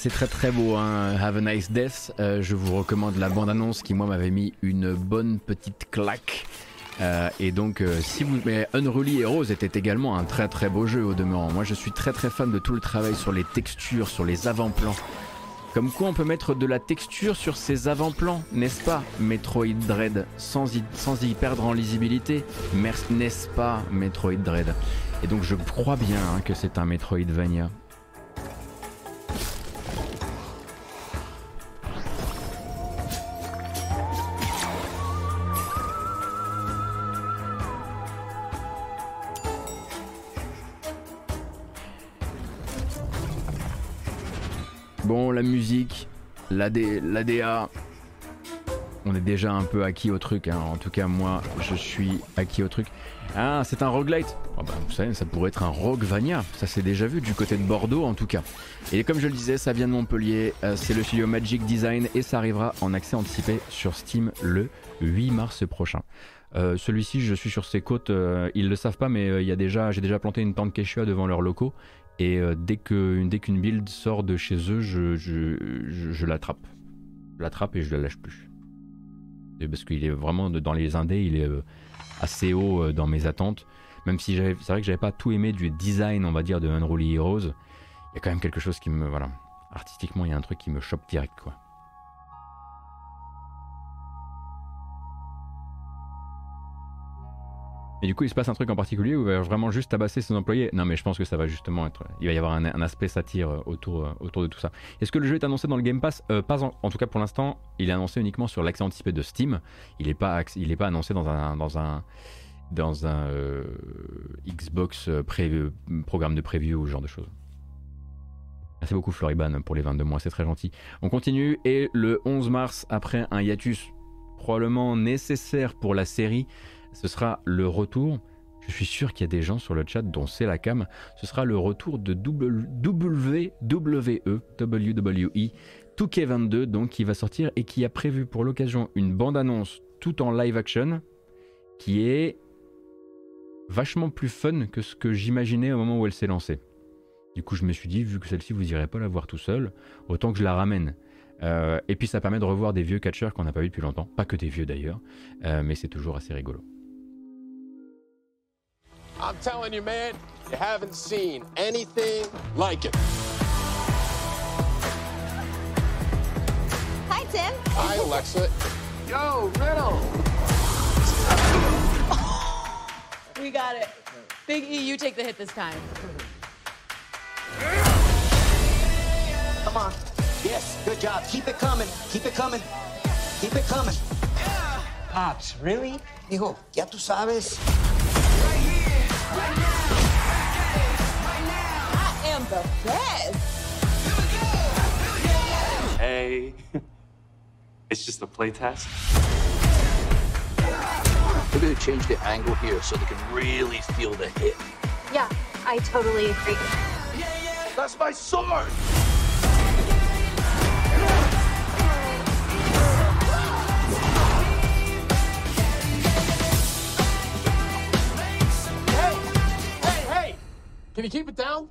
C'est très très beau, hein. Have a Nice Death. Euh, je vous recommande la bande-annonce qui, moi, m'avait mis une bonne petite claque. Euh, et donc, euh, si vous. Mais Unruly Heroes était également un très très beau jeu au demeurant. Moi, je suis très très fan de tout le travail sur les textures, sur les avant-plans. Comme quoi, on peut mettre de la texture sur ces avant-plans, n'est-ce pas, Metroid Dread, sans y, sans y perdre en lisibilité N'est-ce pas, Metroid Dread? Et donc, je crois bien hein, que c'est un Metroidvania. La musique, l'ADA, on est déjà un peu acquis au truc. Hein. En tout cas, moi, je suis acquis au truc. Ah, c'est un roguelite. Oh bah, ça pourrait être un roguevania. Ça s'est déjà vu du côté de Bordeaux, en tout cas. Et comme je le disais, ça vient de Montpellier. Euh, c'est le studio Magic Design et ça arrivera en accès anticipé sur Steam le 8 mars prochain. Euh, celui-ci, je suis sur ses côtes. Euh, ils le savent pas, mais il y déjà, j'ai déjà planté une tente Quechua devant leurs locaux et euh, dès qu'une dès qu'une build sort de chez eux, je, je, je, l'attrape. Je l'attrape et je la lâche plus. parce qu'il est vraiment dans les indés, il est euh, assez haut euh, dans mes attentes. Même si c'est vrai que j'avais pas tout aimé du design, on va dire, de Unruly Heroes, il y a quand même quelque chose qui me. Voilà. Artistiquement, il y a un truc qui me chope direct, quoi. Et du coup, il se passe un truc en particulier où il va vraiment juste tabasser ses employés Non, mais je pense que ça va justement être. Il va y avoir un, aspect satire euh, autour, euh, autour de tout ça. Est-ce que le jeu est annoncé dans le Game Pass? Euh, Pas en, tout cas pour l'instant. Il est annoncé uniquement sur l'accès anticipé de Steam. Il n'est pas, pas annoncé dans un, dans un, dans un Xbox programme de preview ou ce genre de choses. Merci beaucoup Floriban pour les 22 mois, c'est très gentil. On continue et le 11 mars, après un hiatus probablement nécessaire pour la série, ce sera le retour. Je suis sûr qu'il y a des gens sur le chat dont c'est la cam. Ce sera le retour de WWE, WWE 2K22, donc qui va sortir et qui a prévu pour l'occasion une bande-annonce tout en live action qui est vachement plus fun que ce que j'imaginais au moment où elle s'est lancée. Du coup, je me suis dit, vu que celle-ci, vous irez pas la voir tout seul, autant que je la ramène. Euh, et puis, ça permet de revoir des vieux catcheurs qu'on n'a pas vu depuis longtemps. Pas que des vieux d'ailleurs, euh, mais c'est toujours assez rigolo. I'm telling you, man, you haven't seen anything like it. Hi, Tim. Hi, Alexa. Yo, Riddle. We got it. Big E, you take the hit this time. Come on. Yes, good job. Keep it coming. Keep it coming. Keep it coming. Pops, really? Hijo, ya tú sabes. I am the best. Hey. it's just a playtest. We're gonna change the angle here so they can really feel the hit. Yeah, I totally agree. That's my sword! Hey, hey, hey! Can you keep it down?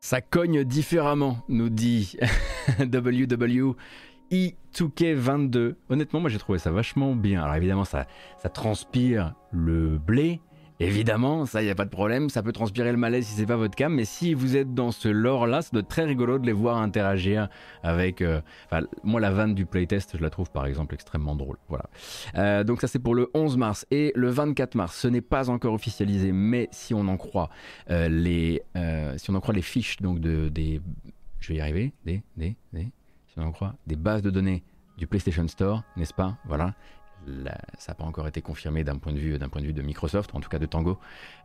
Ça cogne différemment, nous dit WW. E2K22. Honnêtement, moi j'ai trouvé ça vachement bien. Alors évidemment, ça, ça transpire le blé. Évidemment, ça, il n'y a pas de problème. Ça peut transpirer le malaise si c'est pas votre cam. Mais si vous êtes dans ce lore-là, ça doit être très rigolo de les voir interagir avec. euh, moi, la vanne du playtest, je la trouve par exemple extrêmement drôle. Voilà. Euh, donc ça, c'est pour le 11 mars. Et le 24 mars, ce n'est pas encore officialisé, mais si on en croit euh, les, si on en croit les fiches donc de, des. Je vais y arriver. Des, des, des si on en croit, des bases de données du PlayStation Store, n'est-ce pas? Voilà. Ça n'a pas encore été confirmé d'un point, de vue, d'un point de vue de Microsoft, en tout cas de Tango.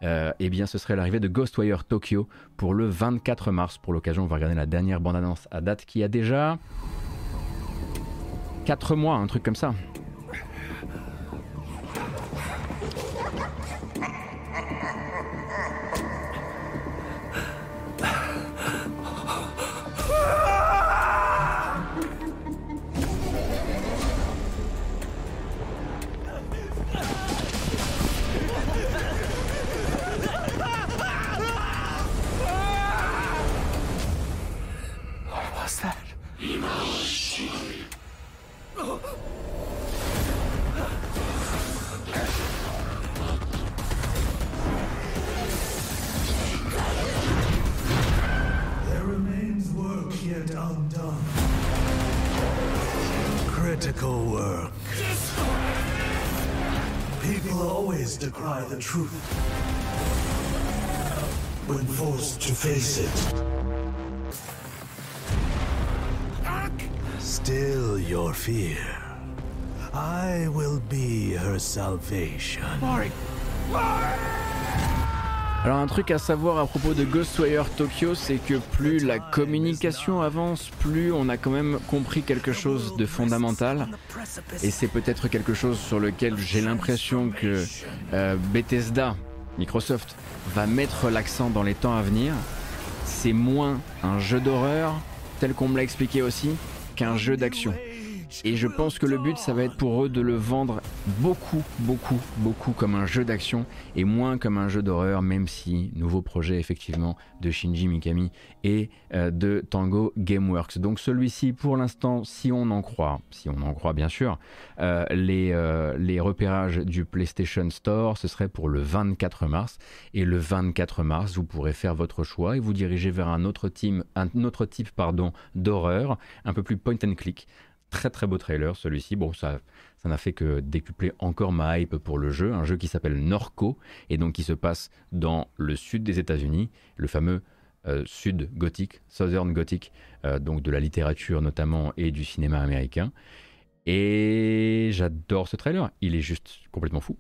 Euh, eh bien, ce serait l'arrivée de Ghostwire Tokyo pour le 24 mars. Pour l'occasion, on va regarder la dernière bande-annonce à date qui a déjà 4 mois, un truc comme ça. Always decry the truth when forced to face it. Still your fear. I will be her salvation. Alors un truc à savoir à propos de Ghostwire Tokyo, c'est que plus la communication avance, plus on a quand même compris quelque chose de fondamental. Et c'est peut-être quelque chose sur lequel j'ai l'impression que euh, Bethesda, Microsoft, va mettre l'accent dans les temps à venir. C'est moins un jeu d'horreur, tel qu'on me l'a expliqué aussi, qu'un jeu d'action. Et je pense que le but, ça va être pour eux de le vendre beaucoup, beaucoup, beaucoup comme un jeu d'action et moins comme un jeu d'horreur, même si nouveau projet effectivement de Shinji Mikami et euh, de Tango Gameworks. Donc celui-ci, pour l'instant, si on en croit, si on en croit bien sûr, euh, les, euh, les repérages du PlayStation Store, ce serait pour le 24 mars. Et le 24 mars, vous pourrez faire votre choix et vous diriger vers un autre, un autre type d'horreur, un peu plus point and click très très beau trailer celui-ci. Bon, ça ça n'a fait que décupler encore ma hype pour le jeu. Un jeu qui s'appelle Norco et donc qui se passe dans le sud des États-Unis, le fameux euh, sud gothique, Southern Gothic, euh, donc de la littérature notamment et du cinéma américain. Et j'adore ce trailer. Il est juste complètement fou.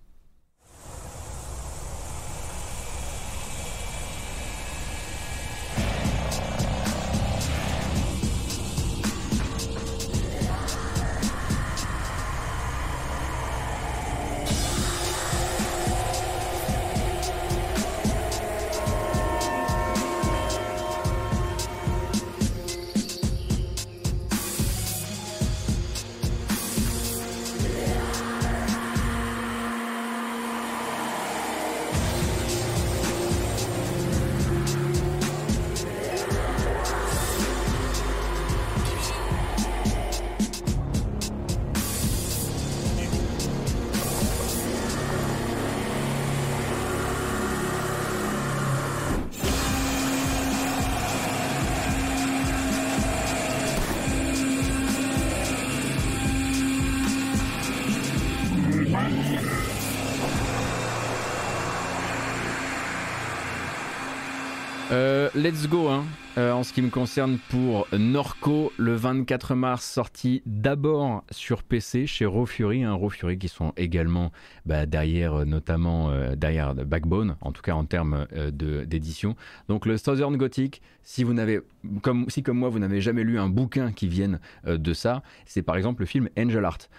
Qui me concerne pour Norco, le 24 mars, sorti d'abord sur PC chez Raw Fury, hein, Raw Fury qui sont également bah, derrière, euh, notamment derrière Backbone, en tout cas en termes d'édition. Donc le Southern Gothic, si vous n'avez, comme si comme moi vous n'avez jamais lu un bouquin qui vienne de ça, c'est par exemple le film Angel Art.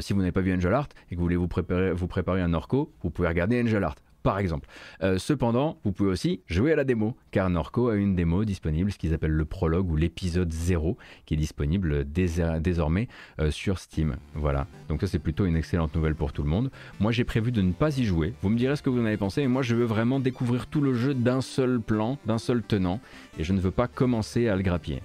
si vous n'avez pas vu Angel Art et que vous voulez vous préparer, vous préparer un Norco, vous pouvez regarder Angel Art par exemple. Euh, cependant, vous pouvez aussi jouer à la démo, car Norco a une démo disponible, ce qu'ils appellent le prologue ou l'épisode 0, qui est disponible désormais euh, sur Steam. Voilà, donc ça c'est plutôt une excellente nouvelle pour tout le monde. Moi j'ai prévu de ne pas y jouer, vous me direz ce que vous en avez pensé, et moi je veux vraiment découvrir tout le jeu d'un seul plan, d'un seul tenant, et je ne veux pas commencer à le grappiller.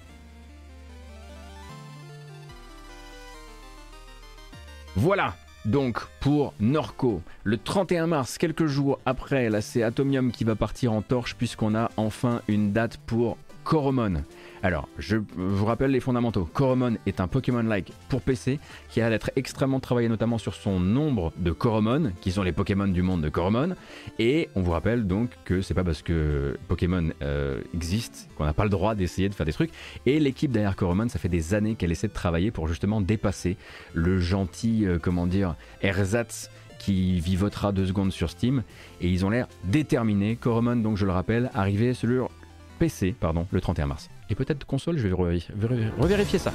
Voilà, donc pour Norco, le 31 mars, quelques jours après, là c'est Atomium qui va partir en torche puisqu'on a enfin une date pour Coromon. Alors, je vous rappelle les fondamentaux. Coromon est un Pokémon-like pour PC qui a d'être extrêmement travaillé notamment sur son nombre de Coromon, qui sont les Pokémon du monde de Coromon. Et on vous rappelle donc que c'est pas parce que Pokémon euh, existe qu'on n'a pas le droit d'essayer de faire des trucs. Et l'équipe derrière Coromon, ça fait des années qu'elle essaie de travailler pour justement dépasser le gentil, euh, comment dire, ersatz qui vivotera deux secondes sur Steam et ils ont l'air déterminés. Coromon, donc je le rappelle, arrivé sur PC pardon, le 31 mars et peut-être console, je vais revérifier ça.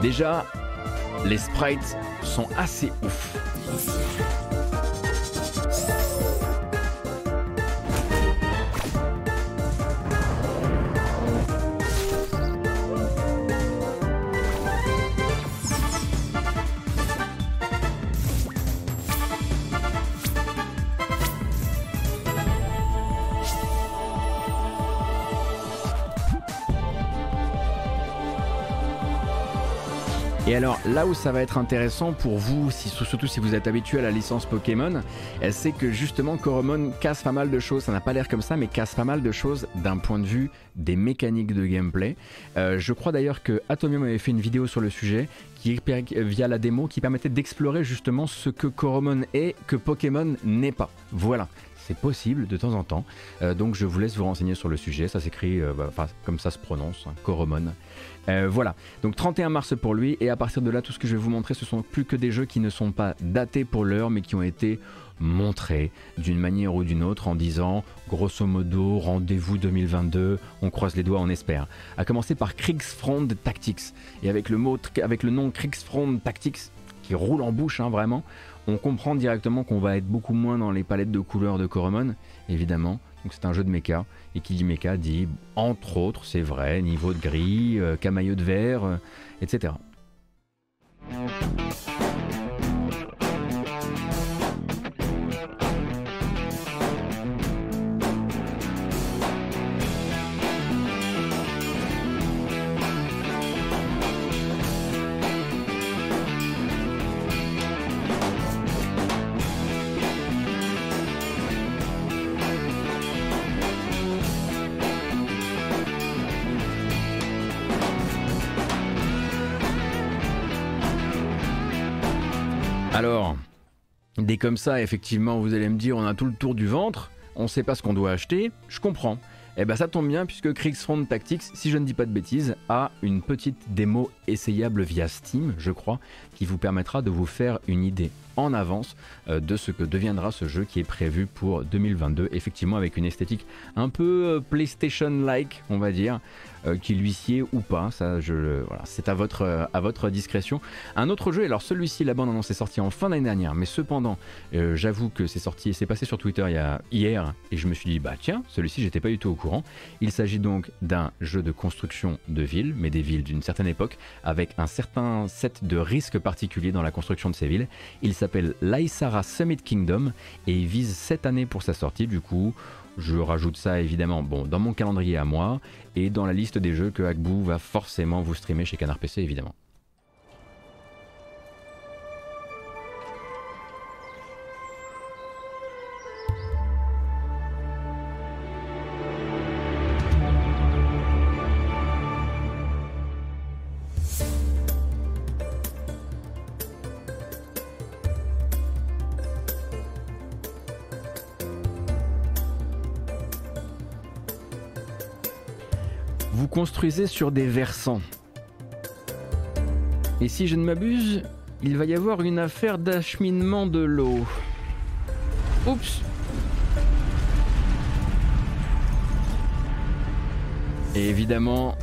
Déjà, les sprites sont assez ouf. Alors là où ça va être intéressant pour vous, surtout si vous êtes habitué à la licence Pokémon, euh, c'est que justement Coromon casse pas mal de choses, ça n'a pas l'air comme ça, mais casse pas mal de choses d'un point de vue des mécaniques de gameplay. Euh, je crois d'ailleurs que Atomium avait fait une vidéo sur le sujet qui via la démo qui permettait d'explorer justement ce que Coromon est que Pokémon n'est pas. Voilà c'est possible de temps en temps. Euh, donc je vous laisse vous renseigner sur le sujet. Ça s'écrit bah, comme ça se prononce, hein, Coromon. Euh, voilà, donc 31 mars pour lui, et à partir de là, tout ce que je vais vous montrer, ce sont plus que des jeux qui ne sont pas datés pour l'heure, mais qui ont été montrés d'une manière ou d'une autre en disant, grosso modo, rendez-vous 2022, on croise les doigts, on espère. À commencer par Kriegsfront Tactics, et avec le, mot, avec le nom Kriegsfront Tactics, qui roule en bouche hein, vraiment, on comprend directement qu'on va être beaucoup moins dans les palettes de couleurs de Coromon, évidemment. Donc c'est un jeu de mecha. Et mecha dit, entre autres, c'est vrai, niveau de gris, euh, camailleux de verre, euh, etc. Alors, dès comme ça, effectivement, vous allez me dire, on a tout le tour du ventre, on sait pas ce qu'on doit acheter, je comprends. Eh ben ça tombe bien puisque Kriegsfront Tactics, si je ne dis pas de bêtises, a une petite démo essayable via Steam, je crois, qui vous permettra de vous faire une idée en avance euh, de ce que deviendra ce jeu qui est prévu pour 2022, effectivement avec une esthétique un peu euh, PlayStation-like, on va dire, euh, qui lui sied ou pas. Ça, je, voilà, c'est à votre, à votre discrétion. Un autre jeu, alors celui-ci, la bande annonce est sortie en fin d'année dernière, mais cependant, j'avoue que c'est sorti, c'est passé sur Twitter il y a, hier, et je me suis dit, bah tiens, celui-ci, j'étais pas du tout au courant. Il s'agit donc d'un jeu de construction de villes, mais des villes d'une certaine époque, avec un certain set de risques particuliers dans la construction de ces villes. Il s'appelle Laisara Summit Kingdom, et il vise cette année pour sa sortie, du coup Je rajoute ça évidemment bon, dans mon calendrier à moi et dans la liste des jeux que Hackboo va forcément vous streamer chez Canard PC évidemment. Sur des versants. Et si je ne m'abuse, il va y avoir une affaire d'acheminement de l'eau. Oups Et évidemment,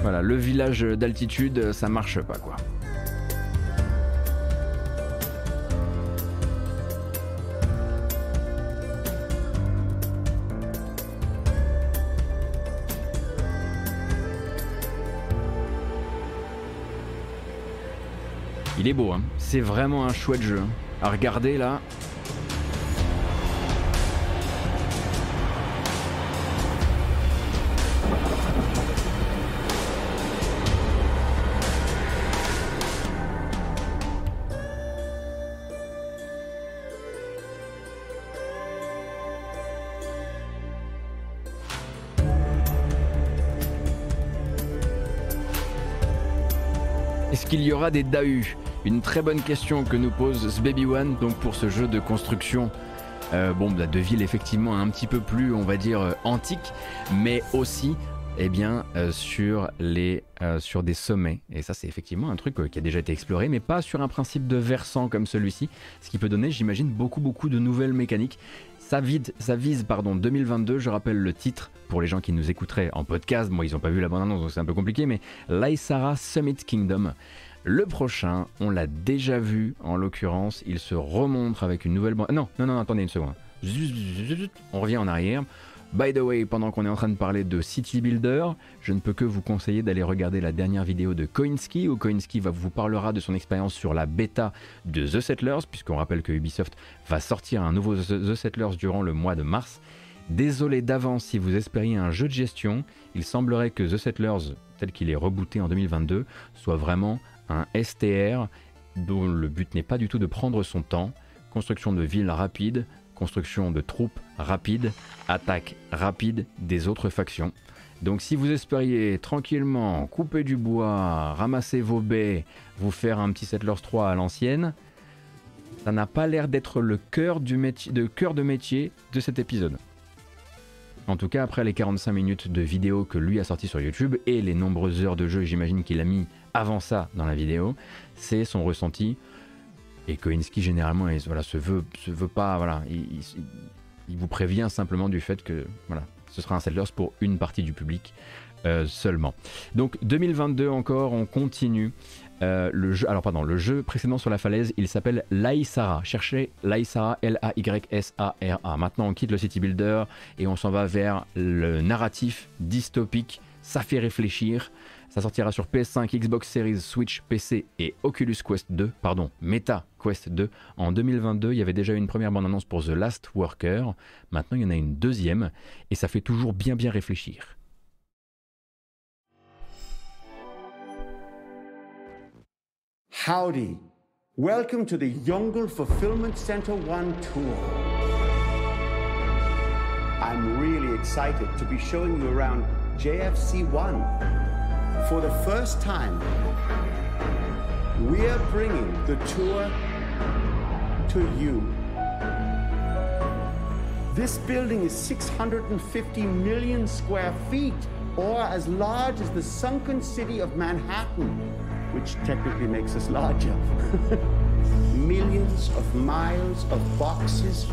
voilà, le village d'altitude, ça marche pas quoi. Il est beau, hein. c'est vraiment un chouette jeu. hein. À regarder là. Est-ce qu'il y aura des Dahu? Une très bonne question que nous pose Baby One donc pour ce jeu de construction. euh, bon, bah, de ville effectivement un petit peu plus, on va dire, euh, antique, mais aussi eh bien, euh, sur, les, sur des sommets. Et ça, c'est effectivement un truc qui a déjà été exploré, mais pas sur un principe de versant comme celui-ci, ce qui peut donner, j'imagine, beaucoup, beaucoup de nouvelles mécaniques. Ça, vide, ça vise pardon, 2022, je rappelle le titre pour les gens qui nous écouteraient en podcast. Moi, ils n'ont pas vu la bande-annonce, donc c'est un peu compliqué, mais Lysara Summit Kingdom. Le prochain, on l'a déjà vu, en l'occurrence, il se remontre avec une nouvelle. Non, non, non, attendez une seconde. On revient en arrière. By the way, pendant qu'on est en train de parler de City Builder, je ne peux que vous conseiller d'aller regarder la dernière vidéo de Koinski, où Koinski vous parlera de son expérience sur la bêta de The Settlers, puisqu'on rappelle que Ubisoft va sortir un nouveau The Settlers durant le mois de mars. Désolé d'avance si vous espériez un jeu de gestion, il semblerait que The Settlers, tel qu'il est rebooté en 2022, soit vraiment un STR dont le but n'est pas du tout de prendre son temps, construction de villes rapides, construction de troupes rapides, attaque rapide des autres factions. Donc si vous espériez tranquillement couper du bois, ramasser vos baies, vous faire un petit Settlers 3 à l'ancienne, ça n'a pas l'air d'être le cœur, métier, de cœur de métier de cet épisode. En tout cas, après les 45 minutes de vidéo que lui a sorti sur YouTube et les nombreuses heures de jeu, j'imagine qu'il a mis avant ça dans la vidéo, c'est son ressenti. Et Koinski généralement il, voilà, se, veut, se veut pas. Voilà, il, vous prévient simplement du fait que voilà, ce sera un Settlers pour une partie du public euh, seulement. Donc 2022 encore, on continue. Euh, le jeu, alors pardon, le jeu précédent sur la falaise, il s'appelle Laïsara. Cherchez Laïsara, L-A-Y-S-A-R-A. Maintenant, on quitte le city builder et on s'en va vers le narratif dystopique. Ça fait réfléchir. Ça sortira sur PS5, Xbox Series, Switch, PC et Oculus Quest 2, pardon, Meta Quest 2. En 2022, il y avait déjà une première bande-annonce pour The Last Worker. Maintenant, il y en a une deuxième et ça fait toujours bien bien réfléchir. Howdy. Welcome to the Youngul Fulfillment Center 1 tour. I'm really excited to be showing you around JFC 1. For the first time, we're bringing the tour to you. This building is 650 million square feet, or as large as the sunken city of Manhattan, which technically makes us larger. Millions of miles of boxes,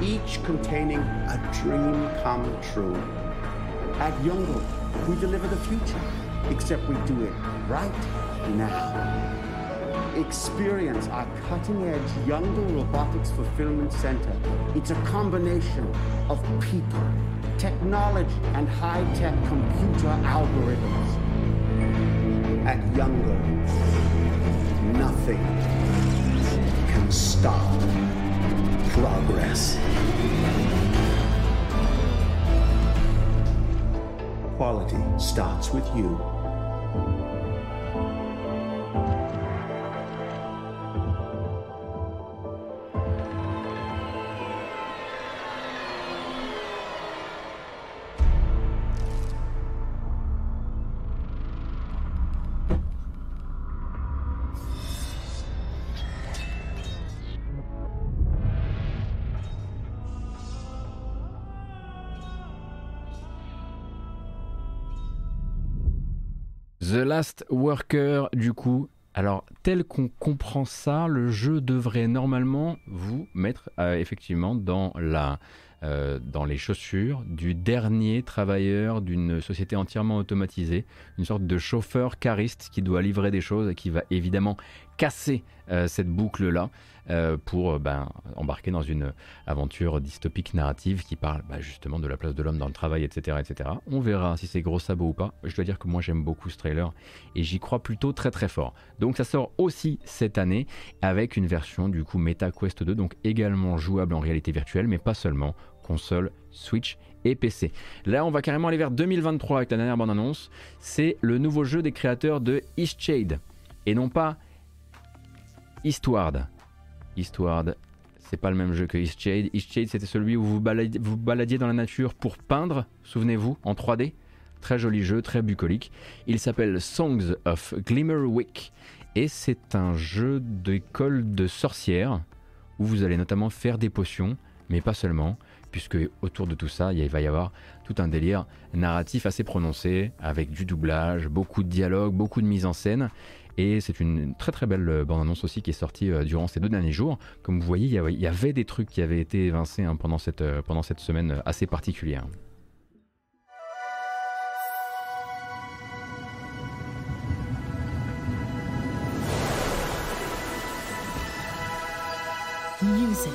each containing a dream come true. At Youngel, we deliver the future, except we do it right now. Experience our cutting edge Youngel Robotics Fulfillment Center. It's a combination of people, technology, and high tech computer algorithms. At Youngel, nothing can stop progress. Quality starts with you. Last Worker, du coup, alors tel qu'on comprend ça, le jeu devrait normalement vous mettre euh, effectivement dans la euh, dans les chaussures du dernier travailleur d'une société entièrement automatisée, une sorte de chauffeur cariste qui doit livrer des choses et qui va évidemment casser euh, cette boucle-là euh, pour ben, embarquer dans une aventure dystopique narrative qui parle bah, justement de la place de l'homme dans le travail, etc., etc. On verra si c'est gros sabot ou pas. Je dois dire que moi j'aime beaucoup ce trailer et j'y crois plutôt très très fort. Donc ça sort aussi cette année avec une version du coup Meta Quest 2, donc également jouable en réalité virtuelle, mais pas seulement console, Switch et PC. Là, on va carrément aller vers 2023 avec la dernière bande-annonce. C'est le nouveau jeu des créateurs de Eastshade et non pas Eastward. Eastward, c'est pas le même jeu que Eastshade. Eastshade, c'était celui où vous baladiez, vous baladiez dans la nature pour peindre, souvenez-vous, en 3D. Très joli jeu, très bucolique. Il s'appelle Songs of Glimmerwick et c'est un jeu d'école de sorcières où vous allez notamment faire des potions, mais pas seulement puisque autour de tout ça, il va y avoir tout un délire narratif assez prononcé, avec du doublage, beaucoup de dialogue, beaucoup de mise en scène. Et c'est une très très belle bande-annonce aussi qui est sortie euh, durant ces deux derniers jours. Comme vous voyez, il y avait des trucs qui avaient été évincés hein, pendant, cette, euh, pendant cette semaine assez particulière. Music.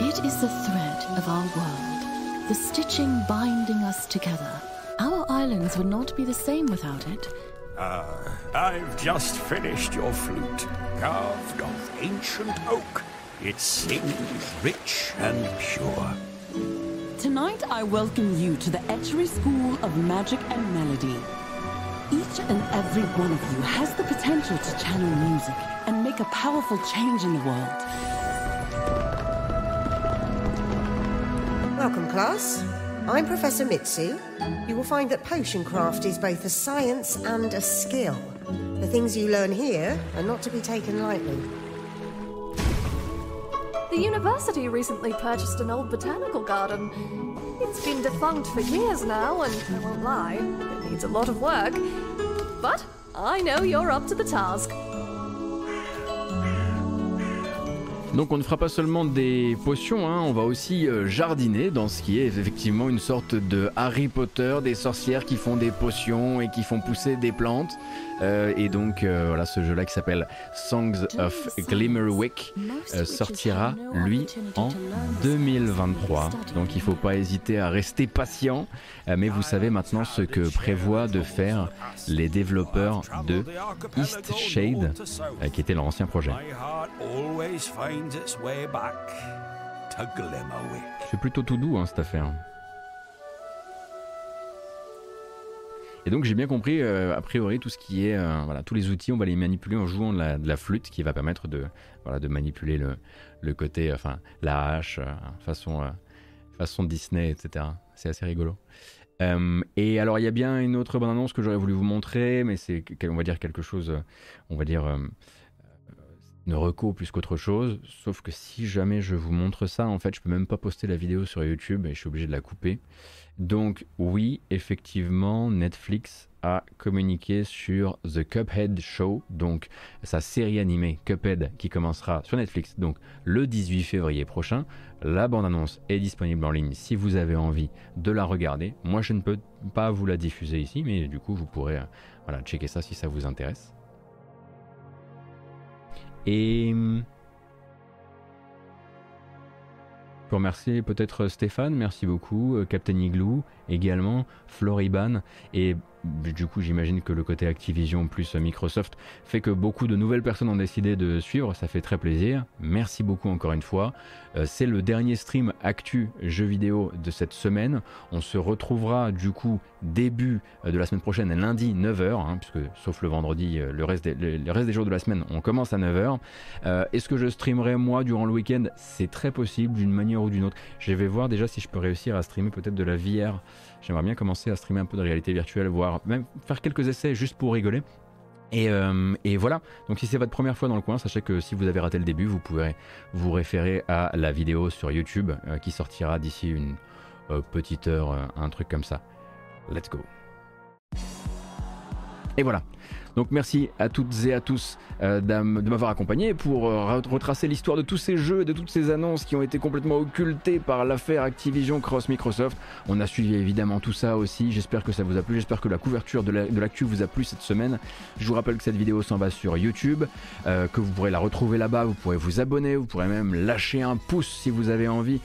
It is the thread of our world, the stitching binding us together. Our islands would not be the same without it. Ah, I've just finished your flute, carved of ancient oak. It sings rich and pure. Tonight, I welcome you to the Etchery School of Magic and Melody. Each and every one of you has the potential to channel music and make a powerful change in the world. Welcome, class. I'm Professor Mitsu. You will find that potion craft is both a science and a skill. The things you learn here are not to be taken lightly. The university recently purchased an old botanical garden. It's been defunct for years now, and I won't lie, it needs a lot of work. But I know you're up to the task. Donc on ne fera pas seulement des potions, hein, on va aussi euh, jardiner dans ce qui est effectivement une sorte de Harry Potter, des sorcières qui font des potions et qui font pousser des plantes. Euh, et donc euh, voilà, ce jeu-là qui s'appelle Songs of Glimmerwick euh, sortira lui en 2023. Donc il faut pas hésiter à rester patient. Euh, mais vous savez maintenant ce que prévoient de faire les développeurs de East Shade, euh, qui était leur ancien projet. My heart always finds its way back to Glimmerwick. C'est plutôt tout doux hein, cette affaire. Et donc j'ai bien compris, euh, a priori, tout ce qui est, euh, voilà, tous les outils, on va les manipuler en jouant de la, flûte, qui va permettre de, voilà, de manipuler le, le côté, enfin, la hache, euh, façon, façon Disney, etc. C'est assez rigolo. Et alors il y a bien une autre bonne annonce que j'aurais voulu vous montrer, mais c'est, on va dire quelque chose, on va dire, une reco plus qu'autre chose. Sauf que si jamais je vous montre ça, en fait, je peux même pas poster la vidéo sur YouTube et je suis obligé de la couper. Donc oui, effectivement, Netflix a communiqué sur The Cuphead Show, donc sa série animée Cuphead qui commencera sur Netflix donc le 18 février prochain. La bande-annonce est disponible en ligne si vous avez envie de la regarder. Moi, je ne peux pas vous la diffuser ici, mais du coup, vous pourrez euh, voilà, checker ça si ça vous intéresse. Et remercier peut-être Stéphane, merci beaucoup, euh, Captain Igloo également, Floriban et du coup j'imagine que le côté Activision plus Microsoft fait que beaucoup de nouvelles personnes ont décidé de suivre, ça fait très plaisir. Merci beaucoup encore une fois. Euh, c'est le dernier stream actu jeux vidéo de cette semaine. On se retrouvera du coup début euh, de la semaine prochaine, lundi 9h, hein, puisque sauf le vendredi, euh, le reste, des, le reste des jours de la semaine, on commence à 9h. Est-ce que je streamerai moi durant le week-end? C'est très possible d'une manière ou d'une autre. Je vais voir déjà si je peux réussir à streamer peut-être de la VR. J'aimerais bien commencer à streamer un peu de réalité virtuelle, voire même faire quelques essais juste pour rigoler. Euh, et, voilà, donc si c'est votre première fois dans le coin, sachez que si vous avez raté le début, vous pourrez vous référer à la vidéo sur YouTube euh, qui sortira d'ici une euh, petite heure, un truc comme ça. Let's go. Et voilà, donc merci à toutes et à tous euh, de m'avoir accompagné pour euh, retracer l'histoire de tous ces jeux et de toutes ces annonces qui ont été complètement occultées par l'affaire Activision Cross Microsoft. On a suivi évidemment tout ça aussi. J'espère que ça vous a plu. J'espère que la couverture de l'actu vous a plu cette semaine. Je vous rappelle que cette vidéo s'en va sur YouTube, euh, que vous pourrez la retrouver là-bas. Vous pourrez vous abonner, vous pourrez même lâcher un pouce si vous avez envie,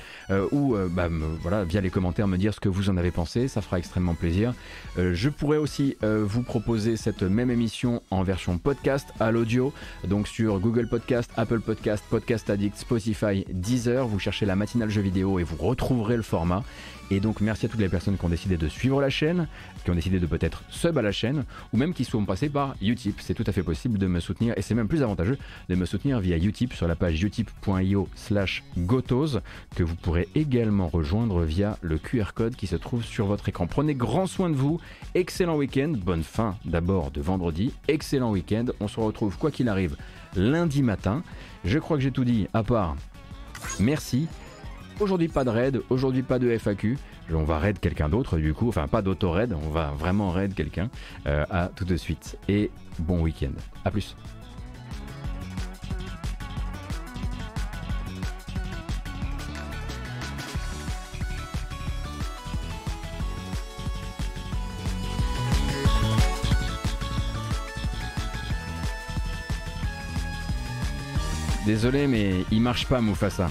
ou bah, voilà via les commentaires me dire ce que vous en avez pensé. Ça fera extrêmement plaisir. je pourrais aussi vous proposer cette même émission en version podcast à l'audio, donc sur Google Podcast, Apple Podcast, Podcast Addict, Spotify, Deezer. Vous cherchez la matinale jeu vidéo et vous retrouverez le format. Et donc merci à toutes les personnes qui ont décidé de suivre la chaîne, qui ont décidé de peut-être sub à la chaîne, ou même qui sont passés par Utip. C'est tout à fait possible de me soutenir, et c'est même plus avantageux de me soutenir via Utip sur la page utip.io slash gotos, que vous pourrez également rejoindre via le QR code qui se trouve sur votre écran. Prenez grand soin de vous, excellent week-end, bonne fin d'abord de vendredi, excellent week-end, on se retrouve quoi qu'il arrive lundi matin. Je crois que j'ai tout dit, à part merci Aujourd'hui pas de raid, aujourd'hui pas de FAQ. On va raid quelqu'un d'autre du coup, enfin pas d'auto-raid, on va vraiment raid quelqu'un. Euh, à tout de suite et bon week-end. A plus. Désolé mais il marche pas Mufasa.